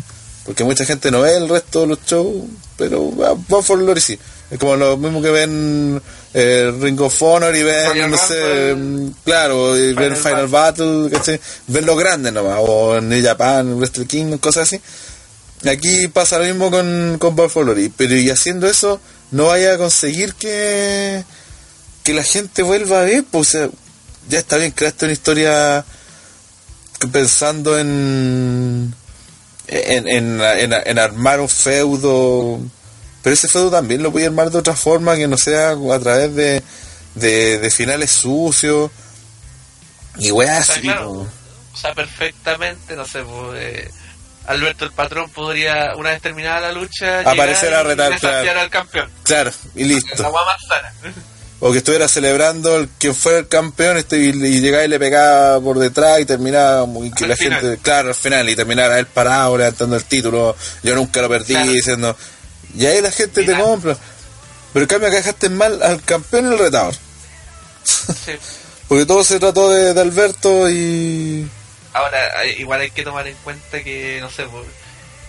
porque mucha gente no ve el resto de los shows pero ah, Bound for Glory sí es como lo mismo que ven eh, Ring of Honor y ven no sé Rumble, mm, claro y ven Final Battle. ¿cachai? ven los grandes nomás o en New Japan Wrestle Kingdom cosas así. Aquí pasa lo mismo con, con Glory, pero y haciendo eso no vaya a conseguir que, que la gente vuelva a ver, pues, o sea, ya está bien, creaste una historia pensando en en, en, en, en armar un feudo, pero ese feudo también lo voy a armar de otra forma que no sea a través de, de, de finales sucios y weas O sea, así, claro. po. O sea, perfectamente, no sé, pues, eh, Alberto el patrón podría, una vez terminada la lucha, Aparecer a retar, y claro. al campeón. claro, y listo. La o que estuviera celebrando el quien fuera el campeón este, y, y llegaba y le pegaba por detrás y terminaba muy que Al la final. gente claro al final y terminara él parado levantando el título yo nunca lo perdí Claro. diciendo y ahí la gente te compra pero en cambio acá dejaste mal al campeón y el retador Sí. porque todo se trató de, de Alberto y Ahora, igual hay que tomar en cuenta que, no sé, pues,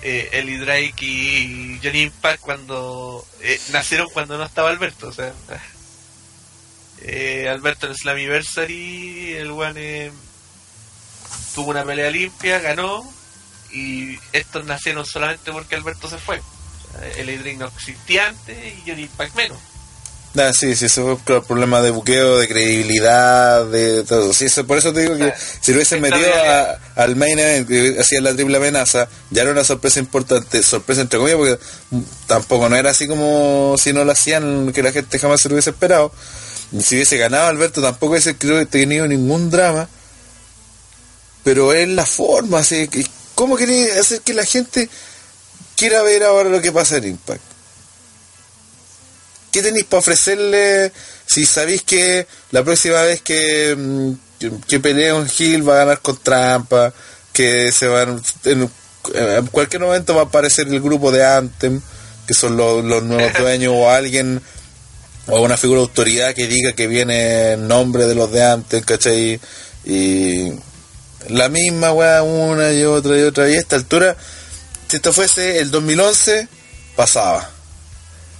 eh, Eli Drake y Johnny Impact cuando eh, nacieron cuando no estaba Alberto, o sea, eh, Alberto en Slammiversary, el one eh, tuvo una pelea limpia, ganó, y estos nacieron solamente porque Alberto se fue. No existía antes y Johnny Impact menos. Ah, sí, sí, eso fue el problema de buqueo, de credibilidad, de todo. Sí, eso, por eso te digo que Ah, si lo hubiesen metido a- al main event, que hacía la triple amenaza, ya era una sorpresa importante, sorpresa entre comillas, porque tampoco no era así como si no lo hacían, que la gente jamás se lo hubiese esperado. Y si hubiese ganado Alberto, tampoco hubiese creo que tenido ningún drama. Pero es la forma, así ¿cómo quería hacer que la gente quiera ver ahora lo que pasa en Impact? ¿Qué tenéis para ofrecerle si sabéis que la próxima vez que, mm, que, que pelee un Hill va a ganar con trampa? Que se van. En, en cualquier momento va a aparecer el grupo de Anthem, que son los, los nuevos dueños, o alguien, o una figura de autoridad que diga que viene en nombre de los de Anthem, ¿cachai? Y la misma weá, una y otra y otra. Y a esta altura, si esto fuese el 2011, pasaba.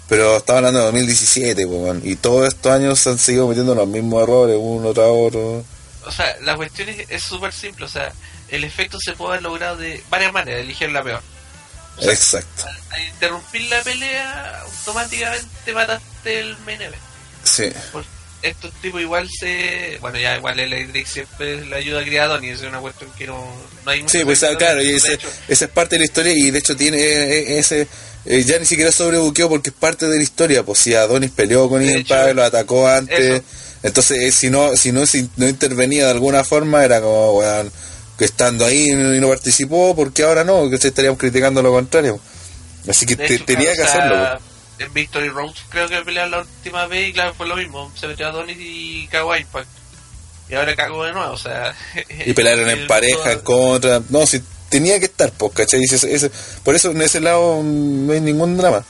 Pero estaba hablando de 2017, po, weón, y todos estos años se han seguido metiendo los mismos errores, uno tras otro. O sea, la cuestión es súper simple, o sea, el efecto se puede haber logrado de varias maneras, elegir la peor. O sea, Exacto. al, al interrumpir la pelea, automáticamente mataste el main event. Sí. Estos tipos igual se... Bueno, ya igual el Electric siempre le ayuda a Criadón y es una cuestión que no, no hay mucho Sí, pues ah, claro, y ese, esa es parte de la historia y de hecho tiene eh, ese... eh, ya ni siquiera sobrebuqueo porque es parte de la historia, pues si Adonis peleó con Impact, lo atacó antes, eso. Entonces, eh, si no si no, si no intervenía de alguna forma, era como, que estando ahí y no participó, porque ahora no? Que estaríamos criticando lo contrario. Así que De te- hecho, tenía claro, que o sea, hacerlo. En Victory Road creo que pelearon la última vez y claro, fue lo mismo. Se metió a Donis y cagó a Impact. Y ahora cagó de nuevo, o sea... Y pelearon en pareja, en contra. No, si tenía que estar, pues, ¿cachai? Ese- ese- por eso en ese lado mm, no hay ningún drama.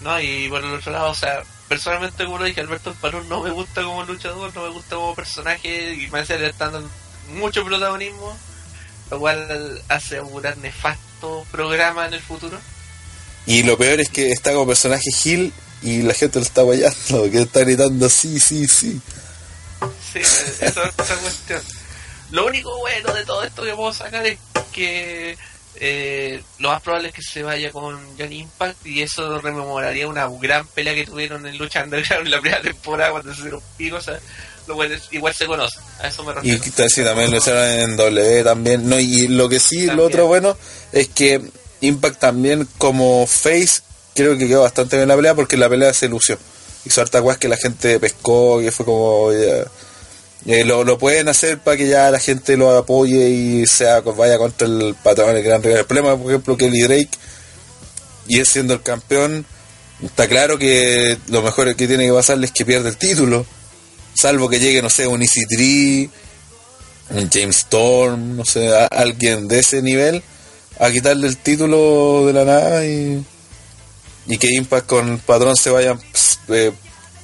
No, y por el otro lado, o sea, personalmente como lo dije, Alberto Parón no me gusta como luchador, no me gusta como personaje y me que le están dando mucho protagonismo, lo cual hace augurar nefasto programa en el futuro. Y lo peor es que está como personaje Gil y la gente lo está guayando, que está gritando sí, sí, sí. Sí, esa es otra cuestión. Lo único bueno de todo esto que puedo sacar es que eh, lo más probable es que se vaya con Johnny Impact y eso rememoraría una gran pelea que tuvieron en Lucha Underground en la primera temporada cuando se hicieron picos, o sea, igual se conoce, a eso me Y refiero. sí, también lo hicieron en W también. No, y lo que sí, lo otro bueno es que Impact también como face creo que quedó bastante bien la pelea porque la pelea se lució. Hizo harta guas que la gente pescó, que fue como... eh, lo, lo pueden hacer para que ya la gente lo apoye y sea vaya contra el patrón, el gran rival. El problema, por ejemplo, que Lee Drake, y él siendo el campeón, está claro que lo mejor que tiene que pasarle es que pierda el título. Salvo que llegue, no sé, un Easy un James Storm, no sé, alguien de ese nivel, a quitarle el título de la nada y, y que Impact con el patrón se vayan eh,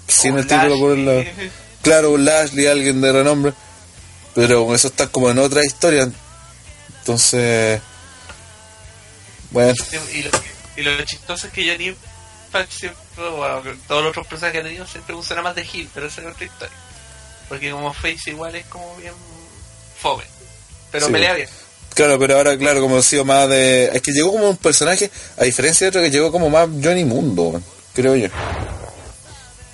sin el título por. Lashley. Claro, un Lashley, alguien de renombre, pero eso está como en otra historia. Entonces, bueno, Y lo, y lo chistoso es que Johnny Impact siempre, bueno, todos los otros personajes que ha tenido siempre usan más de Hill, pero esa es otra historia. Porque como Face igual es como bien fome. Pero Sí. pelea bien. Claro, pero ahora, claro, como ha sido más de. Es que llegó como un personaje, a diferencia de otro que llegó como más Johnny Mundo, creo yo.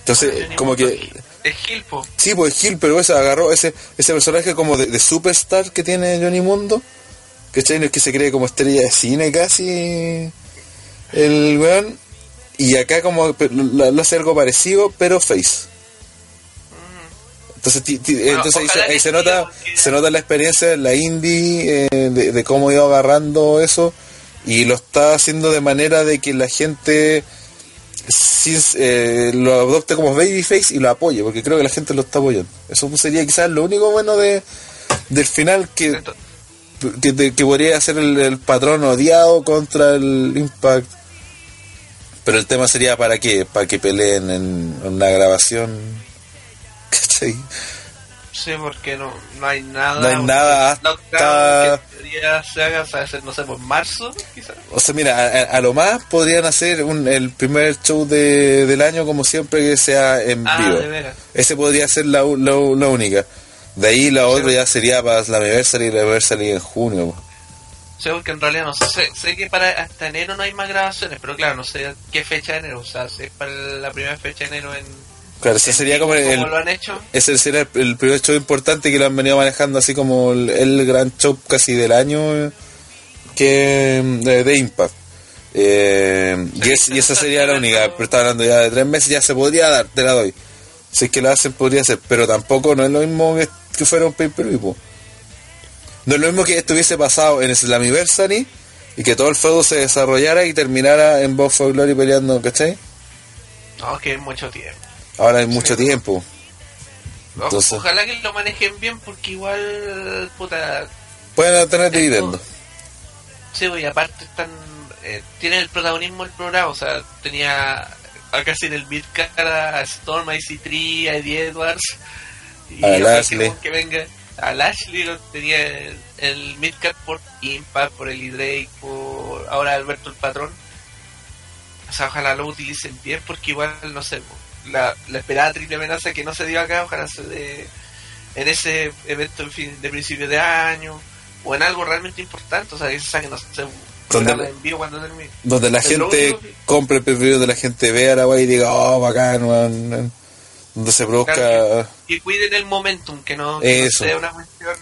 Entonces, Johnny como Mundo que. Es Hill, po. Sí, pues Gil, pero ese agarró ese ese personaje como de, de superstar que tiene Johnny Mundo. ¿Cachai? No es que se cree como estrella de cine casi. El weón. Y acá como lo hace algo parecido, pero face. Entonces, ti- ti- Bueno, entonces ahí, se, ahí nota porque- se nota la experiencia de la indie, eh, de, de cómo ido agarrando eso. Y lo está haciendo de manera de que la gente eh, lo adopte como babyface y lo apoye, porque creo que la gente lo está apoyando. Eso sería quizás lo único bueno de del final que, que, podría ser el, el patrón odiado contra el Impact. Pero el tema sería para qué, para que peleen en, en una grabación. ¿Cachai? Sí, porque no, no hay nada. No hay nada hasta- teoría se haga, o sea, se- no sé, por marzo, quizás. O sea, mira, a, lo más podrían hacer un, el primer show de, del año como siempre que sea en Ah, vivo. de veras. Ese podría ser la, la, la única. De ahí la otra ya sería para la Anniversary y la Anniversary en junio. po. Sí, porque en realidad no sé, sé que para hasta enero no hay más grabaciones, pero claro, no sé qué fecha de enero, o sea, si es para la primera fecha de enero en... Claro, ese sería como el, ¿Cómo lo han hecho? ese sería el, el primer show importante que lo han venido manejando así como el, el gran show casi del año que de, de Impact. Eh, y, es- y esa sería la única, pero está hablando ya de tres meses, ya se podría dar, te la doy. Si es que la hacen, podría ser, pero tampoco no es lo mismo que, que fuera un pay-per-view. po. No es lo mismo que estuviese pasado en Slammiversary y que todo el feudo se desarrollara y terminara en Bob for Glory peleando, ¿cachai? No, que es mucho tiempo. Ahora hay mucho tiempo. Entonces- Ojalá que lo manejen bien porque igual, puta, Pueden tener dividendos. sí, y aparte están, eh, tienen el protagonismo del programa, o sea, tenía casi en el midcard a Storm, a EC3, a Eddie Edwards, y A Lashley. Que, venga a Lashley, lo tenía el, el midcard por Impact, por el Drake, por ahora Alberto el Patrón. O sea, ojalá lo utilicen bien porque igual, no sé, la, la esperada triple amenaza que no se dio acá, ojalá se dé en ese evento en fin, de principio de año o en algo realmente importante, o sea, que se saquen, no sé, Donde la- en vivo cuando termine. donde la gente que- compre el preferido de la gente vea la wey y diga, oh, bacán, weón", weón. donde se produzca Claro, que cuiden el momentum, que no, que sea una cuestión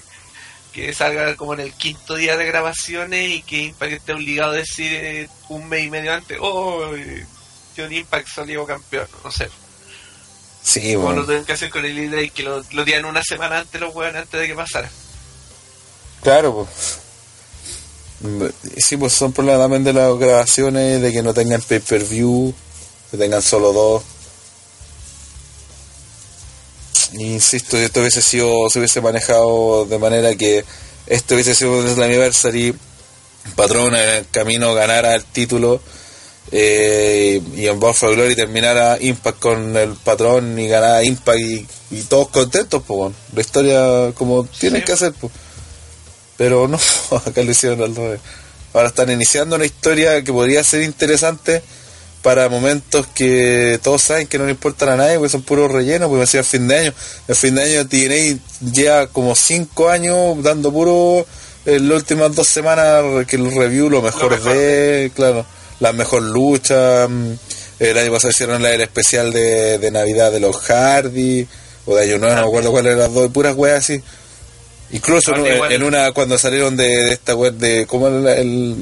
que salga como en el quinto día de grabaciones y que Impact esté obligado a decir eh, un mes y medio antes, oh, eh, John Impact salió campeón, no sé. Sí, Como bueno. lo tuvieron que hacer con el Drake, que lo, lo dieron una semana antes los weones antes de que pasara. Claro, pues. Sí, pues son problemas también de las grabaciones, de que no tengan pay-per-view, que tengan solo dos. Insisto, si esto hubiese sido, se hubiese manejado de manera que esto hubiese sido un Slammiversary, Patrón en el camino ganara el título eh, y en Bound for Glory terminara Impact con el Patrón y ganara Impact y, y todos contentos, pues, bueno. la historia como tienen Sí. que hacer, pues. Pero no, acá lo hicieron al revés. Ahora están iniciando una historia que podría ser interesante para momentos que todos saben que no le importan a nadie, porque son puros rellenos, porque decía el fin de año. El fin de año TNA lleva como 5 años dando puro en las últimas dos semanas que el review lo mejor, mejor de, claro, la mejor lucha. mm, El año pasado hicieron la, el especial de, de Navidad de los Hardy, o de Año Nuevo, no me acuerdo cuál era las dos, puras weas así. Incluso en, una, cuando salieron de, de esta web de, ¿cómo era el,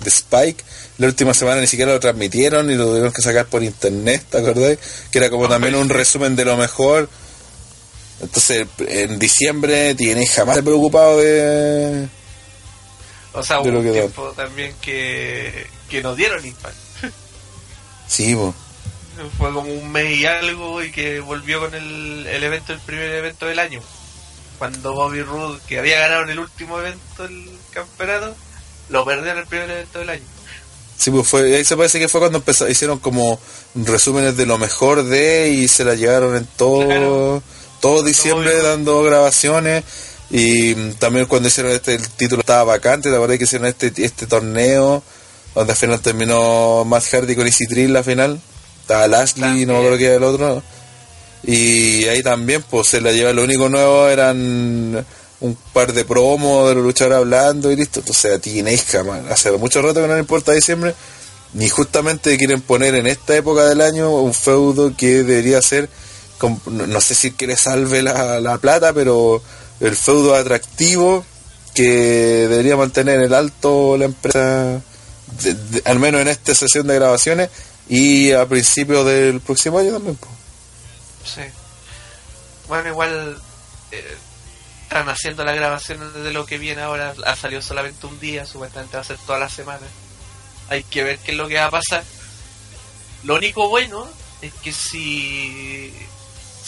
de Spike? La última semana ni siquiera lo transmitieron y lo tuvieron que sacar por internet, ¿te acordás? Que era como Ah, también un resumen de lo mejor. Entonces, en diciembre tiene jamás preocupado de... O sea, hubo un da. tiempo también que, que nos dieron Impact. Sí. Fue como un mes y algo y que volvió con el, el evento, el primer evento del año. Cuando Bobby Roode, que había ganado en el último evento del campeonato, lo perdió en el primer evento del año. Sí, pues fue, ahí se parece que fue cuando empezó, hicieron como resúmenes de lo mejor de y se la llevaron en todo, Claro. todo diciembre dando grabaciones y también cuando hicieron este, el título estaba vacante, la verdad que hicieron este, este torneo donde al final terminó Matt Hardy con Easy Trill la final, estaba Lashley, no me acuerdo qué era el otro, y ahí también pues se la lleva, lo único nuevo eran un par de promos de los luchadores hablando y listo. Entonces a TNA jamás, hace mucho rato que no le importa diciembre, ni justamente quieren poner en esta época del año un feudo que debería ser, no sé si que le salve la, la plata, pero el feudo atractivo que debería mantener el alto la empresa, al menos en esta sesión de grabaciones y a principios del próximo año también. po. Sí. Bueno, igual eh, están haciendo la grabación de lo que viene ahora. Ha salido solamente un día, supuestamente va a ser toda la semana. Hay que ver qué es lo que va a pasar. Lo único bueno es que si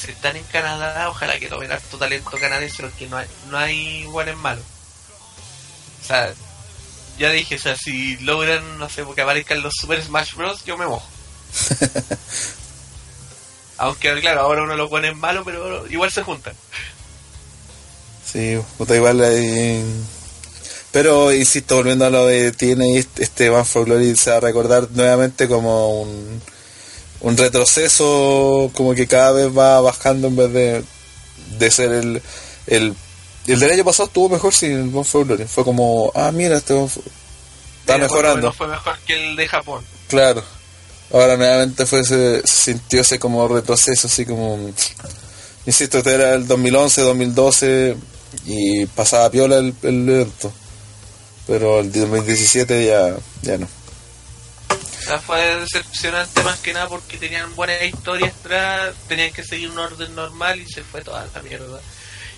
se están en Canadá, ojalá que tomen harto talento canadiense, porque no hay, no hay buenos malos. O sea, ya dije, o sea, si logran, no sé, que aparezcan los Super Smash Bros., yo me mojo. Aunque claro, ahora uno lo pone en malo, pero igual se juntan. Sí, puta, igual hay... Pero, insisto, volviendo a lo de este- este Van for Glory se va a recordar nuevamente como un, un retroceso, como que cada vez va bajando en vez de, de ser el, el... El del año pasado estuvo mejor sin el Glory. Fue como, ah, mira, este for- está Pero mejorando. fue mejor que el de Japón. Claro. Ahora nuevamente fue ese, sintió ese como retroceso, así como... Insisto, este era el 2011, 2012 y pasaba piola el, el evento. Pero el 2017 ya, ya no. Fue decepcionante más que nada porque tenían buenas historias atrás, tenían que seguir un orden normal y se fue toda la mierda.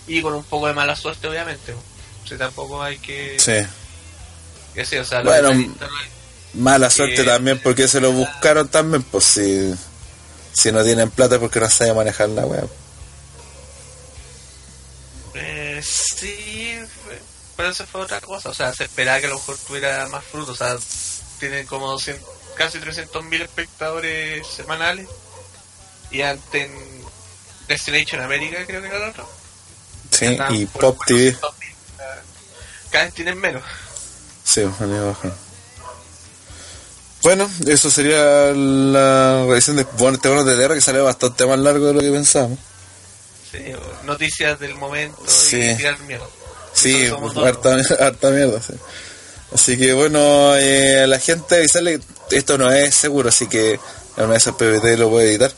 Y con un poco de mala suerte, obviamente. O sea, tampoco hay que... Sí. que sí, o sea, Bueno, Mala suerte también porque se lo buscaron también, pues si, si no tienen plata porque no saben manejar la web. Eh, sí, pero eso fue otra cosa. O sea, se esperaba que a lo mejor tuviera más frutos. O sea, tienen como 200, casi 300 mil espectadores semanales. Y antes en Destination America, creo que era el otro. Sí, y Pop TV. 400.000. O sea, Cada vez tienen menos. Sí. Bueno, eso sería la revisión de bueno, este bono de guerra que salió bastante más largo de lo que pensábamos. Sí, noticias del momento Sí. y tirar mierda. Sí, harta, harta mierda. sí. Así que bueno, eh, a la gente avisarle, esto no es seguro, así que a una de esas PBT lo puede editar.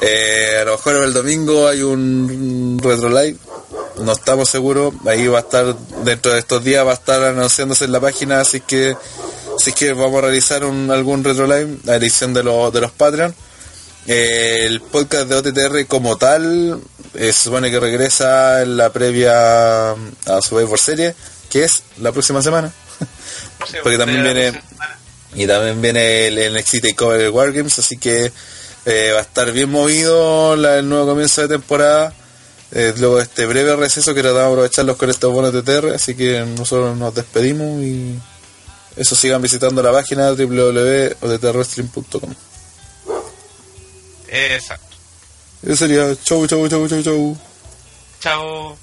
Eh, a lo mejor el domingo hay un retro live, no estamos seguros, ahí va a estar, dentro de estos días va a estar anunciándose en la página, así que que vamos a realizar algún retro live, la edición de, los de los Patreon. Eh, el podcast de OTTR como tal eh, se supone que regresa en la previa a Survivor Series, que es la próxima semana. Porque también viene y también viene el NXT Takeover de Wargames, así que eh, va a estar bien movido la- el nuevo comienzo de temporada. Eh, luego de este breve receso que tratamos de aprovecharlos con estos bonos de TR, así que nosotros nos despedimos y eso sigan visitando la página www.ottrwrestling.com. Exacto. Eso sería chau, chau, chau, chau, chau. Chao.